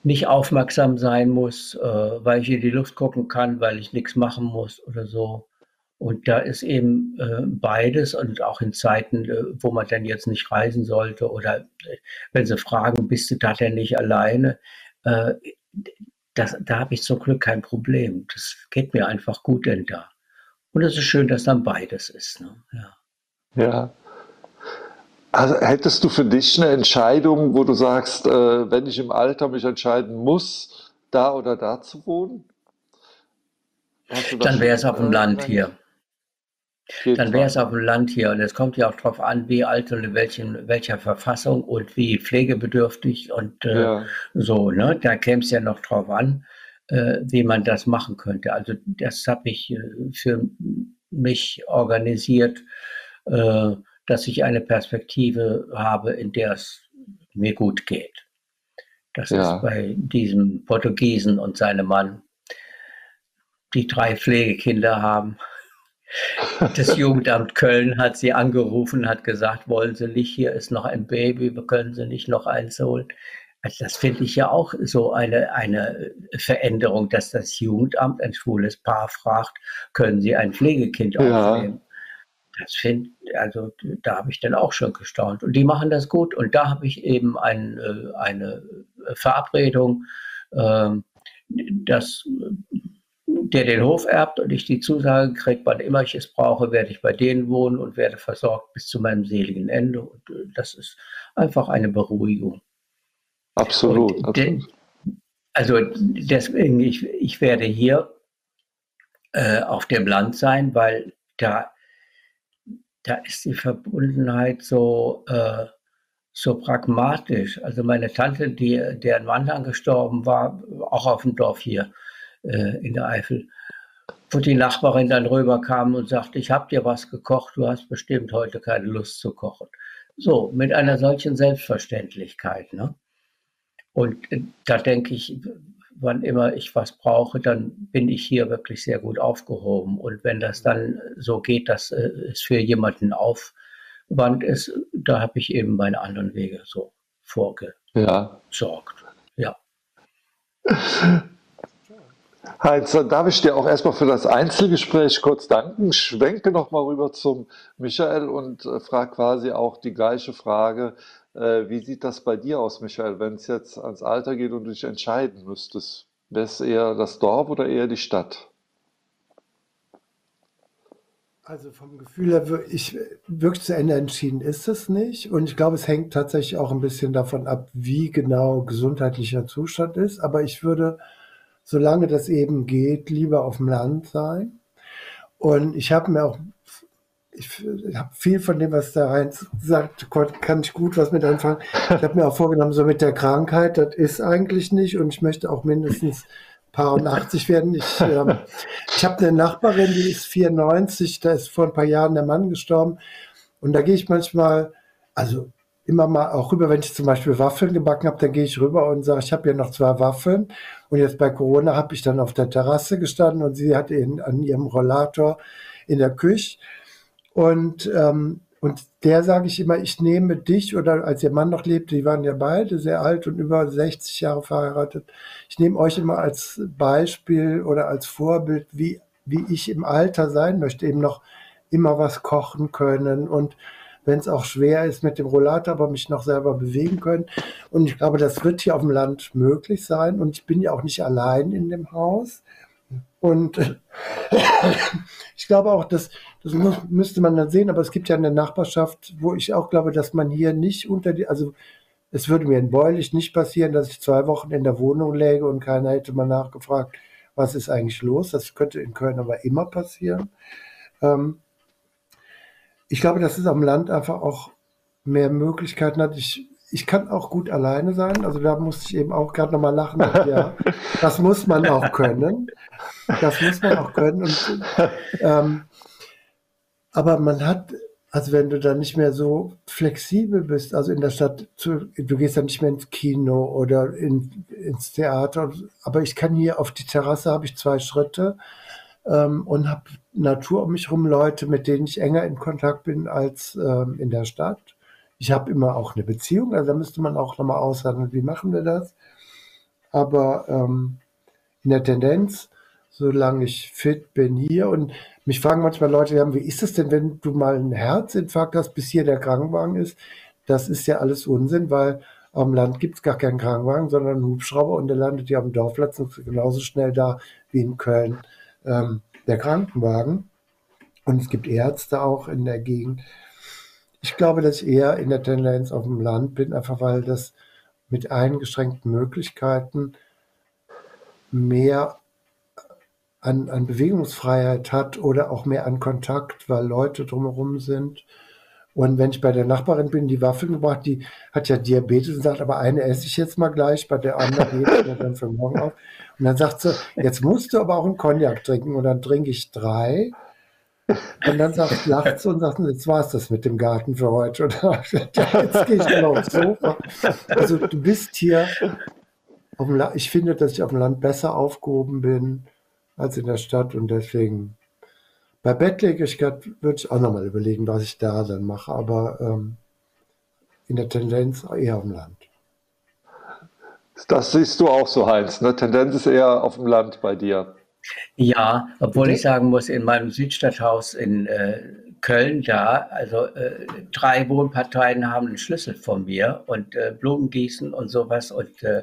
nicht aufmerksam sein muss, äh, weil ich in die Luft gucken kann, weil ich nichts machen muss oder so. Und da ist eben äh, beides und auch in Zeiten, äh, wo man dann jetzt nicht reisen sollte oder äh, wenn sie fragen, bist du da denn nicht alleine? Äh, das, da habe ich zum Glück kein Problem. Das geht mir einfach gut denn da. Und es ist schön, dass dann beides ist. Ne? Ja. Ja. Also hättest du für dich eine Entscheidung, wo du sagst, äh, wenn ich im Alter mich entscheiden muss, da oder da zu wohnen? Dann wäre es auf dem Land hier. Dann wäre es auf dem Land hier. Und es kommt ja auch darauf an, wie alt und in welchen, welcher Verfassung und wie pflegebedürftig und äh, ja. so. Ne? Da käme es ja noch drauf an, äh, wie man das machen könnte. Also das habe ich äh, für mich organisiert, dass ich eine Perspektive habe, in der es mir gut geht. Das ja. ist bei diesem Portugiesen und seinem Mann, die drei Pflegekinder haben. Das Jugendamt Köln hat sie angerufen, hat gesagt, wollen Sie nicht, hier ist noch ein Baby, können Sie nicht noch eins holen. Also das finde ich ja auch so eine, eine Veränderung, dass das Jugendamt ein schwules Paar fragt, können Sie ein Pflegekind aufnehmen? Ja. Das finde also da habe ich dann auch schon gestaunt. Und die machen das gut. Und da habe ich eben ein, äh, eine Verabredung, ähm, dass der den Hof erbt und ich die Zusage kriege, wann immer ich es brauche, werde ich bei denen wohnen und werde versorgt bis zu meinem seligen Ende. Und äh, das ist einfach eine Beruhigung. Absolut. absolut. also deswegen, ich, ich werde hier äh, auf dem Land sein, weil da, da ist die Verbundenheit so, äh, so pragmatisch. Also meine Tante, die, deren Mann dann gestorben war, auch auf dem Dorf hier, äh, in der Eifel, wo die Nachbarin dann rüberkam und sagte, ich habe dir was gekocht, du hast bestimmt heute keine Lust zu kochen. So, mit einer solchen Selbstverständlichkeit. Ne? Und äh, da denke ich, wann immer ich was brauche, dann bin ich hier wirklich sehr gut aufgehoben. Und wenn das dann so geht, dass äh, es für jemanden Aufwand ist, da habe ich eben meine anderen Wege so vorgesorgt. Ja. ja. Heinz, dann darf ich dir auch erstmal für das Einzelgespräch kurz danken. Schwenke nochmal rüber zum Michael und äh, frage quasi auch die gleiche Frage. Äh, wie sieht das bei dir aus, Michael, wenn es jetzt ans Alter geht und du dich entscheiden müsstest? Wäre es eher das Dorf oder eher die Stadt? Also vom Gefühl her, ich wirklich zu Ende entschieden ist es nicht. Und ich glaube, es hängt tatsächlich auch ein bisschen davon ab, wie genau gesundheitlicher Zustand ist. Aber ich würde solange das eben geht, lieber auf dem Land sein. Und ich habe mir auch, ich habe viel von dem, was da rein sagt, kann ich gut was mit anfangen. Ich habe mir auch vorgenommen, so mit der Krankheit, das ist eigentlich nicht und ich möchte auch mindestens paar und 80 werden. Ich, ähm, ich habe eine Nachbarin, die ist 94, da ist vor ein paar Jahren der Mann gestorben und da gehe ich manchmal, also immer mal auch rüber, wenn ich zum Beispiel Waffeln gebacken habe, dann gehe ich rüber und sage, ich habe hier noch zwei Waffeln. Und jetzt bei Corona habe ich dann auf der Terrasse gestanden und sie hat ihn an ihrem Rollator in der Küche. Und, ähm, und der sage ich immer, ich nehme dich oder als ihr Mann noch lebte, die waren ja beide sehr alt und über 60 Jahre verheiratet. Ich nehme euch immer als Beispiel oder als Vorbild, wie, wie ich im Alter sein möchte, eben noch immer was kochen können und wenn es auch schwer ist mit dem Rollator, aber mich noch selber bewegen können. Und ich glaube, das wird hier auf dem Land möglich sein. Und ich bin ja auch nicht allein in dem Haus. Und ich glaube auch, dass, Das muss, müsste man dann sehen, aber es gibt ja eine Nachbarschaft, wo ich auch glaube, dass man hier nicht unter die, also es würde mir in Beulich nicht passieren, dass ich zwei Wochen in der Wohnung läge und keiner hätte mal nachgefragt, was ist eigentlich los. Das könnte in Köln aber immer passieren. Ähm, ich glaube, dass es am Land einfach auch mehr Möglichkeiten hat. Ich, ich kann auch gut alleine sein. Also da musste ich eben auch gerade nochmal lachen. Ja, das muss man auch können. Das muss man auch können. Und, ähm, aber man hat, also wenn du dann nicht mehr so flexibel bist, also in der Stadt, zu, du gehst dann nicht mehr ins Kino oder in, ins Theater, aber ich kann hier auf die Terrasse, habe ich zwei Schritte ähm, und habe Natur um mich herum, Leute, mit denen ich enger in Kontakt bin als ähm, in der Stadt. Ich habe immer auch eine Beziehung, also da müsste man auch nochmal aushandeln, wie machen wir das. Aber ähm, in der Tendenz, solange ich fit bin hier und mich fragen manchmal Leute, wie ist es denn, wenn du mal einen Herzinfarkt hast, bis hier der Krankenwagen ist? Das ist ja alles Unsinn, weil am Land gibt es gar keinen Krankenwagen, sondern einen Hubschrauber und der landet ja am Dorfplatz und ist genauso schnell da wie in Köln ähm, der Krankenwagen. Und es gibt Ärzte auch in der Gegend. Ich glaube, dass ich eher in der Tendenz auf dem Land bin, einfach weil das mit eingeschränkten Möglichkeiten mehr an, an Bewegungsfreiheit hat oder auch mehr an Kontakt, weil Leute drumherum sind. Und wenn ich bei der Nachbarin bin, die Waffeln gebracht, die hat ja Diabetes und sagt, aber eine esse ich jetzt mal gleich, bei der anderen hebe ich dann für morgen auf. Und dann sagt sie, jetzt musst du aber auch einen Cognac trinken. Und dann trinke ich drei. Und dann sagt, lacht sie und sagt, jetzt war es das mit dem Garten für heute. Und dann, ja, jetzt gehe ich mal aufs Sofa. Also du bist hier, ich finde, dass ich auf dem Land besser aufgehoben bin als in der Stadt und deswegen bei Bettlägerigkeit würde ich auch nochmal überlegen, was ich da dann mache, aber ähm, in der Tendenz eher auf dem Land. Das siehst du auch so, Heinz. Ne? Tendenz ist eher auf dem Land bei dir. Ja, obwohl ich sagen muss, in meinem Südstadthaus in äh, Köln da, also äh, drei Wohnparteien haben einen Schlüssel von mir und äh, Blumen gießen und sowas und äh,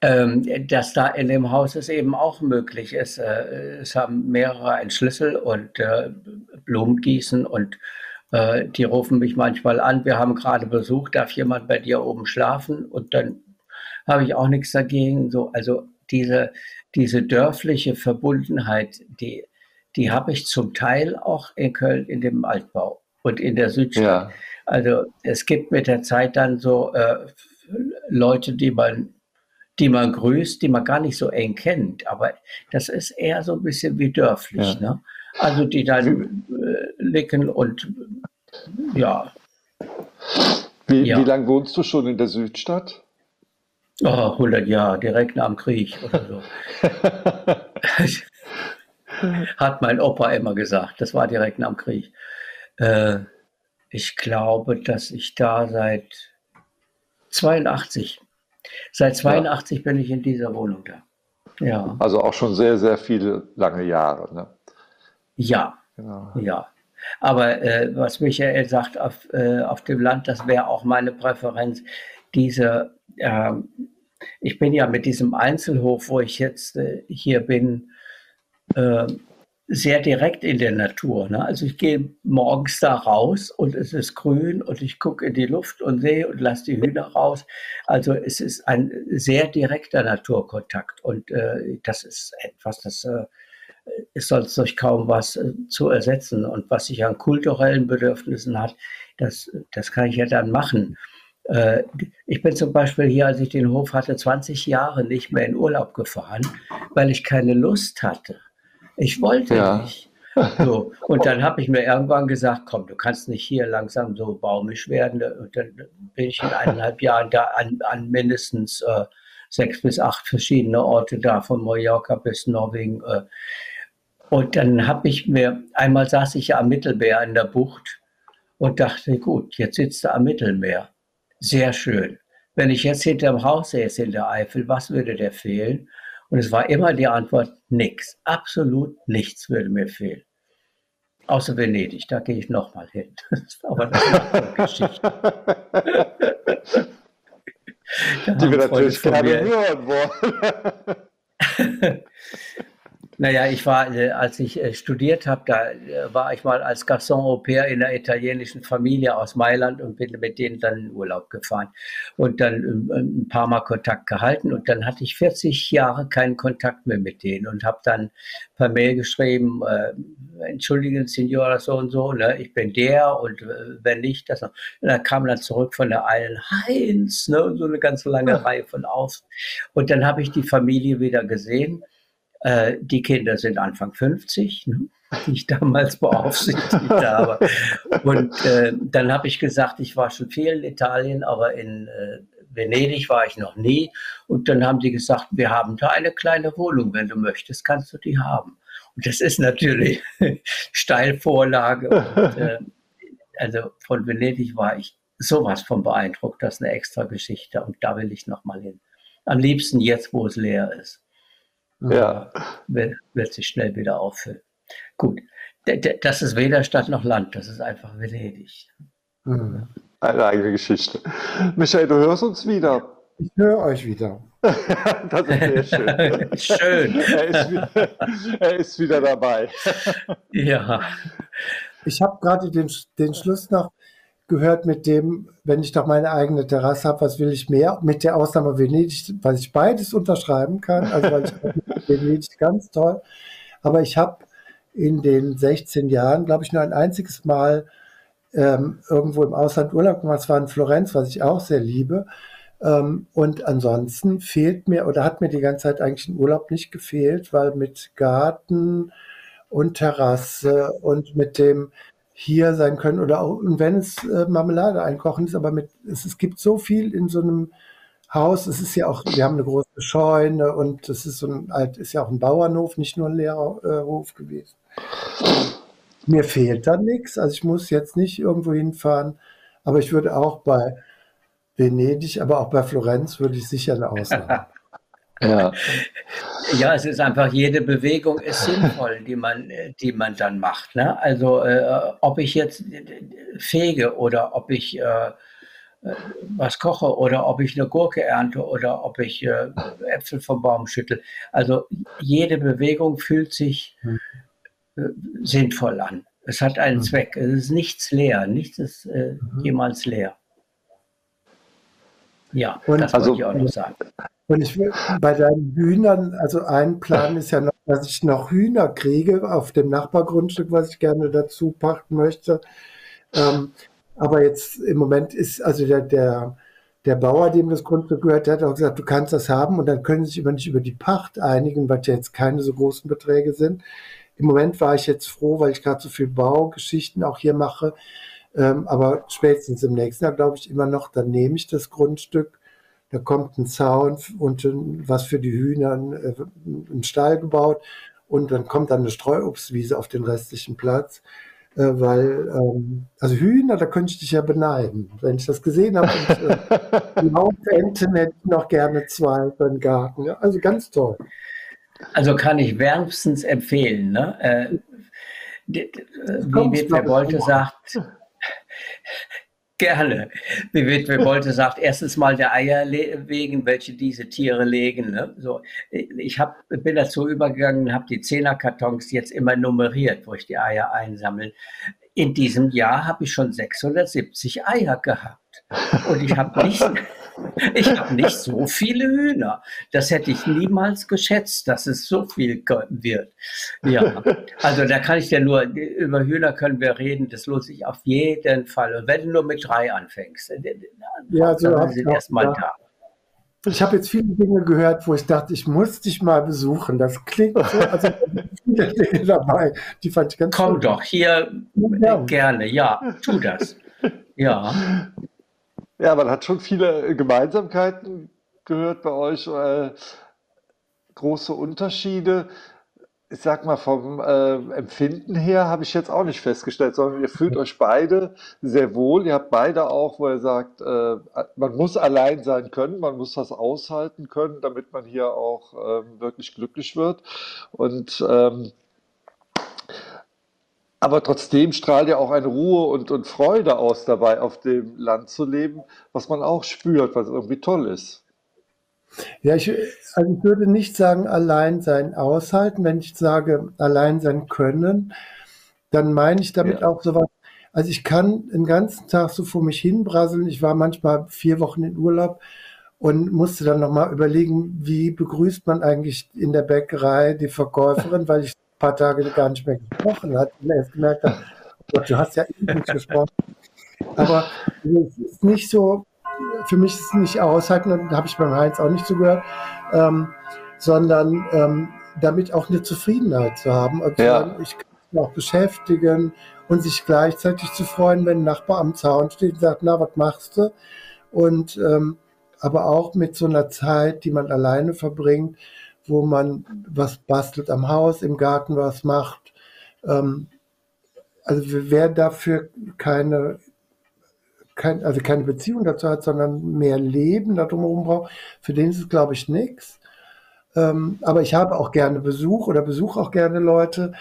dass da in dem Haus es eben auch möglich ist. Äh, es haben mehrere einen Schlüssel und äh, Blumen gießen und äh, die rufen mich manchmal an, wir haben gerade Besuch, darf jemand bei dir oben schlafen? Und dann habe ich auch nichts dagegen. So, also diese, diese dörfliche Verbundenheit, die, die habe ich zum Teil auch in Köln in dem Altbau und in der Südstadt. Ja. Also es gibt mit der Zeit dann so äh, Leute, die man, die man grüßt, die man gar nicht so eng kennt. Aber das ist eher so ein bisschen wie dörflich. Ja. Ne? Also die dann äh, licken und ja. Wie, ja. wie lange wohnst du schon in der Südstadt? Oh, 100 Jahre, direkt nach dem Krieg oder so. Hat mein Opa immer gesagt. Das war direkt nach dem Krieg. Äh, ich glaube, dass ich da seit 82, seit 82 ja. bin ich in dieser Wohnung da. Ja. Also auch schon sehr, sehr viele lange Jahre. Ne? Ja, genau. ja. Aber äh, was Michael sagt, auf, äh, auf dem Land, das wäre auch meine Präferenz, diese äh, ich bin ja mit diesem Einzelhof, wo ich jetzt äh, hier bin, äh, sehr direkt in der Natur. Ne? Also ich gehe morgens da raus und es ist grün und ich gucke in die Luft und sehe und lasse die Hühner raus. Also es ist ein sehr direkter Naturkontakt und äh, das ist etwas, das äh, ist sonst durch kaum was äh, zu ersetzen. Und was sich an kulturellen Bedürfnissen hat, das, das kann ich ja dann machen. Äh, ich bin zum Beispiel hier, als ich den Hof hatte, 20 Jahre nicht mehr in Urlaub gefahren, weil ich keine Lust hatte. Ich wollte ja. nicht. So. Und dann habe ich mir irgendwann gesagt, komm, du kannst nicht hier langsam so baumisch werden. Und dann bin ich in eineinhalb Jahren da an, an mindestens äh, sechs bis acht verschiedene Orte da, von Mallorca bis Norwegen. Äh. Und dann habe ich mir, einmal saß ich ja am Mittelmeer in der Bucht und dachte, gut, jetzt sitzt du am Mittelmeer. Sehr schön. Wenn ich jetzt hinterm Haus säße in der Eifel, was würde der fehlen? Und es war immer die Antwort, nichts. Absolut nichts würde mir fehlen. Außer Venedig, da gehe ich nochmal hin. Aber das ist eine Geschichte. die wir natürlich gerne hören wollen. Naja, ich war, äh, als ich äh, studiert habe, da äh, war ich mal als Garçon au pair in einer italienischen Familie aus Mailand und bin mit denen dann in Urlaub gefahren und dann ähm, ein paar Mal Kontakt gehalten und dann hatte ich 40 Jahre keinen Kontakt mehr mit denen und habe dann per Mail geschrieben, äh, entschuldigen, Signora so und so, ne, ich bin der und äh, wenn nicht, das noch. Und dann kam dann zurück von der einen Heinz, ne, und so eine ganz lange. Reihe von auf. Und dann habe ich die Familie wieder gesehen äh, die Kinder sind Anfang 50, ne, die ich damals beaufsichtigt habe. Und äh, dann habe ich gesagt, ich war schon viel in Italien, aber in äh, Venedig war ich noch nie. Und dann haben die gesagt, wir haben da eine kleine Wohnung, wenn du möchtest, kannst du die haben. Und das ist natürlich Steilvorlage. Und, äh, also von Venedig war ich sowas von beeindruckt, das ist eine extra Geschichte. Und da will ich nochmal hin. Am liebsten jetzt, wo es leer ist ja. wird, wird sich schnell wieder auffüllen. Gut, das ist weder Stadt noch Land, das ist einfach Venedig. Mhm. Eine eigene Geschichte. Michael, du hörst uns wieder. Ich höre euch wieder. das ist sehr schön. schön. Er ist, wieder, er ist wieder dabei. ja. Ich habe gerade den, den Schluss noch gehört mit dem, wenn ich doch meine eigene Terrasse habe, was will ich mehr? Mit der Ausnahme Venedig, weil ich beides unterschreiben kann. Also weil ich Venedig ganz toll. Aber ich habe in den 16 Jahren, glaube ich, nur ein einziges Mal ähm, irgendwo im Ausland Urlaub gemacht. Das war in Florenz, was ich auch sehr liebe. Ähm, und ansonsten fehlt mir oder hat mir die ganze Zeit eigentlich ein Urlaub nicht gefehlt, weil mit Garten und Terrasse und mit dem hier sein können oder auch, und wenn es äh, Marmelade einkochen ist, aber mit, es, es gibt so viel in so einem Haus. Es ist ja auch, wir haben eine große Scheune und es ist so ein alt, ist ja auch ein Bauernhof, nicht nur ein Lehrerhof äh, gewesen. Mir fehlt da nichts, also ich muss jetzt nicht irgendwo hinfahren, aber ich würde auch bei Venedig, aber auch bei Florenz würde ich sicher eine Ausnahme. Ja. Ja, es ist einfach, jede Bewegung ist sinnvoll, die man, die man dann macht. Ne? Also äh, ob ich jetzt fege oder ob ich äh, was koche oder ob ich eine Gurke ernte oder ob ich äh, Äpfel vom Baum schüttel. Also jede Bewegung fühlt sich äh, sinnvoll an. Es hat einen mhm. Zweck. Es ist nichts leer. Nichts ist äh, mhm. jemals leer. Ja, und das also, wollte ich auch noch sagen. Und ich will bei deinen Hühnern, also ein Plan ist ja noch, dass ich noch Hühner kriege auf dem Nachbargrundstück, was ich gerne dazu pachten möchte. Ähm, aber jetzt im Moment ist also der, der, der Bauer, dem das Grundstück gehört, der hat auch gesagt, du kannst das haben und dann können sie sich über nicht über die Pacht einigen, weil ja jetzt keine so großen Beträge sind. Im Moment war ich jetzt froh, weil ich gerade so viel Baugeschichten auch hier mache, ähm, aber spätestens im nächsten Jahr glaube ich immer noch, dann nehme ich das Grundstück. Da kommt ein Zaun und was für die Hühner, äh, ein Stall gebaut und dann kommt dann eine Streuobstwiese auf den restlichen Platz. Äh, weil, ähm, also Hühner, da könnte ich dich ja beneiden. Wenn ich das gesehen habe, und, äh, die Hauptenten hätte ich noch gerne zwei für den Garten. Ja, also ganz toll. Also kann ich wärmstens empfehlen. Ne? Äh, wie Witwe Bolte sagt, Gerne. Wie Witwe Bolte sagt, erstens mal der Eier wegen, welche diese Tiere legen. Ne? So, ich hab, bin dazu übergegangen, habe die Zehnerkartons jetzt immer nummeriert, wo ich die Eier einsammle. In diesem Jahr habe ich schon 670 Eier gehabt. Und ich habe nicht, ich habe nicht so viele Hühner. Das hätte ich niemals geschätzt, dass es so viel wird. Ja, also da kann ich ja nur, über Hühner können wir reden, das lohnt sich auf jeden Fall. Und wenn du nur mit drei anfängst, dann ja, so dann sind erstmal da. Ich habe jetzt viele Dinge gehört, wo ich dachte, ich muss dich mal besuchen. Das klingt so, also viele Dinge dabei, die fand ich ganz Komm schön. doch, hier ja. gerne, ja, tu das. Ja. Ja, man hat schon viele Gemeinsamkeiten gehört bei euch, äh, große Unterschiede. Ich sag mal, vom äh, Empfinden her habe ich jetzt auch nicht festgestellt, sondern ihr fühlt euch beide sehr wohl. Ihr habt beide auch, wo ihr sagt, äh, man muss allein sein können, man muss das aushalten können, damit man hier auch ähm, wirklich glücklich wird. Und ähm, aber trotzdem strahlt ja auch eine Ruhe und, und Freude aus dabei, auf dem Land zu leben, was man auch spürt, was irgendwie toll ist. Ja, ich, also ich würde nicht sagen, allein sein aushalten. Wenn ich sage, allein sein können, dann meine ich damit ja. auch sowas. Also ich kann den ganzen Tag so vor mich hinbrasseln. Ich war manchmal vier Wochen in Urlaub und musste dann nochmal überlegen, wie begrüßt man eigentlich in der Bäckerei die Verkäuferin, weil ich paar Tage gar nicht mehr gesprochen hatte und erst gemerkt habe, oh du hast ja eh nicht gesprochen. Aber es ist nicht so, für mich ist es nicht aushalten, da habe ich beim Heinz auch nicht zugehört, ähm, sondern ähm, damit auch eine Zufriedenheit zu haben. Also ja. ich kann mich auch beschäftigen und sich gleichzeitig zu freuen, wenn ein Nachbar am Zaun steht und sagt, na, was machst du? Und ähm, aber auch mit so einer Zeit, die man alleine verbringt, wo man was bastelt am Haus, im Garten was macht. Ähm, also wer dafür keine, kein, also keine Beziehung dazu hat, sondern mehr Leben da drumherum braucht, für den ist es, glaube ich, nichts. Ähm, aber ich habe auch gerne Besuch oder besuche auch gerne Leute.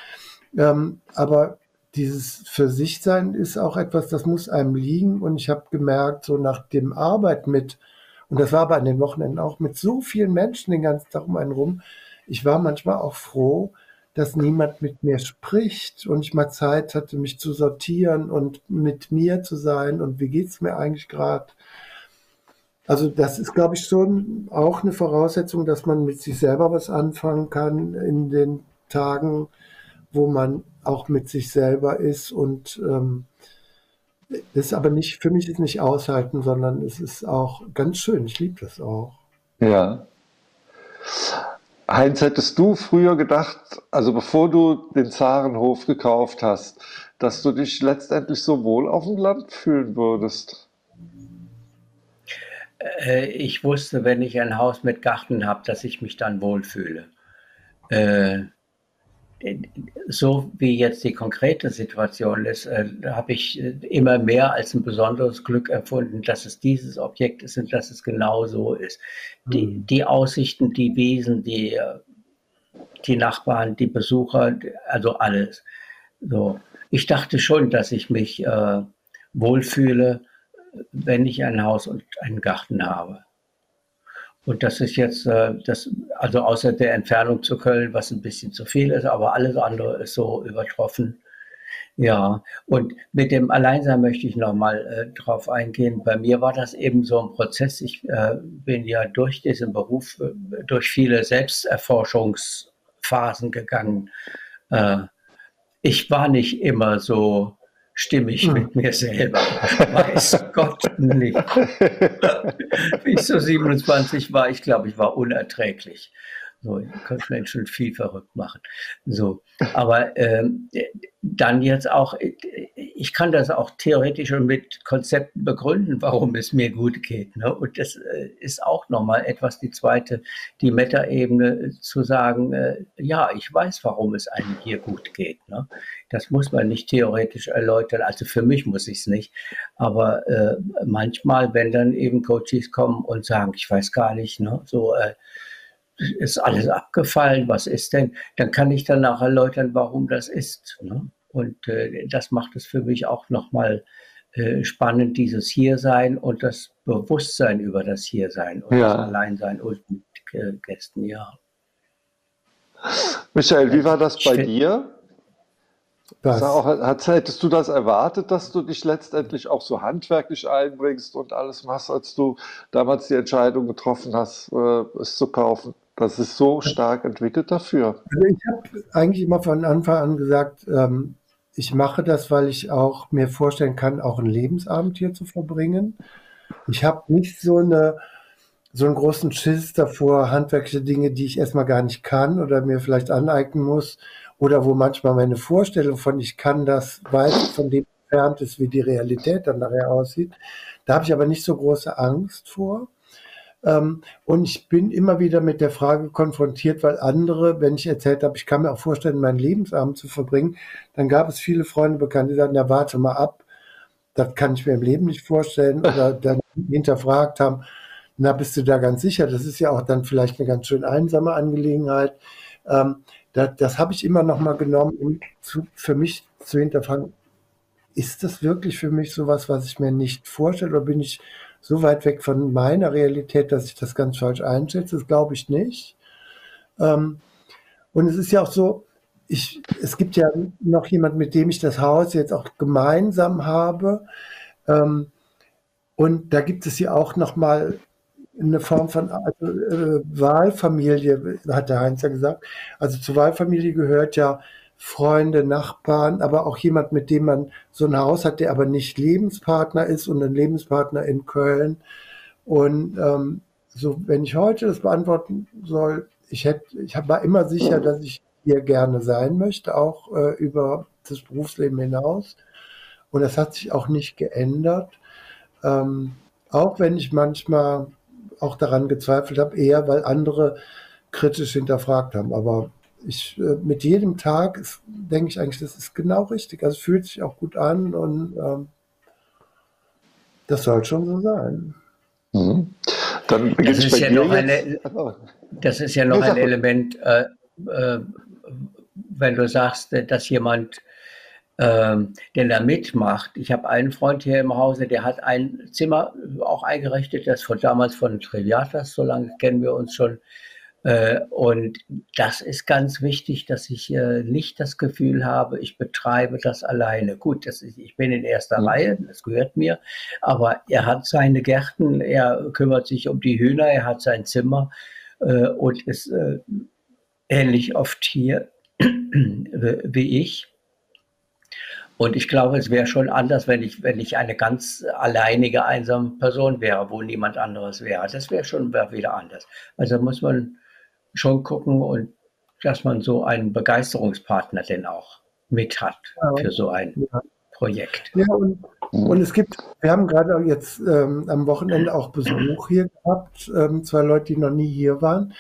Ähm, aber dieses für sich sein ist auch etwas, das muss einem liegen. Und ich habe gemerkt, so nach dem Arbeit mit und das war aber an den Wochenenden auch mit so vielen Menschen den ganzen Tag um einen rum. Ich war manchmal auch froh, dass niemand mit mir spricht und ich mal Zeit hatte, mich zu sortieren und mit mir zu sein und wie geht es mir eigentlich gerade. Also das ist, glaube ich, schon auch eine Voraussetzung, dass man mit sich selber was anfangen kann in den Tagen, wo man auch mit sich selber ist und ähm, das ist aber nicht, für mich ist nicht aushalten, sondern es ist auch ganz schön. Ich liebe das auch. Ja. Heinz, hättest du früher gedacht, also bevor du den Zarenhof gekauft hast, dass du dich letztendlich so wohl auf dem Land fühlen würdest? Äh, ich wusste, wenn ich ein Haus mit Garten habe, dass ich mich dann wohlfühle. Äh, so wie jetzt die konkrete Situation ist, äh, habe ich äh, immer mehr als ein besonderes Glück empfunden, dass es dieses Objekt ist und dass es genau so ist. Die, mhm. die Aussichten, die Wesen, die, äh, die Nachbarn, die Besucher, also alles. So. Ich dachte schon, dass ich mich äh, wohlfühle, wenn ich ein Haus und einen Garten habe. Und das ist jetzt, äh, das, also außer der Entfernung zu Köln, was ein bisschen zu viel ist, aber alles andere ist so übertroffen. Ja, und mit dem Alleinsein möchte ich nochmal äh, drauf eingehen. Bei mir war das eben so ein Prozess. Ich äh, bin ja durch diesen Beruf, äh, durch viele Selbsterforschungsphasen gegangen. Äh, ich war nicht immer so stimmig hm. mit mir selber. Weiß Gott nicht. Wie ich so 27 war, ich glaube, ich war unerträglich. So, ihr könnt Menschen viel verrückt machen. So, aber ähm, dann jetzt auch, ich kann das auch theoretisch und mit Konzepten begründen, warum es mir gut geht. Ne? Und das äh, ist auch nochmal etwas, die zweite, die Meta-Ebene zu sagen, äh, ja, ich weiß, warum es einem hier gut geht. Ne? Das muss man nicht theoretisch erläutern. Also für mich muss ich es nicht. Aber äh, manchmal, wenn dann eben Coaches kommen und sagen, ich weiß gar nicht, ne, so, äh, ist alles abgefallen, was ist denn? Dann kann ich danach erläutern, warum das ist. Ne? Und äh, das macht es für mich auch nochmal äh, spannend, dieses Hiersein und das Bewusstsein über das Hiersein und ja. das Alleinsein und mit äh, Gästen, ja. Michael, wie war das bei dir? Auch, hat, hättest du das erwartet, dass du dich letztendlich auch so handwerklich einbringst und alles machst, als du damals die Entscheidung getroffen hast, äh, es zu kaufen? Das ist so stark entwickelt dafür. Also ich habe eigentlich immer von Anfang an gesagt, ähm, ich mache das, weil ich auch mir vorstellen kann, auch ein Lebensabend hier zu verbringen. Ich habe nicht so eine so einen großen Schiss davor, handwerkliche Dinge, die ich erstmal gar nicht kann oder mir vielleicht aneignen muss, oder wo manchmal meine Vorstellung von ich kann das weit von dem entfernt ist, wie die Realität dann nachher aussieht. Da habe ich aber nicht so große Angst vor. Ähm, und ich bin immer wieder mit der Frage konfrontiert, weil andere, wenn ich erzählt habe, ich kann mir auch vorstellen, meinen Lebensabend zu verbringen, dann gab es viele Freunde, Bekannte, die sagten, ja, warte mal ab, das kann ich mir im Leben nicht vorstellen. Oder dann hinterfragt haben, na, bist du da ganz sicher? Das ist ja auch dann vielleicht eine ganz schön einsame Angelegenheit. Ähm, das, das habe ich immer noch mal genommen, um zu, für mich zu hinterfragen, ist das wirklich für mich sowas, was ich mir nicht vorstelle, oder bin ich so weit weg von meiner Realität, dass ich das ganz falsch einschätze. Das glaube ich nicht. Ähm, und es ist ja auch so, ich, es gibt ja noch jemand, mit dem ich das Haus jetzt auch gemeinsam habe. Ähm, und da gibt es ja auch noch mal eine Form von also, äh, Wahlfamilie, hat der Heinz ja gesagt. Also zur Wahlfamilie gehört ja Freunde, Nachbarn, aber auch jemand, mit dem man so ein Haus hat, der aber nicht Lebenspartner ist und ein Lebenspartner in Köln. Und ähm, so, wenn ich heute das beantworten soll, ich hätte, ich war immer sicher, dass ich hier gerne sein möchte, auch äh, über das Berufsleben hinaus. Und das hat sich auch nicht geändert. Ähm, auch wenn ich manchmal auch daran gezweifelt habe, eher weil andere kritisch hinterfragt haben. Aber ich, äh, mit jedem Tag ist, denke ich eigentlich, das ist genau richtig. Also es fühlt sich auch gut an und ähm, das soll schon so sein. Mhm. Dann das ist, ja noch eine, das ist ja noch ein Element, äh, äh, wenn du sagst, dass jemand ähm, der da mitmacht. Ich habe einen Freund hier im Hause, der hat ein Zimmer auch eingerichtet, das von damals von Triviatas, so lange kennen wir uns schon. Äh, und das ist ganz wichtig, dass ich äh, nicht das Gefühl habe, ich betreibe das alleine. Gut, das ist, ich bin in erster mhm. Reihe, das gehört mir, aber er hat seine Gärten, er kümmert sich um die Hühner, er hat sein Zimmer äh, und ist ähnlich oft hier wie ich. Und ich glaube, es wäre schon anders, wenn ich, wenn ich eine ganz alleinige, einsame Person wäre, wo niemand anderes wäre. Das wäre schon wieder anders. Also muss man schon gucken und dass man so einen Begeisterungspartner denn auch mit hat ja. für so ein ja. Projekt. Ja, und, und, es gibt, wir haben gerade jetzt ähm, am Wochenende auch Besuch hier gehabt, ähm, zwei Leute, die noch nie hier waren.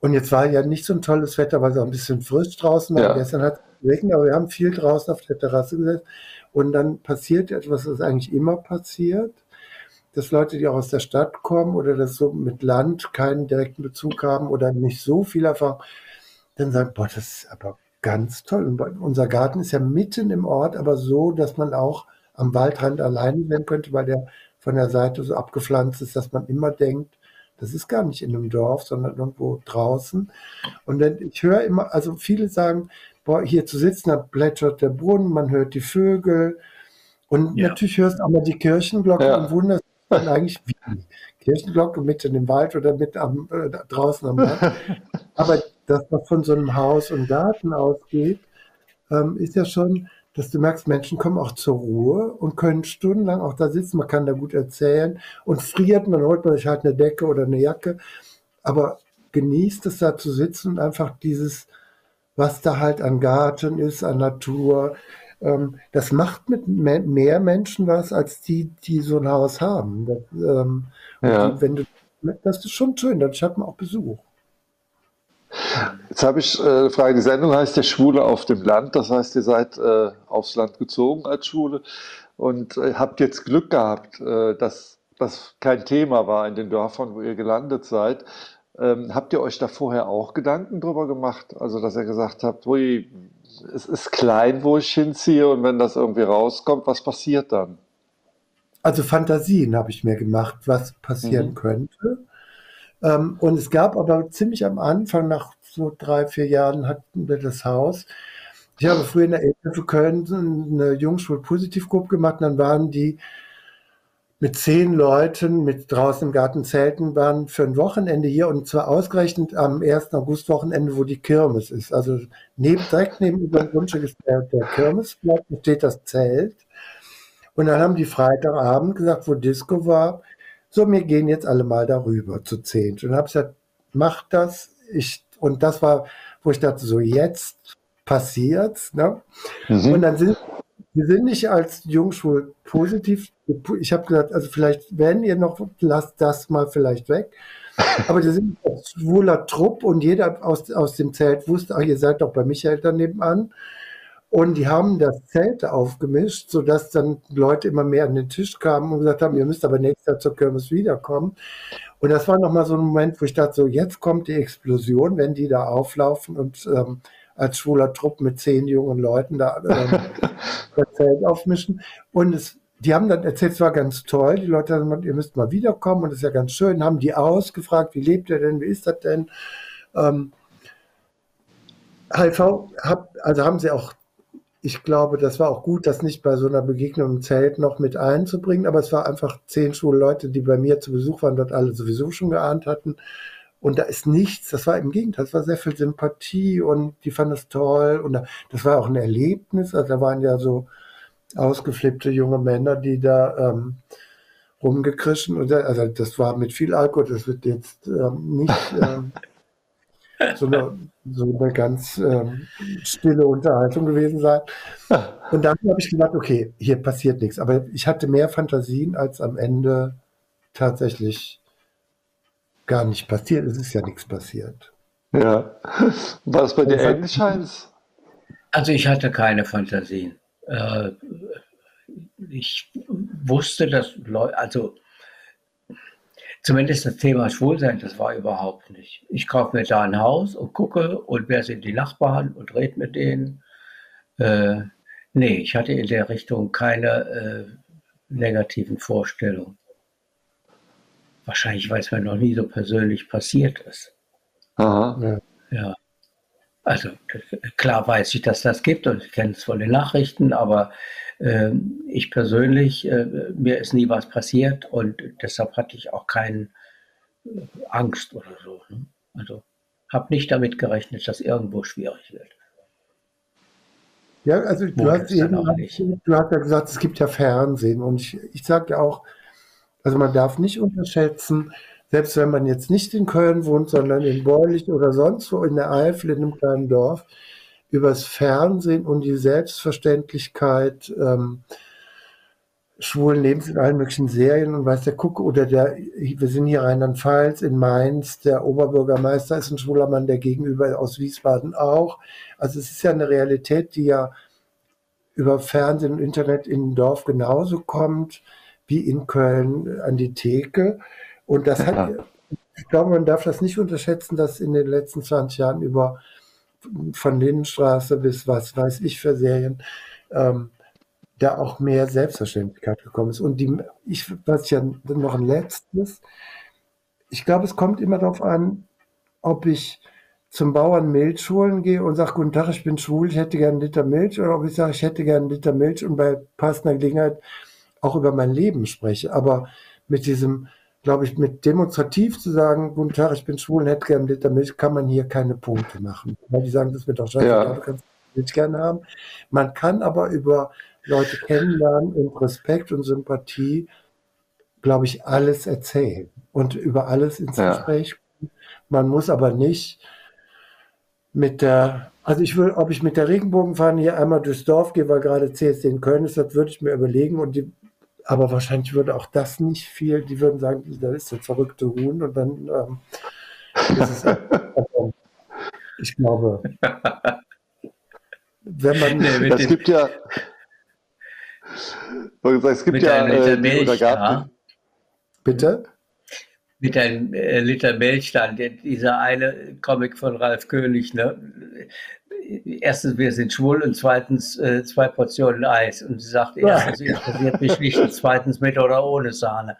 Und jetzt war ja nicht so ein tolles Wetter, weil es auch ein bisschen frisch draußen war. Ja. Gestern hat wecken, aber wir haben viel draußen auf der Terrasse gesetzt. Und dann passiert etwas, was eigentlich immer passiert, dass Leute, die auch aus der Stadt kommen oder das so mit Land keinen direkten Bezug haben oder nicht so viel Erfahrung, dann sagen, boah, das ist aber ganz toll. Und unser Garten ist ja mitten im Ort, aber so, dass man auch am Waldrand alleine sein könnte, weil der von der Seite so abgepflanzt ist, dass man immer denkt, das ist gar nicht in einem Dorf, sondern irgendwo draußen. Und dann, ich höre immer, also viele sagen, boah, hier zu sitzen, da plätschert der Brunnen, man hört die Vögel und ja. natürlich hörst du auch mal die Kirchenglocke ja. und wunderst dann eigentlich wie Kirchenglocke mitten im Wald oder mit am, äh, draußen am Land. Aber dass man von so einem Haus und Garten ausgeht, ähm, ist ja schon, dass du merkst, Menschen kommen auch zur Ruhe und können stundenlang auch da sitzen. Man kann da gut erzählen und friert, man holt man sich halt eine Decke oder eine Jacke. Aber genießt es da zu sitzen und einfach dieses, was da halt an Garten ist, an Natur. Ähm, das macht mit mehr Menschen was, als die, die so ein Haus haben. Das, ähm, ja. die, wenn du, das ist schon schön, dann hat man auch Besuch. Jetzt habe ich äh, eine Frage. Die Sendung heißt ja Schwule auf dem Land. Das heißt, ihr seid äh, aufs Land gezogen als Schwule und äh, habt jetzt Glück gehabt, äh, dass das kein Thema war in den Dörfern, wo ihr gelandet seid. Ähm, habt ihr euch da vorher auch Gedanken drüber gemacht? Also, dass ihr gesagt habt, ui, es ist klein, wo ich hinziehe und wenn das irgendwie rauskommt, was passiert dann? Also Fantasien habe ich mir gemacht, was passieren mhm. könnte. Ähm, und es gab aber ziemlich am Anfang, nach so drei, vier Jahren hatten wir das Haus. Ich habe früher in der Elbe Köln eine Jungschul-Positivgruppe gemacht, und dann waren die mit zehn Leuten mit draußen im Garten zelten waren für ein Wochenende hier und zwar ausgerechnet am 1. August-Wochenende, wo die Kirmes ist. Also neben, direkt neben über dem Grundstück ist der, der Kirmesplatz, steht das Zelt. Und dann haben die Freitagabend gesagt, wo Disco war, so, wir gehen jetzt alle mal darüber zu zehn. Und habe gesagt, macht das. Ich, und das war, wo ich dachte, so jetzt passiert's. Ne? Mhm. Und dann sind wir sind nicht als Jungschwul positiv. Ich habe gesagt, also vielleicht, wenn ihr noch, lasst das mal vielleicht weg. Aber wir sind ein schwuler Trupp und jeder aus, aus dem Zelt wusste, ach, ihr seid doch bei Michael da nebenan. Und die haben das Zelt aufgemischt, sodass dann Leute immer mehr an den Tisch kamen und gesagt haben, ihr müsst aber nächstes Jahr zur Kirmes wiederkommen. Und das war nochmal so ein Moment, wo ich dachte, so jetzt kommt die Explosion, wenn die da auflaufen und ähm, als schwuler Trupp mit zehn jungen Leuten da ähm, Zelt aufmischen. Und es die haben dann erzählt, es war ganz toll. Die Leute haben gesagt, ihr müsst mal wiederkommen und das ist ja ganz schön. Haben die ausgefragt, wie lebt ihr denn, wie ist das denn? Ähm, HIV, hab, also haben sie auch, ich glaube, das war auch gut, das nicht bei so einer Begegnung im Zelt noch mit einzubringen, aber es war einfach zehn Schulleute, die bei mir zu Besuch waren, dort alle sowieso schon geahnt hatten. Und da ist nichts, das war im Gegenteil, es war sehr viel Sympathie und die fanden es toll und das war auch ein Erlebnis. Also da waren ja so ausgeflippte junge Männer, die da ähm, rumgekrischen und also das war mit viel Alkohol, das wird jetzt ähm, nicht ähm, so, eine, so eine ganz ähm, stille Unterhaltung gewesen sein. Und dann habe ich gedacht, okay, hier passiert nichts. Aber ich hatte mehr Fantasien, als am Ende tatsächlich gar nicht passiert. Es ist ja nichts passiert. Ja. War es bei dir ähnlich, Heinz? Also ich hatte keine Fantasien. Äh, ich wusste, dass Leute, also zumindest das Thema Schwulsein, das war überhaupt nicht. Ich kaufe mir da ein Haus und gucke und wer sind die Nachbarn und rede mit denen. Äh, nee, ich hatte in der Richtung keine äh, negativen Vorstellungen. Wahrscheinlich, weil es mir noch nie so persönlich passiert ist. Aha. Ja. ja. Also klar weiß ich, dass das gibt und ich kenne es von den Nachrichten, aber äh, ich persönlich, äh, mir ist nie was passiert und deshalb hatte ich auch keine äh, Angst oder so. Ne? Also habe nicht damit gerechnet, dass irgendwo schwierig wird. Ja, also du hast, eben, du hast ja gesagt, es gibt ja Fernsehen und ich, ich sage ja auch, also man darf nicht unterschätzen, selbst wenn man jetzt nicht in Köln wohnt, sondern in Beulich oder sonst wo in der Eifel, in einem kleinen Dorf, übers Fernsehen und die Selbstverständlichkeit ähm, schwulen Lebens in allen möglichen Serien und weiß der Guck oder der, wir sind hier Rheinland-Pfalz, in Mainz, der Oberbürgermeister ist ein schwuler Mann, der gegenüber aus Wiesbaden auch. Also es ist ja eine Realität, die ja über Fernsehen und Internet in ein Dorf genauso kommt wie in Köln an die Theke. Und das hat, ich glaube, man darf das nicht unterschätzen, dass in den letzten 20 Jahren über von Lindenstraße bis was weiß ich für Serien ähm, da auch mehr Selbstverständlichkeit gekommen ist. Und die, ich, was ja noch ein letztes, ich glaube, es kommt immer darauf an, ob ich zum Bauern Milch holen gehe und sage, guten Tag, ich bin schwul, ich hätte gerne einen Liter Milch, oder ob ich sage, ich hätte gerne einen Liter Milch und bei passender Gelegenheit auch über mein Leben spreche. Aber mit diesem, glaube ich, mit demonstrativ zu sagen, guten Tag, ich bin schwul und hätte gerne einen Liter Milch, kann man hier keine Punkte machen. Weil die sagen, das wird doch scheiße, ja. du kannst Milch gerne haben. Man kann aber über Leute kennenlernen und Respekt und Sympathie, glaube ich, alles erzählen und über alles ins ja. Gespräch kommen. Man muss aber nicht mit der, also ich will, ob ich mit der Regenbogenfahne hier einmal durchs Dorf gehe, weil gerade CSD in Köln ist, das würde ich mir überlegen und die aber wahrscheinlich würde auch das nicht viel, die würden sagen, da ist der verrückte Huhn und dann ähm, ist es, also, ich glaube, wenn man, nee, es gibt ja, es gibt ja, äh, Milch, ja. Bitte? Mit einem äh, Liter Milch dann, dieser eine Comic von Ralf König, ne? Erstens, wir sind schwul und zweitens äh, zwei Portionen Eis. Und sie sagt, erstens interessiert mich nicht, und zweitens mit oder ohne Sahne.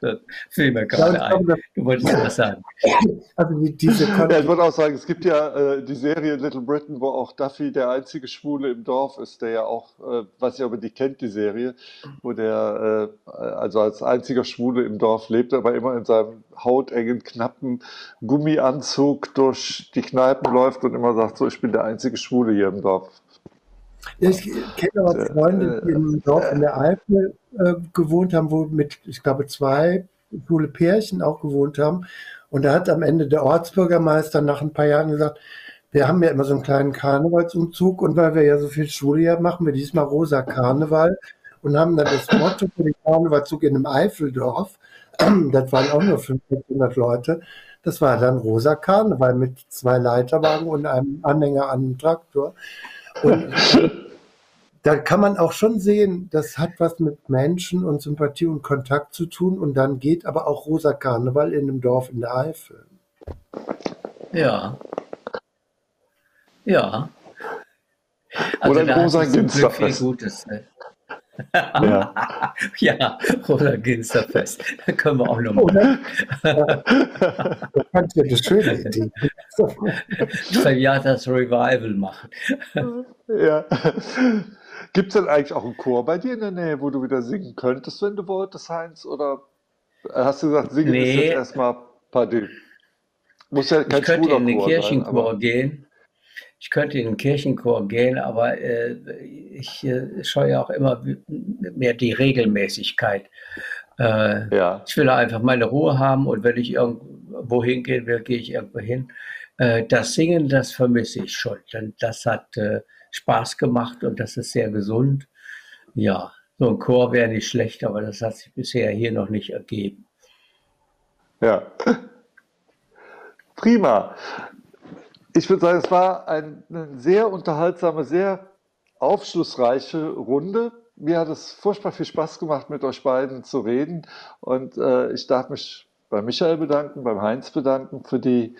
Das fiel mir gerade ein. Du wolltest was sagen. Also diese ja, ich wollte auch sagen, es gibt ja äh, die Serie Little Britain, wo auch Duffy der einzige Schwule im Dorf ist, der ja auch, äh, weiß ich, ob ihr die kennt, die Serie, wo der äh, also als einziger Schwule im Dorf lebt, aber immer in seinem hautengen, knappen Gummianzug durch die Kneipen läuft und immer sagt, so, ich bin der einzige Schwule hier im Dorf. Ich kenne aber Freunde, die im Dorf in der Eifel äh, gewohnt haben, wo mit, ich glaube, zwei coole Pärchen auch gewohnt haben. Und da hat am Ende der Ortsbürgermeister nach ein paar Jahren gesagt, wir haben ja immer so einen kleinen Karnevalsumzug und weil wir ja so viel Schule haben, machen wir diesmal rosa Karneval und haben dann das Motto für den Karnevalzug in einem Eifeldorf, das waren auch nur 500 Leute, das war dann rosa Karneval mit zwei Leiterwagen und einem Anhänger an einem Traktor. Und da kann man auch schon sehen, das hat was mit Menschen und Sympathie und Kontakt zu tun. Und dann geht aber auch Rosa Karneval in einem Dorf in der Eifel. Ja. Ja. Also Oder ein großer Ginsterfest. Viel Gutes. Ne? Ja. ja, Rosa Ginsterfest. Da können wir auch noch mal. das fand ich eine schöne Idee. Ja, das Revival machen. Ja. Gibt es denn eigentlich auch einen Chor bei dir in der Nähe, wo du wieder singen könntest, wenn du wolltest, Heinz? Oder hast du gesagt, singen nee. ist jetzt erstmal Party? Muss ja kein ich könnte in den Kirchenchor sein, gehen. Ich könnte in den Kirchenchor gehen, aber äh, ich äh, scheue auch immer mehr die Regelmäßigkeit. Äh, ja. Ich will einfach meine Ruhe haben und wenn ich irgendwo hingehen will, gehe ich irgendwo hin. Äh, das Singen, das vermisse ich schon. Denn das hat äh, Spaß gemacht und das ist sehr gesund. Ja, so ein Chor wäre nicht schlecht, aber das hat sich bisher hier noch nicht ergeben. Ja. Prima ich würde sagen, es war eine sehr unterhaltsame, sehr aufschlussreiche Runde. Mir hat es furchtbar viel Spaß gemacht, mit euch beiden zu reden. Und äh, ich darf mich bei Michael bedanken, beim Heinz bedanken für die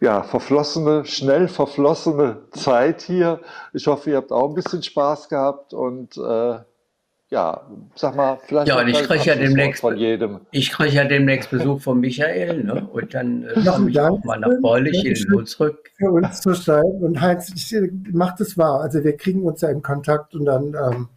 ja, verflossene, schnell verflossene Zeit hier. Ich hoffe, ihr habt auch ein bisschen Spaß gehabt und äh, ja, sag mal, vielleicht. Ja, und ich kriege ja demnächst von jedem. Ich kriege ja demnächst Besuch von Michael, ne? Und dann äh, komme ich auch mal nach Beulich in zurück. Für uns zu sein. Und Heinz, ich, mach das wahr. Also wir kriegen uns ja in Kontakt und dann ähm,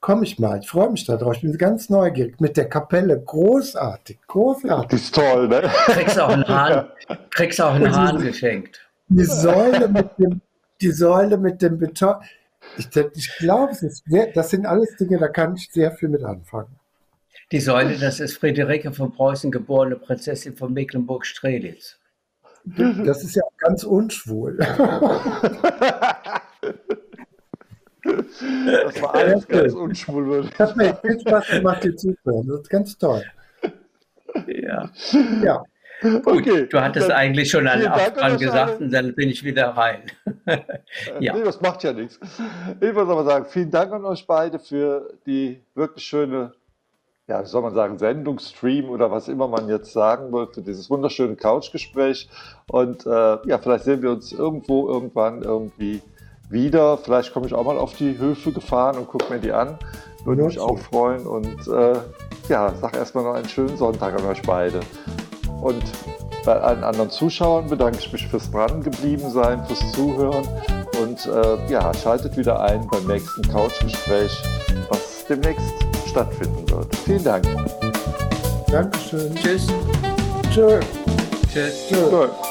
komme ich mal. Ich freue mich darauf. Ich bin ganz neugierig. Mit der Kapelle. Großartig. Großartig. Das ist toll, ne? Kriegst auch einen Hahn, kriegst auch einen Hahn geschenkt. Die Säule mit dem, die Säule mit dem Beton. Ich, ich glaube, das sind alles Dinge, da kann ich sehr viel mit anfangen. Die Säule, das ist Friederike von Preußen, geborene Prinzessin von Mecklenburg-Strelitz. Das ist ja ganz unschwul. Das war alles ganz unschwul. Das hat mir viel Spaß gemacht, dir zuzuhören. Das ist ganz toll. Ja. Ja. Okay. Du hattest eigentlich schon einen Abspann gesagt und dann bin ich wieder rein. ja. Nee, das macht ja nichts. Ich muss aber sagen, vielen Dank an euch beide für die wirklich schöne, ja, wie soll man sagen, Sendung, Stream oder was immer man jetzt sagen wollte, dieses wunderschöne Couchgespräch. Und äh, ja, vielleicht sehen wir uns irgendwo, irgendwann, irgendwie wieder. Vielleicht komme ich auch mal auf die Höfe gefahren und gucke mir die an. Würde mich auch freuen. Und äh, ja, sag erstmal noch einen schönen Sonntag an euch beide. Und bei allen anderen Zuschauern bedanke ich mich fürs Drangebliebensein, fürs Zuhören und äh, ja, schaltet wieder ein beim nächsten Couchgespräch, was demnächst stattfinden wird. Vielen Dank. Dankeschön. Tschüss. Tschüss. Tschüss. Tschüss.